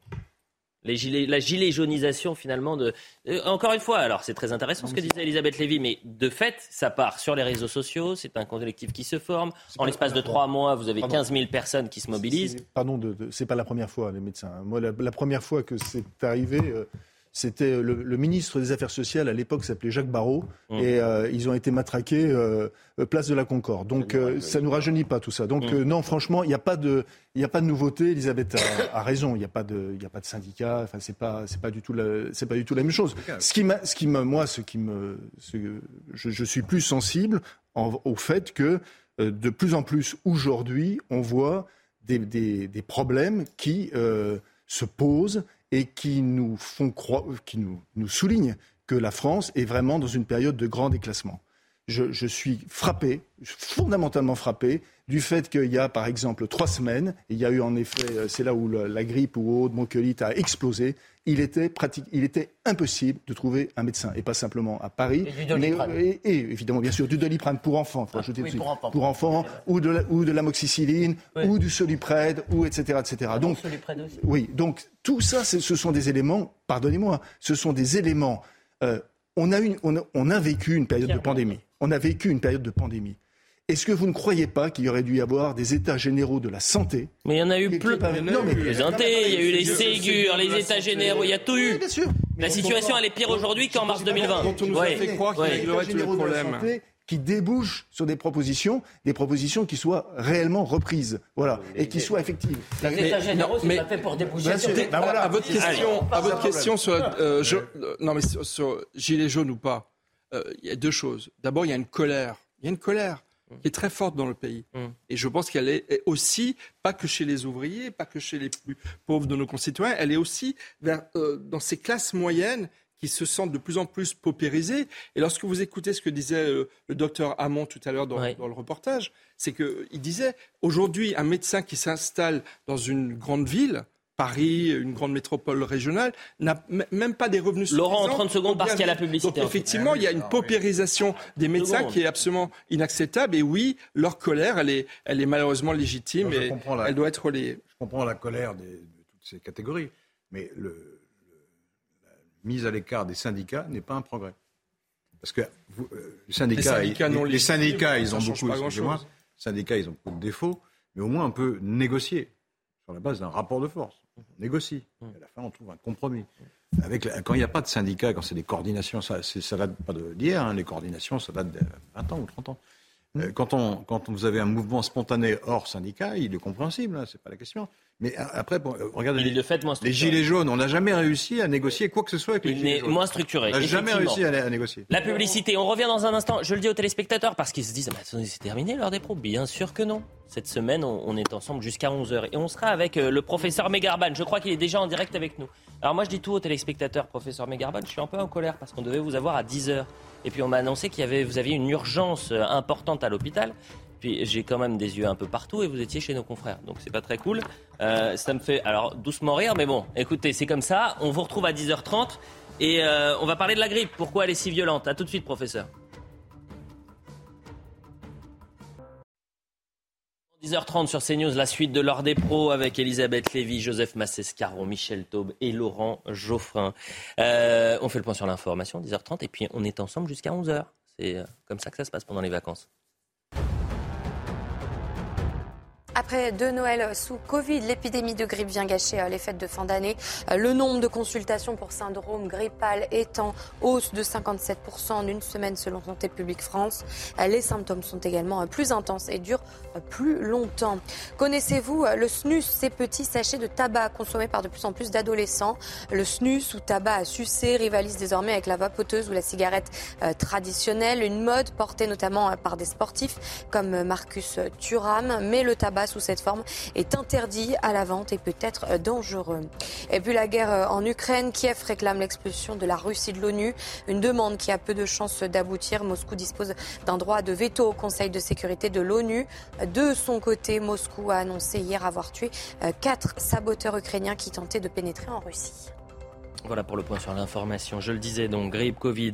Speaker 1: Les gilets, la gilet jaunisation finalement de. Euh, encore une fois, alors c'est très intéressant ce que disait Elisabeth Lévy, mais de fait, ça part sur les réseaux sociaux, c'est un collectif qui se forme. En l'espace de trois mois, vous avez
Speaker 4: Pardon.
Speaker 1: 15 000 personnes qui se mobilisent.
Speaker 4: Pardon, de, de- c'est pas la première fois, les médecins. Moi, la, la première fois que c'est arrivé, euh, c'était le, le ministre des Affaires sociales à l'époque s'appelait Jacques Barrot,
Speaker 1: Mmh.
Speaker 4: et euh, ils ont été matraqués euh, euh, place de la Concorde. Donc euh, ça nous rajeunit pas tout ça. Donc
Speaker 1: Mmh.
Speaker 4: euh, non, franchement, il n'y a pas de, il a pas de nouveauté. Elisabeth a, a raison. Il n'y a pas de, il a pas de syndicat. Enfin, c'est pas, c'est pas du tout, c'est pas du tout la même chose. Ce qui m'a, ce qui me, moi, ce qui me, ce je, je suis plus sensible en- au fait que euh, de plus en plus aujourd'hui, on voit des, des- des problèmes qui euh, se posent et qui nous font croire, qui nous, nous soulignent que la France est vraiment dans une période de grand déclassement. Je, je suis frappé, fondamentalement frappé, du fait qu'il y a, par exemple, trois semaines, il y a eu en effet, euh, c'est là où la grippe ou autre bronchiolite a explosé, il était, pratique, il était impossible de trouver un médecin, et pas simplement à Paris,
Speaker 3: Et du
Speaker 4: mais, et, et évidemment, bien sûr, du doliprane pour enfants, faut ajouter
Speaker 3: oui,
Speaker 4: dessus.
Speaker 3: pour enfants.
Speaker 4: pour enfants, ou de, la- ou de l'amoxicilline, ou du soluprède, ou etc. etc. Donc,
Speaker 3: Soluprède aussi.
Speaker 4: oui, donc tout ça, ce sont des éléments, pardonnez-moi, ce sont des éléments. euh, on, a une, on, a, on a vécu une période de pandémie. On a vécu une période de pandémie. Est-ce que vous ne croyez pas qu'il y aurait dû y avoir des états généraux de la santé
Speaker 1: Mais il y en a eu plein.
Speaker 4: Non, mais
Speaker 1: Les intés, il y a eu les Ségur, les états généraux, il y a tout eu.
Speaker 4: bien sûr.
Speaker 1: La situation, elle est pire aujourd'hui qu'en mars 2020.
Speaker 5: Dont on nous a fait croire qu'il
Speaker 1: Ouais.
Speaker 5: réglerait tous les
Speaker 4: généraux de la
Speaker 5: problèmes.
Speaker 4: santé qui débouchent sur des propositions, des propositions qui soient réellement reprises, voilà, et qui soient effectives.
Speaker 3: Les états généraux, c'est
Speaker 5: mais-
Speaker 3: pas fait pour déboucher
Speaker 4: Bien
Speaker 3: sur
Speaker 4: sûr.
Speaker 3: des
Speaker 4: Ben voilà.
Speaker 5: à votre question,
Speaker 4: Allez.
Speaker 5: à votre question sur, euh, je- euh, non mais sur, sur gilet jaune ou pas, euh, il y a deux choses. D'abord, il y a une colère. Il y a une colère qui est très forte dans le pays.
Speaker 1: Mm.
Speaker 5: Et je pense qu'elle est aussi, pas que chez les ouvriers, pas que chez les plus pauvres de nos concitoyens, elle est aussi vers, euh, dans ces classes moyennes qui se sentent de plus en plus paupérisées. Et lorsque vous écoutez ce que disait euh, le docteur Hamon tout à l'heure dans, dans, le reportage, c'est qu'il disait, aujourd'hui, un médecin qui s'installe dans une grande ville, Paris, une grande métropole régionale, n'a même pas des revenus
Speaker 1: suffisants. Laurent, en 30 secondes, parce qu'il y a la publicité.
Speaker 5: Donc, effectivement, il y a une paupérisation des médecins qui est absolument inacceptable. Et oui, leur colère, elle est, elle est malheureusement légitime et elle doit être relayée.
Speaker 2: Je comprends la colère de toutes ces catégories, mais le, la mise à l'écart des syndicats n'est pas un progrès. Parce que vous, euh, les syndicats, les syndicats, les, syndicats ils ont beaucoup, syndicats, ils ont beaucoup de défauts, mais au moins on peut négocier sur la base d'un rapport de force négocie. Mmh. à la fin, on trouve un compromis. Avec, quand il n'y a pas de syndicat, quand c'est des coordinations, ça, ça date pas d'hier, hein, les coordinations, ça date de 20 ans ou 30 ans. Mmh. Euh, quand, on, quand vous avez un mouvement spontané hors syndicat, il est compréhensible, hein, c'est pas la question. Mais après, euh, regardez, les, les gilets jaunes, on n'a jamais réussi à négocier quoi que ce soit avec les gilets jaunes.
Speaker 1: moins structuré.
Speaker 2: On n'a jamais réussi à, négocier.
Speaker 1: La publicité, on revient dans un instant. Je le dis aux téléspectateurs parce qu'ils se disent, c'est terminé l'heure des pros. Bien sûr que non. Cette semaine, on, est ensemble jusqu'à 11h et on sera avec euh, le professeur Megarban. Je crois qu'il est déjà en direct avec nous. Alors moi, je dis tout aux téléspectateurs, professeur Megarban, je suis un peu en colère parce qu'on devait vous avoir à 10h. Et puis on m'a annoncé qu'il y avait, vous aviez une urgence euh, importante à l'hôpital. Puis j'ai quand même des yeux un peu partout et vous étiez chez nos confrères. Donc c'est pas très cool. Euh, ça me fait alors doucement rire, mais bon, écoutez, c'est comme ça. On vous retrouve à 10h30 et euh, on va parler de la grippe. Pourquoi elle est si violente? À tout de suite, professeur. 10h30 sur CNews, la suite de l'heure des pros avec Elisabeth Lévy, Joseph Massescaron, Michel Taube et Laurent Geoffrin. Euh, on fait le point sur l'information, 10h30, et puis on est ensemble jusqu'à 11h. C'est comme ça que ça se passe pendant les vacances.
Speaker 6: Après deux Noëls sous Covid, l'épidémie de grippe vient gâcher euh, les fêtes de fin d'année. Euh, le nombre de consultations pour syndrome grippal est en hausse de 57% en une semaine selon Santé publique France. Euh, les symptômes sont également plus intenses et durent plus longtemps. Connaissez-vous le snus, ces petits sachets de tabac consommés par de plus en plus d'adolescents Le snus ou tabac à sucer rivalise désormais avec la vapoteuse ou la cigarette traditionnelle, une mode portée notamment par des sportifs comme Marcus Thuram. Mais le tabac sous cette forme est interdit à la vente et peut être dangereux. Et puis la guerre en Ukraine, Kiev réclame l'expulsion de la Russie de l'ONU, une demande qui a peu de chances d'aboutir. Moscou dispose d'un droit de veto au Conseil de sécurité de l'ONU. De son côté, Moscou a annoncé hier avoir tué quatre saboteurs ukrainiens qui tentaient de pénétrer en Russie.
Speaker 1: Voilà pour le point sur l'information. Je le disais donc, grippe, Covid,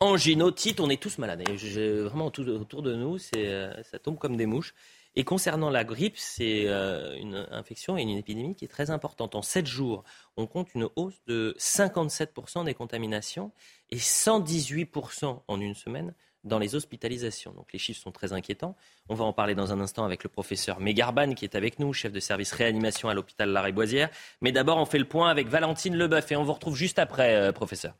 Speaker 1: angine, otite, on est tous malades. Vraiment autour de nous, c'est, ça tombe comme des mouches. Et concernant la grippe, c'est euh, une infection et une épidémie qui est très importante. En 7 jours, on compte une hausse de 57% des contaminations et 118% en une semaine dans les hospitalisations. Donc les chiffres sont très inquiétants. On va en parler dans un instant avec le professeur Mégarban qui est avec nous, chef de service réanimation à l'hôpital Larrey-Boisière. Mais d'abord, on fait le point avec Valentine Leboeuf et on vous retrouve juste après, euh, professeur.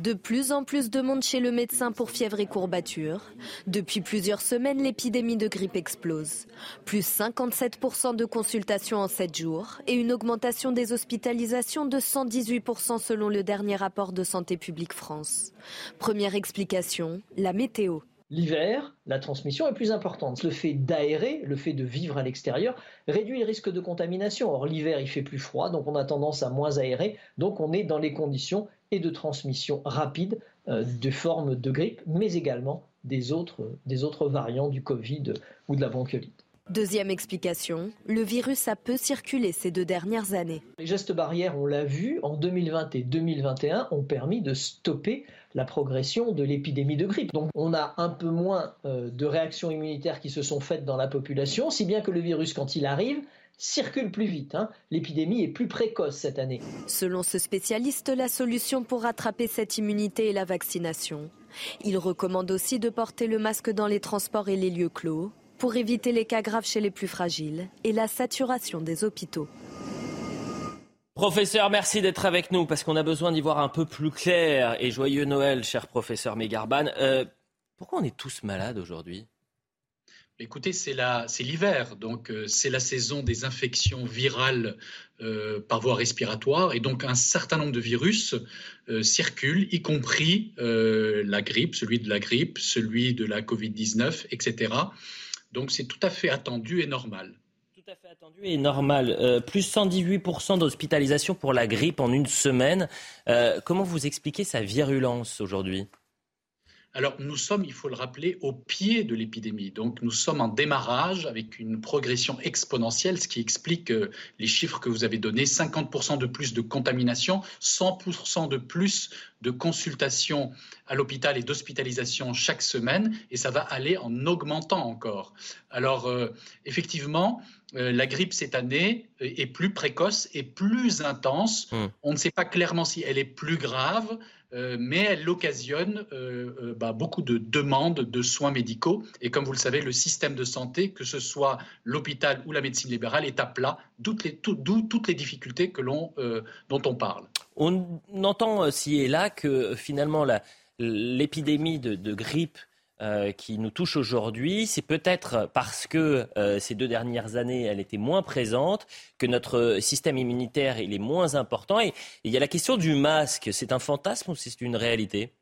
Speaker 18: De plus en plus de monde chez le médecin pour fièvre et courbatures. Depuis plusieurs semaines, l'épidémie de grippe explose. Plus 57% de consultations en 7 jours et une augmentation des hospitalisations de 118% selon le dernier rapport de Santé publique France. Première explication, la météo.
Speaker 19: L'hiver, la transmission est plus importante. Le fait d'aérer, le fait de vivre à l'extérieur, réduit le risque de contamination. Or, l'hiver, il fait plus froid, donc on a tendance à moins aérer, donc on est dans les conditions et de transmission rapide euh, de formes de grippe, mais également des autres, des autres variants du Covid ou de la bronchiolite.
Speaker 18: Deuxième explication, le virus a peu circulé ces deux dernières années.
Speaker 19: Les gestes barrières, on l'a vu, en 2020 et 2021, ont permis de stopper la progression de l'épidémie de grippe. Donc on a un peu moins euh, de réactions immunitaires qui se sont faites dans la population, si bien que le virus, quand il arrive, circule plus vite. Hein. L'épidémie est plus précoce cette année.
Speaker 18: Selon ce spécialiste, la solution pour rattraper cette immunité est la vaccination. Il recommande aussi de porter le masque dans les transports et les lieux clos pour éviter les cas graves chez les plus fragiles et la saturation des hôpitaux.
Speaker 1: Professeur, merci d'être avec nous parce qu'on a besoin d'y voir un peu plus clair. Et joyeux Noël, cher professeur Mégarban. Euh, pourquoi on est tous malades aujourd'hui?
Speaker 20: Écoutez, c'est l'hiver, donc euh, c'est la saison des infections virales euh, par voie respiratoire, et donc un certain nombre de virus circulent, y compris la grippe, celui de la grippe, celui de la Covid-19, etc. Donc c'est tout à fait attendu et normal.
Speaker 1: À fait attendu et normal. plus 118% d'hospitalisation pour la grippe en une semaine. comment vous expliquez sa virulence aujourd'hui?
Speaker 20: Alors nous sommes, il faut le rappeler, au pied de l'épidémie. Donc nous sommes en démarrage avec une progression exponentielle, ce qui explique euh, les chiffres que vous avez donnés, 50% de plus de contamination, 100% de plus de consultations à l'hôpital et d'hospitalisation chaque semaine, et ça va aller en augmentant encore. Alors euh, effectivement, euh, la grippe cette année est plus précoce et plus intense. Mmh. On ne sait pas clairement si elle est plus grave. Euh, mais elle occasionne euh, euh, bah, beaucoup de demandes de soins médicaux. Et comme vous le savez, le système de santé, que ce soit l'hôpital ou la médecine libérale, est à plat, d'où toutes les difficultés que dont on parle.
Speaker 1: On entend ci et là que finalement l'épidémie de grippe euh, qui nous touche aujourd'hui, c'est peut-être parce que euh, ces deux dernières années, elle était moins présente, que notre système immunitaire il est moins important. Et, il y a la question du masque. C'est un fantasme ou c'est une réalité?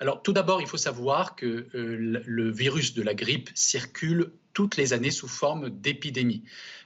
Speaker 20: Alors tout d'abord, il faut savoir que euh, le virus de la grippe circule toutes les années sous forme d'épidémie.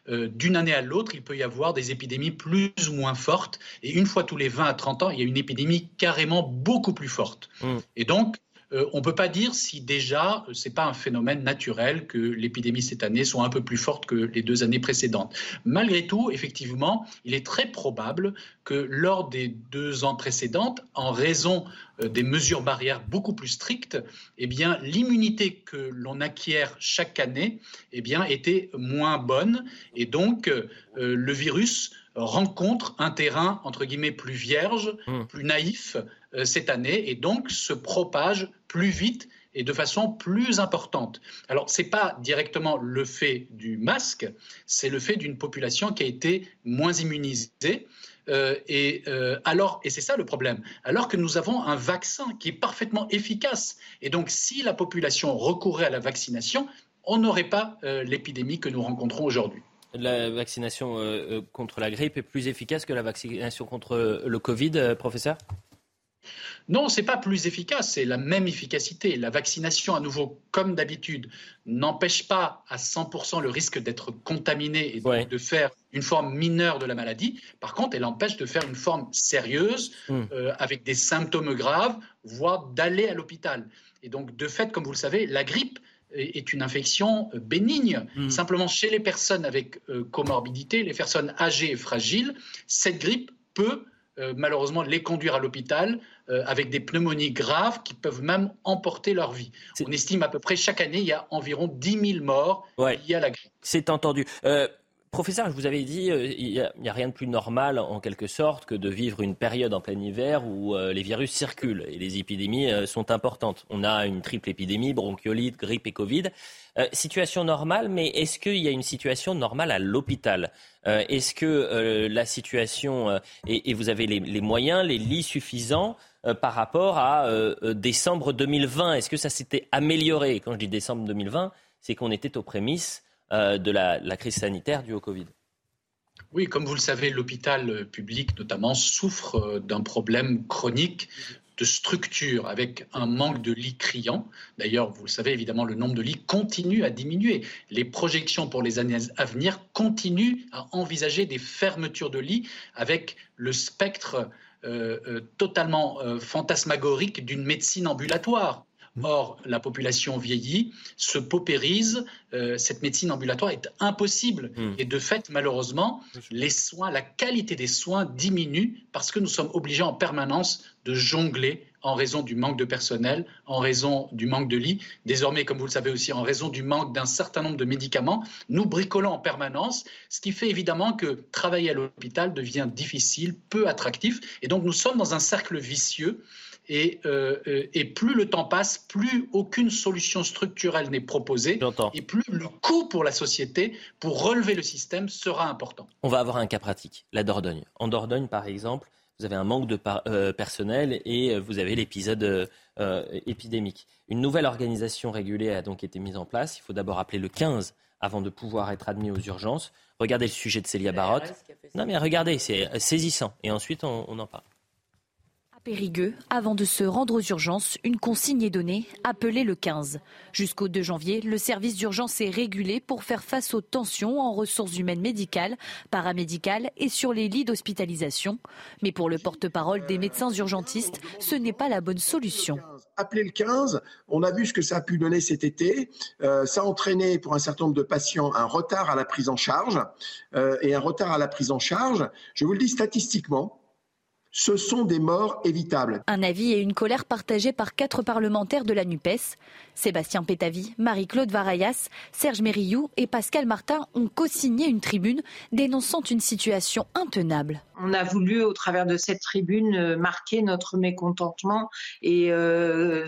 Speaker 20: D'une année à l'autre, il peut y avoir des épidémies plus ou moins fortes. Et une fois tous les 20 à 30 ans, il y a une épidémie carrément beaucoup plus forte. Mmh. Et donc, euh, on ne peut pas dire si déjà euh, ce n'est pas un phénomène naturel que l'épidémie cette année soit un peu plus forte que les deux années précédentes. Malgré tout, effectivement, il est très probable que lors des deux ans précédentes, en raison euh, des mesures barrières beaucoup plus strictes, eh bien, l'immunité que l'on acquiert chaque année eh bien, était moins bonne et donc le virus rencontre un terrain entre guillemets plus vierge, mmh. plus naïf euh, cette année et donc se propage plus vite et de façon plus importante. Alors, ce n'est pas directement le fait du masque, c'est le fait d'une population qui a été moins immunisée. Euh, et, euh, alors, et c'est ça le problème, alors que nous avons un vaccin qui est parfaitement efficace. Et donc, si la population recourait à la vaccination, on n'aurait pas l'épidémie que nous rencontrons aujourd'hui.
Speaker 1: La vaccination contre la grippe est plus efficace que la vaccination contre le Covid, professeur?
Speaker 20: Non, c'est pas plus efficace, c'est la même efficacité. La vaccination, à nouveau, comme d'habitude, n'empêche pas à 100% le risque d'être contaminé et de, faire une forme mineure de la maladie. Par contre, elle empêche de faire une forme sérieuse, hmm. euh, avec des symptômes graves, voire d'aller à l'hôpital. Et donc, de fait, comme vous le savez, la grippe est une infection euh, bénigne. Hmm. Simplement, chez les personnes avec euh, comorbidité, les personnes âgées et fragiles, cette grippe peut malheureusement les conduire à l'hôpital euh, avec des pneumonies graves qui peuvent même emporter leur vie. On estime à peu près chaque année, il y a environ 10 000 morts liés à la grippe.
Speaker 1: C'est entendu. Euh, professeur, je vous avais dit, euh, il n'y a, rien de plus normal, en quelque sorte, que de vivre une période en plein hiver où les virus circulent et les épidémies sont importantes. On a une triple épidémie, bronchiolite, grippe et Covid. situation normale, mais est-ce qu'il y a une situation normale à l'hôpital? Est-ce que la situation, et, vous avez les, moyens, les lits suffisants euh, par rapport à euh, euh, décembre 2020 Est-ce que ça s'était amélioré? Quand je dis décembre 2020, c'est qu'on était aux prémices de la, crise sanitaire due au Covid.
Speaker 20: Oui, comme vous le savez, l'hôpital public notamment souffre d'un problème chronique de structure avec un manque de lits criant. D'ailleurs, vous le savez, évidemment, le nombre de lits continue à diminuer. Les projections pour les années à venir continuent à envisager des fermetures de lits avec le spectre euh, euh, totalement euh, fantasmagorique d'une médecine ambulatoire. Or, la population vieillit, se paupérise, cette médecine ambulatoire est impossible. Mmh. Et de fait, malheureusement, les soins, la qualité des soins diminue parce que nous sommes obligés en permanence de jongler en raison du manque de personnel, en raison du manque de lits, désormais, comme vous le savez aussi, en raison du manque d'un certain nombre de médicaments. Nous bricolons en permanence, ce qui fait évidemment que travailler à l'hôpital devient difficile, peu attractif, et donc nous sommes dans un cercle vicieux. Et, euh, et, plus le temps passe, plus aucune solution structurelle n'est proposée, et plus le coût pour la société, pour relever le système, sera important.
Speaker 1: On va avoir un cas pratique, la Dordogne. En Dordogne, par exemple, vous avez un manque de personnel et vous avez l'épisode épidémique. Une nouvelle organisation régulée a donc été mise en place. Il faut d'abord appeler le 15 avant de pouvoir être admis aux urgences. Regardez le sujet de Célia Barotte. Non mais regardez, c'est saisissant. Et ensuite, on en parle.
Speaker 21: Périgueux, avant de se rendre aux urgences, une consigne est donnée, appelez le 15. Jusqu'au 2 janvier, le service d'urgence est régulé pour faire face aux tensions en ressources humaines médicales, paramédicales et sur les lits d'hospitalisation. Mais pour le porte-parole des médecins urgentistes, ce n'est pas la bonne solution.
Speaker 22: Appelez le 15, on a vu ce que ça a pu donner cet été. Euh, ça a entraîné pour un certain nombre de patients un retard à la prise en charge. Euh, et un retard à la prise en charge, je vous le dis statistiquement, ce sont des morts évitables.
Speaker 21: Un avis et une colère partagés par quatre parlementaires de la NUPES. Sébastien Pétavy, Marie-Claude Varayas, Serge Mérillou et Pascal Martin ont co-signé une tribune dénonçant une situation intenable.
Speaker 23: On a voulu, au travers de cette tribune, euh, marquer notre mécontentement et euh,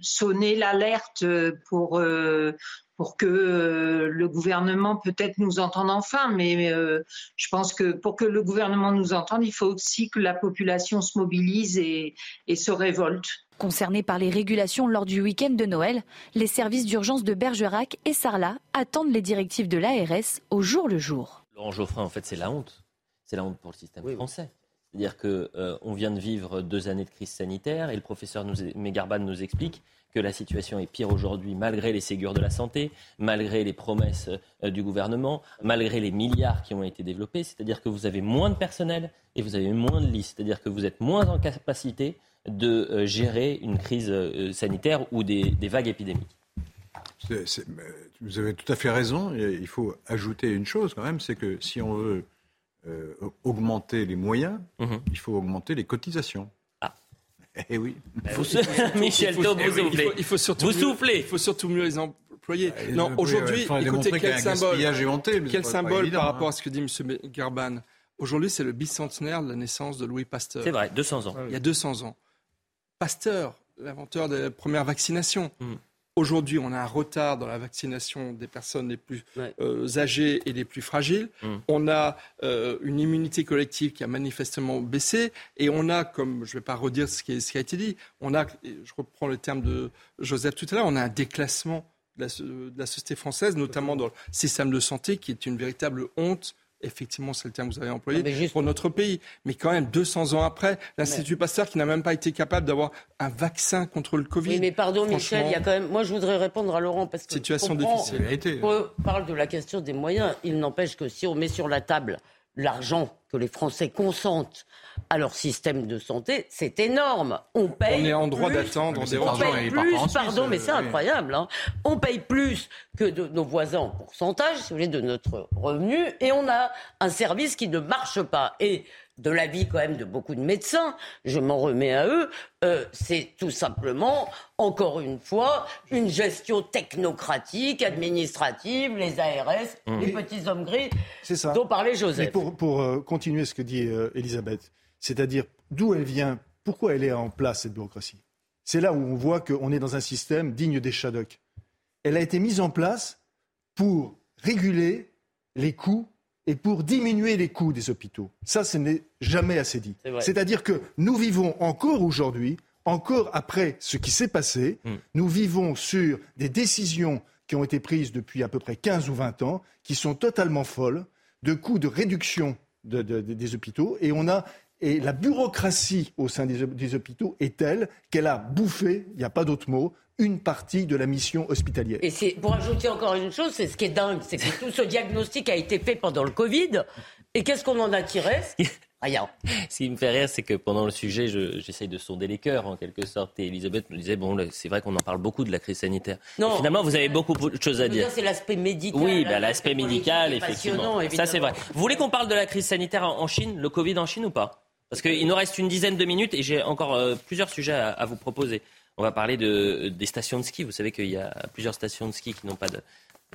Speaker 23: sonner l'alerte pour euh, pour que euh, le gouvernement peut-être nous entende enfin, mais euh, je pense que pour que le gouvernement nous entende, il faut aussi que la population se mobilise et, se révolte.
Speaker 21: Concernés par les régulations lors du week-end de Noël, les services d'urgence de Bergerac et Sarlat attendent les directives de l'ARS au jour le jour.
Speaker 1: Laurent Geoffrin, en fait, c'est la honte. C'est la honte pour le système français. C'est-à-dire qu'on euh, vient de vivre deux années de crise sanitaire et le professeur nous, Mégarban nous explique que la situation est pire aujourd'hui malgré les Ségures de la santé, malgré les promesses euh, du gouvernement, malgré les milliards qui ont été développés. C'est-à-dire que vous avez moins de personnel et vous avez moins de lits. C'est-à-dire que vous êtes moins en capacité de euh, gérer une crise euh, sanitaire ou des, vagues épidémiques.
Speaker 2: vous avez tout à fait raison. Il faut ajouter une chose quand même, c'est que si on veut augmenter les moyens, mhm. il faut augmenter les cotisations. Eh oui.
Speaker 1: Michel vous soufflez.
Speaker 5: Il faut, surtout
Speaker 1: vous soufflez.
Speaker 5: Il faut surtout mieux les employer. non, aujourd'hui, écoutez, quel symbole, quel symbole par rapport à ce que dit M. Garban Aujourd'hui, c'est le bicentenaire de la naissance de Louis Pasteur.
Speaker 1: C'est vrai, 200 ans.
Speaker 5: Il y a 200 ans. Pasteur, l'inventeur des premières vaccinations. Mm. Aujourd'hui, on a un retard dans la vaccination des personnes les plus euh, âgées et les plus fragiles. Mm. On a euh, une immunité collective qui a manifestement baissé. Et on a, comme je ne vais pas redire ce qui, ce qui, a été dit, on a, je reprends le terme de Joseph tout à l'heure, on a un déclassement de la, de la société française, notamment dans le système de santé, qui est une véritable honte effectivement, c'est le terme que vous avez employé, pour notre pays. Mais quand même, 200 ans après, l'Institut Pasteur qui n'a même pas été capable d'avoir un vaccin contre le Covid.
Speaker 3: mais pardon, Michel, il y a quand même. Moi, je voudrais répondre à Laurent parce que.
Speaker 5: Situation difficile.
Speaker 3: On parle de la question des moyens. Il n'empêche que si on met sur la table l'argent que les Français consentent à leur système de santé, c'est énorme. On paye.
Speaker 5: On est en droit d'attendre.
Speaker 3: On paye plus, pardon, mais c'est euh, incroyable. Hein. On paye plus que de nos voisins en pourcentage, si vous voulez, de notre revenu, et on a un service qui ne marche pas. Et de l'avis quand même de beaucoup de médecins, je m'en remets à eux, euh, c'est tout simplement, encore une fois, une gestion technocratique, administrative, les ARS, mmh. les petits hommes gris ça. dont parlait Joseph.
Speaker 4: Mais pour, euh, continuer ce que dit euh, Elisabeth, c'est-à-dire d'où elle vient, pourquoi elle est en place, cette bureaucratie? C'est là où on voit qu'on est dans un système digne des Shadocks. Elle a été mise en place pour réguler les coûts et pour diminuer les coûts des hôpitaux. Ça, ce n'est jamais assez dit. C'est-à-dire que nous vivons encore aujourd'hui, encore après ce qui s'est passé, hmm. nous vivons sur des décisions qui ont été prises depuis à peu près 15 ou 20 ans, qui sont totalement folles, de coûts de réduction des hôpitaux, et on a et la bureaucratie au sein des, hôpitaux est telle qu'elle a bouffé, il n'y a pas d'autre mot, une partie de la mission hospitalière.
Speaker 3: Et c'est pour ajouter encore une chose, c'est ce qui est dingue, c'est que tout ce diagnostic a été fait pendant le Covid. Et qu'est-ce qu'on en a tiré? Rien.
Speaker 1: Ce qui me fait rire, c'est que pendant le sujet, j'essaye de sonder les cœurs, en quelque sorte. Et Elisabeth me disait, bon, c'est vrai qu'on en parle beaucoup de la crise sanitaire. Non, finalement, vous avez beaucoup de choses à dire.
Speaker 3: C'est l'aspect médical.
Speaker 1: Oui, bah, l'aspect médical, effectivement. Ça, c'est vrai. Vous voulez qu'on parle de la crise sanitaire en Chine, le Covid en Chine ou pas? Parce qu'il nous reste une dizaine de minutes et j'ai encore euh, plusieurs sujets à vous proposer. On va parler de, des stations de ski. Vous savez qu'il y a plusieurs stations de ski qui n'ont pas de,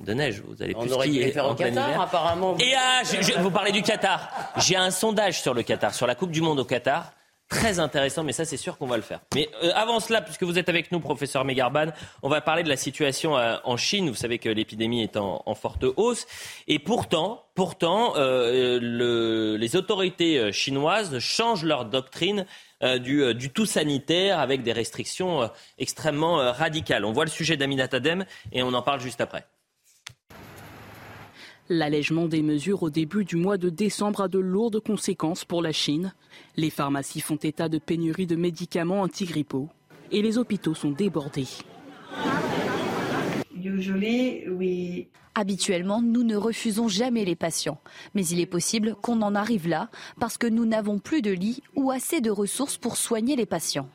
Speaker 1: de neige. Vous allez
Speaker 3: on
Speaker 1: plus
Speaker 3: aurait
Speaker 1: skier
Speaker 3: faire au Qatar, apparemment.
Speaker 1: Et ah, vous parlez du Qatar. J'ai un sondage sur le Qatar, sur la Coupe du Monde au Qatar. Très intéressant, mais ça c'est sûr qu'on va le faire. Mais euh, avant cela, puisque vous êtes avec nous, professeur Megarban, on va parler de la situation euh, en Chine. Vous savez que l'épidémie est en, forte hausse. Et pourtant, pourtant le, les autorités chinoises changent leur doctrine du, du, tout sanitaire avec des restrictions extrêmement radicales. On voit le sujet d'Aminat Adem et on en parle juste après.
Speaker 12: L'allègement des mesures au début du mois de décembre a de lourdes conséquences pour la Chine. Les pharmacies font état de pénurie de médicaments antigrippaux et les hôpitaux sont débordés.
Speaker 21: Habituellement, nous ne refusons jamais les patients, mais il est possible qu'on en arrive là parce que nous n'avons plus de lits ou assez de ressources pour soigner les patients.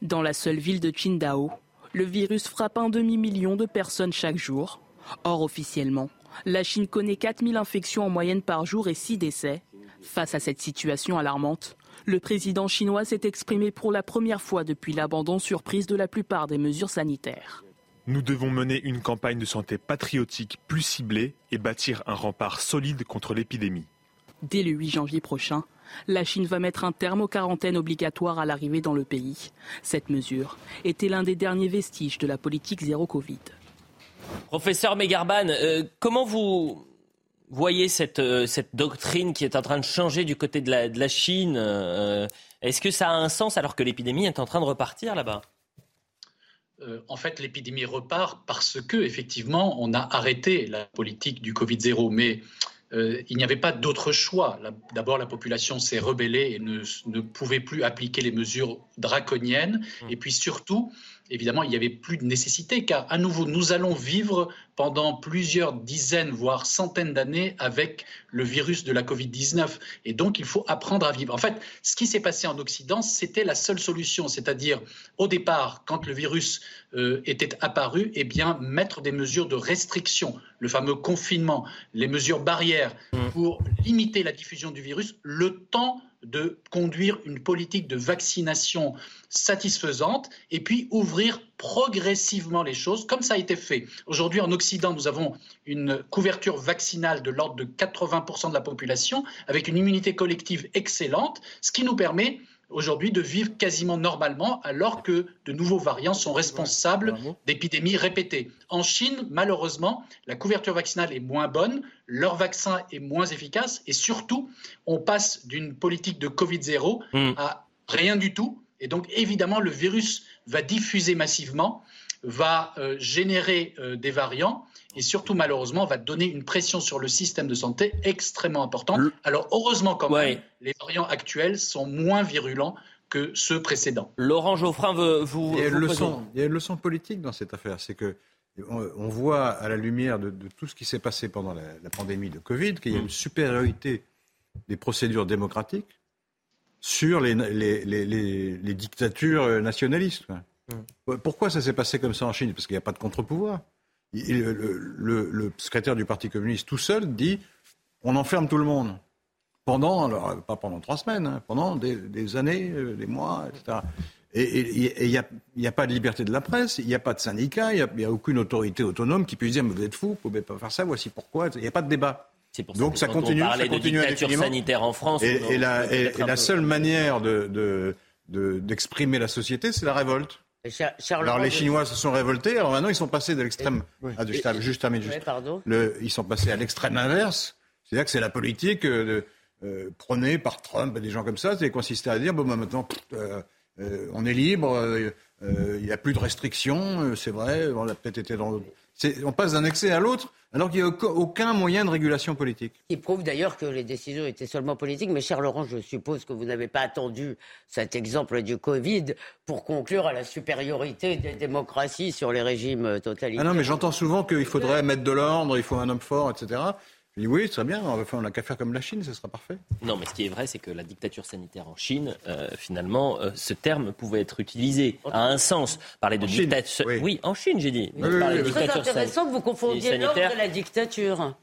Speaker 12: Dans la seule ville de Qingdao, le virus frappe un demi-million de personnes chaque jour. Or, officiellement, la Chine connaît 4000 infections en moyenne par jour et 6 décès. Face à cette situation alarmante, le président chinois s'est exprimé pour la première fois depuis l'abandon surprise de la plupart des mesures sanitaires.
Speaker 24: Nous devons mener une campagne de santé patriotique plus ciblée et bâtir un rempart solide contre l'épidémie.
Speaker 12: Dès le 8 janvier prochain, la Chine va mettre un terme aux quarantaines obligatoires à l'arrivée dans le pays. Cette mesure était l'un des derniers vestiges de la politique zéro Covid.
Speaker 1: Professeur Megarban, euh, comment vous voyez euh, cette, doctrine qui est en train de changer du côté de la, Chine euh, Est-ce que ça a un sens alors que l'épidémie est en train de repartir là-bas?
Speaker 20: En fait, l'épidémie repart parce que, effectivement, on a arrêté la politique du Covid-0. Mais euh, il n'y avait pas d'autre choix. D'abord, la population s'est rebellée et ne, ne, pouvait plus appliquer les mesures draconiennes. Mmh. Et puis surtout, évidemment, il n'y avait plus de nécessité, car à nouveau, nous allons vivre pendant plusieurs dizaines, voire centaines d'années avec le virus de la Covid-19. Et donc, il faut apprendre à vivre. En fait, ce qui s'est passé en Occident, c'était la seule solution, c'est-à-dire, au départ, quand le virus euh, était apparu, eh bien, mettre des mesures de restriction, le fameux confinement, les mesures barrières mmh. pour limiter la diffusion du virus, le temps de conduire une politique de vaccination satisfaisante et puis ouvrir progressivement les choses, comme ça a été fait. Aujourd'hui, en Occident, nous avons une couverture vaccinale de l'ordre de 80% de la population, avec une immunité collective excellente, ce qui nous permet aujourd'hui de vivre quasiment normalement alors que de nouveaux variants sont responsables d'épidémies répétées. En Chine, malheureusement, la couverture vaccinale est moins bonne, leur vaccin est moins efficace et surtout, on passe d'une politique de Covid-0 hmm. à rien du tout. Et donc, évidemment, le virus va diffuser massivement, va euh, générer euh, des variants et surtout malheureusement va donner une pression sur le système de santé extrêmement importante. Alors heureusement quand même, les variants actuels sont moins virulents que ceux précédents.
Speaker 1: Laurent Geoffrin veut vous.
Speaker 2: Il y a une, leçon, il y a une leçon politique dans cette affaire, c'est que on, voit à la lumière de, tout ce qui s'est passé pendant la, pandémie de Covid qu'il y a une supériorité des procédures démocratiques sur les, les, les dictatures nationalistes. Mm. Pourquoi ça s'est passé comme ça en Chine? Parce qu'il n'y a pas de contre-pouvoir le, secrétaire du Parti communiste tout seul dit on enferme tout le monde. Pendant, alors, pas pendant trois semaines, hein, pendant des, années, euh, des mois, etc. Et il n'y a, a, pas de liberté de la presse, il n'y a pas de syndicat, il n'y a, aucune autorité autonome qui puisse dire mais vous êtes fou, vous ne pouvez pas faire ça, voici pourquoi. Il n'y a pas de débat.
Speaker 1: Pour Donc ça, continue, ça continue de dictature sanitaire en France.
Speaker 2: Et, la, seule manière d'exprimer de, la société, c'est la révolte alors les Chinois se sont révoltés, alors maintenant ils sont passés de l'extrême. Ah, juste, juste, le, ils sont passés à l'extrême inverse. C'est-à-dire que c'est la politique euh, euh, prônée par Trump et des gens comme ça, c'est consisté à dire bon bah, maintenant euh, on est libre, il n'y a plus de restrictions, c'est vrai, on a peut-être été dans on passe d'un excès à l'autre alors qu'il n'y a aucun moyen de régulation politique.
Speaker 3: Il prouve d'ailleurs que les décisions étaient seulement politiques. Mais cher Laurent, je suppose que vous n'avez pas attendu cet exemple du Covid pour conclure à la supériorité des démocraties sur les régimes totalitaires.
Speaker 2: Ah non, mais j'entends souvent qu'il faudrait mettre de l'ordre, il faut un homme fort, etc. Je dis oui, très bien, on n'a qu'à faire comme la Chine, ce sera parfait.
Speaker 1: Non, mais ce qui est vrai, c'est que la dictature sanitaire en Chine, euh, finalement, euh, ce terme pouvait être utilisé à un sens. Parler de dictature. Oui. en Chine, j'ai dit.
Speaker 3: c'est très intéressant que vous confondiez l'ordre et la dictature.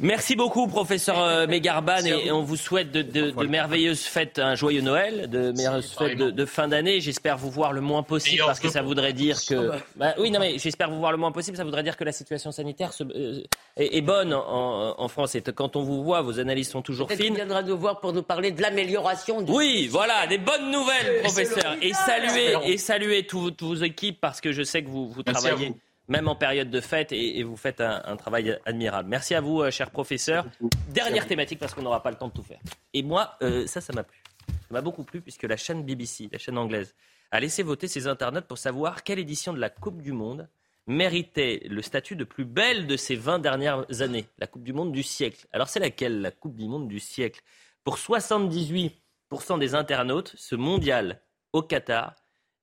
Speaker 1: Merci beaucoup, professeur euh, Mégarban, et, on vous souhaite de, merveilleuses fêtes, un joyeux Noël, de merveilleuses fêtes de, fin d'année. J'espère vous voir le moins possible, parce que ça voudrait dire que... Bah, oui, non, mais j'espère vous voir le moins possible, ça voudrait dire que la situation sanitaire euh, est, bonne en, France. Et quand on vous voit, vos analyses sont toujours fines.
Speaker 3: Il viendra nous voir pour nous parler de l'amélioration. Du...
Speaker 1: Oui, voilà, des bonnes nouvelles, professeur. Et saluer, et saluer toutes vos équipes, parce que je sais que vous, vous travaillez même en période de fête, et, vous faites un, travail admirable. Merci à vous, euh, cher professeur. Dernière thématique, parce qu'on n'aura pas le temps de tout faire. Et moi, euh, ça, ça m'a plu. Ça m'a beaucoup plu, puisque la chaîne BBC, la chaîne anglaise, a laissé voter ses internautes pour savoir quelle édition de la Coupe du Monde méritait le statut de plus belle de ces 20 dernières années, la Coupe du Monde du siècle. Alors c'est laquelle, la Coupe du Monde du siècle? Pour 78% des internautes, ce mondial au Qatar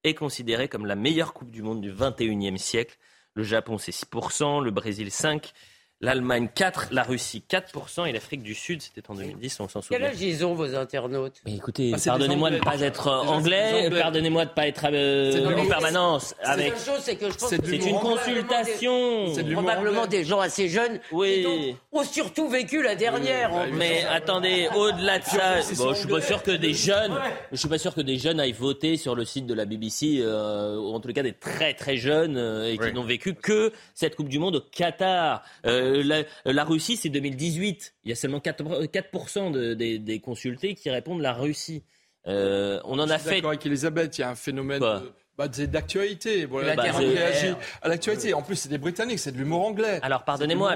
Speaker 1: est considéré comme la meilleure Coupe du Monde du 21e siècle. Le Japon, c'est 6%, le Brésil, 5%, l'Allemagne 4, la Russie 4% et l'Afrique du Sud, c'était en 2010, on s'en souvient.
Speaker 3: Quel âge ils ont vos internautes?
Speaker 1: Mais Écoutez, bah, pardonnez-moi de ne pas être anglais, pardonnez-moi de ne pas être euh, en permanence. Avec...
Speaker 3: C'est
Speaker 1: une consultation.
Speaker 3: C'est probablement des gens assez jeunes
Speaker 1: oui.
Speaker 3: qui ont surtout vécu la dernière.
Speaker 1: Mais attendez, au-delà de ça, bon, je suis pas sûr que des jeunes, je suis pas sûr que des jeunes aillent voter sur le site de la BBC, euh, ou en tout cas des très très jeunes euh, et qui n'ont vécu que cette Coupe du Monde au Qatar. Euh, la, Russie, c'est 2018. Il y a seulement 4%, des, consultés qui répondent la Russie. Euh, on en a fait.
Speaker 5: D'accord avec Elisabeth, il y a un phénomène. Bah, d'actualité. Voilà, bah, réagit à l'actualité. En plus, c'est des Britanniques, c'est de l'humour anglais.
Speaker 1: Alors, pardonnez-moi,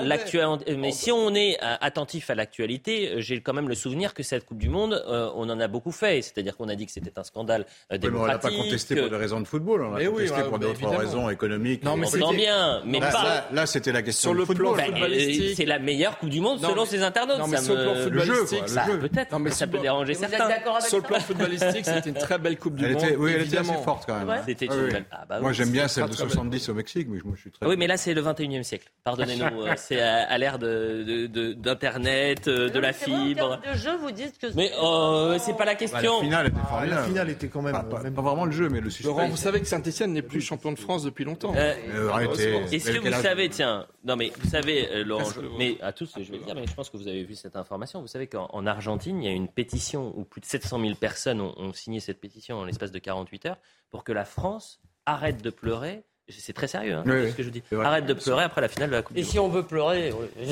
Speaker 1: mais si on est euh, attentif à l'actualité, euh, j'ai quand même le souvenir que cette Coupe du Monde, euh, on en a beaucoup fait. C'est-à-dire qu'on a dit que c'était un scandale démocratique. mais on
Speaker 2: l'a pas contesté pour des raisons de football, on l'a contesté pour d'autres raisons économiques.
Speaker 1: Non, mais c'est bien, mais
Speaker 2: là,
Speaker 1: pas...
Speaker 2: là, c'était la question
Speaker 5: sur le
Speaker 2: plan
Speaker 5: footballistique.
Speaker 1: c'est la meilleure Coupe du Monde selon ses internautes.
Speaker 5: Non, mais sur le plan footballistique,
Speaker 1: ça peut-être, mais ça peut déranger certains.
Speaker 5: Sur le plan footballistique, c'était une très belle Coupe du Monde.
Speaker 2: Oui, elle était assez forte quand même.
Speaker 1: C'était une belle
Speaker 2: bah Moi, j'aime bien celle de 70 au Mexique, mais je suis très.
Speaker 1: Oui, mais là, c'est le 21e siècle. Pardonnez-nous. (laughs) Euh, c'est à, l'ère d'Internet, de, de, la fibre.
Speaker 3: de jeu, vous dites que.
Speaker 1: Mais oh, c'est pas la question.
Speaker 2: Bah, la finale était
Speaker 4: ah, La finale était quand même.
Speaker 2: Pas, vraiment le jeu, mais le suspense. Laurent,
Speaker 5: vous savez que Saint-Etienne n'est plus champion de France depuis longtemps.
Speaker 1: Euh, euh arrêtez. Est-ce que vous savez, tiens, non, mais vous savez, euh, Laurent, mais à tous, je vais le dire, mais je pense que vous avez vu cette information. Vous savez qu'en Argentine, il y a une pétition où plus de 700 000 personnes ont, ont signé cette pétition en l'espace de 48 heures pour que la France arrête de pleurer. C'est très sérieux, hein, ce que je dis. Arrête de pleurer après la finale de la Coupe
Speaker 3: Et si on veut pleurer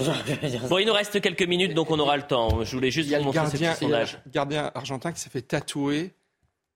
Speaker 3: (laughs)
Speaker 1: Bon, il nous reste quelques minutes, donc on aura le temps. Je voulais juste vous montrer ce petit sondage.
Speaker 5: gardien argentin qui s'est fait tatouer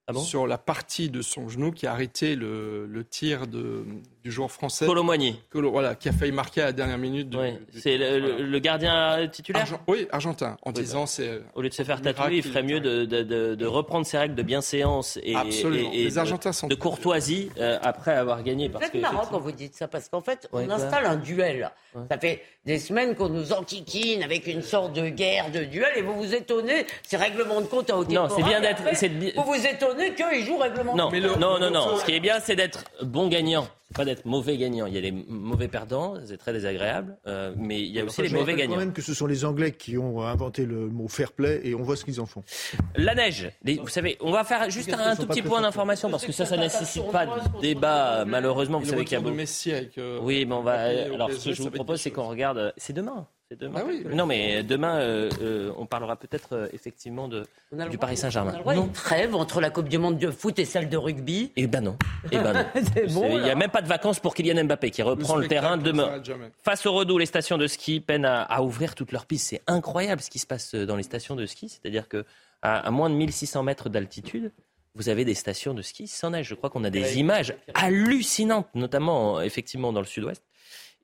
Speaker 5: ah sur la partie de son genou qui a arrêté le, le tir de, du joueur français.
Speaker 1: Colomboigny.
Speaker 5: voilà, qui a failli marquer à la dernière minute.
Speaker 1: c'est le, gardien titulaire
Speaker 5: Oui, argentin. En disant, c'est.
Speaker 1: Au lieu de se faire tatouer, il ferait mieux de, de, de, reprendre ses règles de bienséance et, et,
Speaker 5: Les Argentins sont
Speaker 1: de courtoisie euh, après avoir gagné.
Speaker 3: C'est marrant quand vous dites ça, parce qu'en fait, on installe un duel. Ça fait des semaines qu'on nous enquiquine avec une sorte de guerre de duel et vous vous étonnez, ces règlements de compte à haute
Speaker 1: Non, c'est bien d'être.
Speaker 3: Vous vous étonnez qu'ils jouent règlement
Speaker 1: de compte. Non, non, non. Ce qui est bien, c'est d'être bon gagnant pas d'être mauvais gagnant. Il y a les mauvais perdants, c'est très désagréable, euh, mais il y a aussi les mauvais gagnants.
Speaker 4: quand même que ce sont les Anglais qui ont inventé le mot fair play et on voit ce qu'ils en font.
Speaker 1: La neige, vous savez, on va faire juste un, tout petit point d'information parce que ça, ça nécessite pas de débat, malheureusement. Vous savez qu'il y a
Speaker 5: beaucoup. Euh,
Speaker 1: oui, mais on va. Alors, ce que je vous propose, c'est qu'on regarde. C'est demain. Demain. Ah non, mais demain, euh, euh, on parlera peut-être euh, effectivement de, du Paris Saint-Germain.
Speaker 3: On a une trêve entre la Coupe du Monde de foot et celle de rugby.
Speaker 1: Eh ben non. Eh ben non. (laughs) Il n'y a même pas de vacances pour Kylian Mbappé qui reprend le, terrain demain. Face au Redoux, les stations de ski peinent à, ouvrir toutes leurs pistes. C'est incroyable ce qui se passe dans les stations de ski. C'est-à-dire que à, moins de 1600 mètres d'altitude, vous avez des stations de ski sans neige. Je crois qu'on a des images hallucinantes, notamment effectivement dans le sud-ouest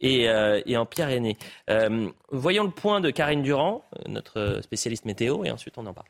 Speaker 1: et, euh, et en Pyrénées. Euh, voyons le point de Karine Durand, notre spécialiste météo, et ensuite on en parle.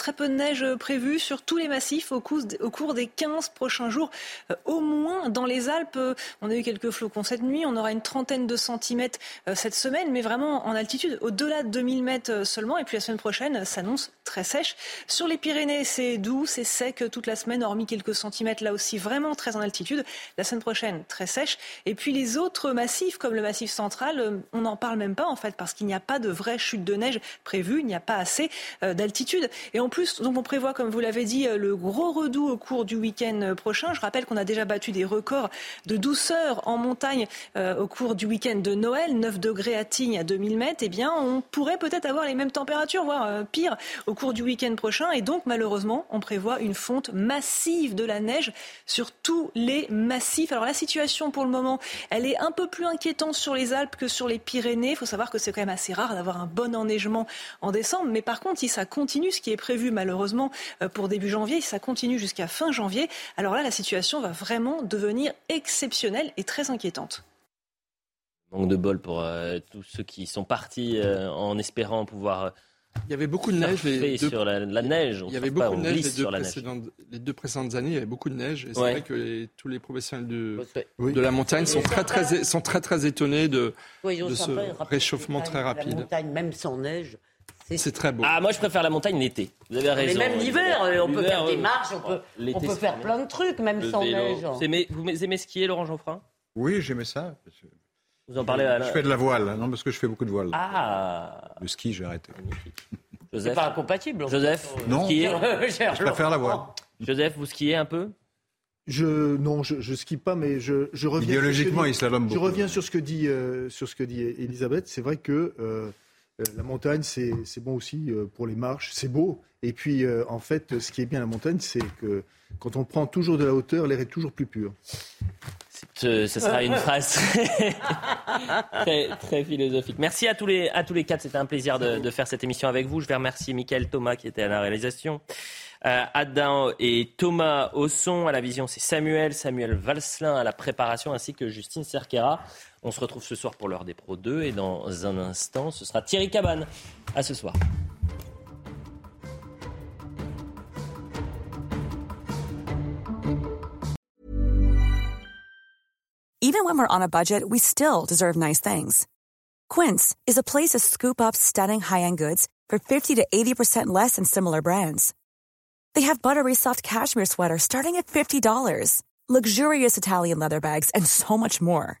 Speaker 25: Très peu de neige prévue sur tous les massifs au, cours des 15 prochains jours. Euh, au moins dans les Alpes, euh, on a eu quelques flocons cette nuit. On aura une trentaine de centimètres euh, cette semaine, mais vraiment en altitude, au-delà de 2000 mètres seulement. Et puis la semaine prochaine s'annonce très sèche. Sur les Pyrénées, c'est doux, c'est sec toute la semaine, hormis quelques centimètres là aussi, vraiment très en altitude. La semaine prochaine, très sèche. Et puis les autres massifs, comme le massif central, on n'en parle même pas en fait, parce qu'il n'y a pas de vraie chute de neige prévue. Il n'y a pas assez d'altitude. Plus, donc on prévoit, comme vous l'avez dit, le gros redout au cours du week-end prochain. Je rappelle qu'on a déjà battu des records de douceur en montagne au cours du week-end de Noël, 9 degrés à Tignes à 2000 mètres. Eh bien, on pourrait peut-être avoir les mêmes températures, voire pire, au cours du week-end prochain. Et donc, malheureusement, on prévoit une fonte massive de la neige sur tous les massifs. Alors la situation pour le moment, elle est un peu plus inquiétante sur les Alpes que sur les Pyrénées. Il faut savoir que c'est quand même assez rare d'avoir un bon enneigement en décembre. Mais par contre, si ça continue, ce qui est prévu malheureusement euh, pour début janvier, ça continue jusqu'à fin janvier, alors là, la situation va vraiment devenir exceptionnelle et très inquiétante.
Speaker 1: Manque de bol pour euh, tous ceux qui sont partis euh, en espérant pouvoir
Speaker 5: il y avait beaucoup de neige.
Speaker 1: Les deux... sur la, neige.
Speaker 5: il y avait beaucoup de neige, les deux, les deux, précédentes années. Il y avait beaucoup de neige. Et c'est vrai que tous les professionnels de, de la montagne sont très, très, sont très, très étonnés de, de ce réchauffement très rapide. La
Speaker 3: montagne, même sans neige.
Speaker 5: C'est très beau.
Speaker 1: Ah, moi, je préfère la montagne l'été. Vous avez raison.
Speaker 3: Mais même l'hiver, on peut faire des marches, on peut, on peut faire plein de trucs, même sans neige. Vous
Speaker 1: aimez, vous aimez skier, Laurent Geoffrin?
Speaker 2: Oui, j'aimais ça.
Speaker 1: Vous en parlez à
Speaker 2: Je fais de la voile, non parce que je fais beaucoup de voile.
Speaker 1: Ah
Speaker 2: Le ski, j'ai arrêté.
Speaker 3: C'est pas incompatible.
Speaker 1: Joseph,
Speaker 2: non,
Speaker 1: skiez (laughs)
Speaker 2: je préfère la voile.
Speaker 1: Joseph, vous skiez un peu?
Speaker 4: Je, non, je, je skie pas, mais je, je reviens.
Speaker 2: Idéologiquement, il slalom beaucoup.
Speaker 4: Je reviens sur ce que dit, euh, sur ce que dit Elisabeth. C'est vrai que euh, euh, la montagne, c'est bon aussi pour les marches. C'est beau. Et puis, en fait, ce qui est bien à la montagne, c'est que quand on prend toujours de la hauteur, l'air est toujours plus pur.
Speaker 1: Ce, sera une (laughs) phrase (laughs) très, très, philosophique. Merci à tous les, à tous les quatre. C'était un plaisir de, faire cette émission avec vous. Je vais remercier Michael Thomas qui était à la réalisation. Euh, Adam et Thomas au son. À la vision, c'est Samuel, Samuel Valslin à la préparation, ainsi que Justine Cerquera. On se retrouve ce soir pour l'heure des Pro 2 et dans un instant, ce sera Thierry Cabane. À ce soir.
Speaker 26: Even when we're on a budget, we still deserve nice things. Quince is a place to scoop up stunning high-end goods for 50 to 80% less than similar brands. They have buttery soft cashmere sweaters starting at $50, luxurious Italian leather bags, and so much more.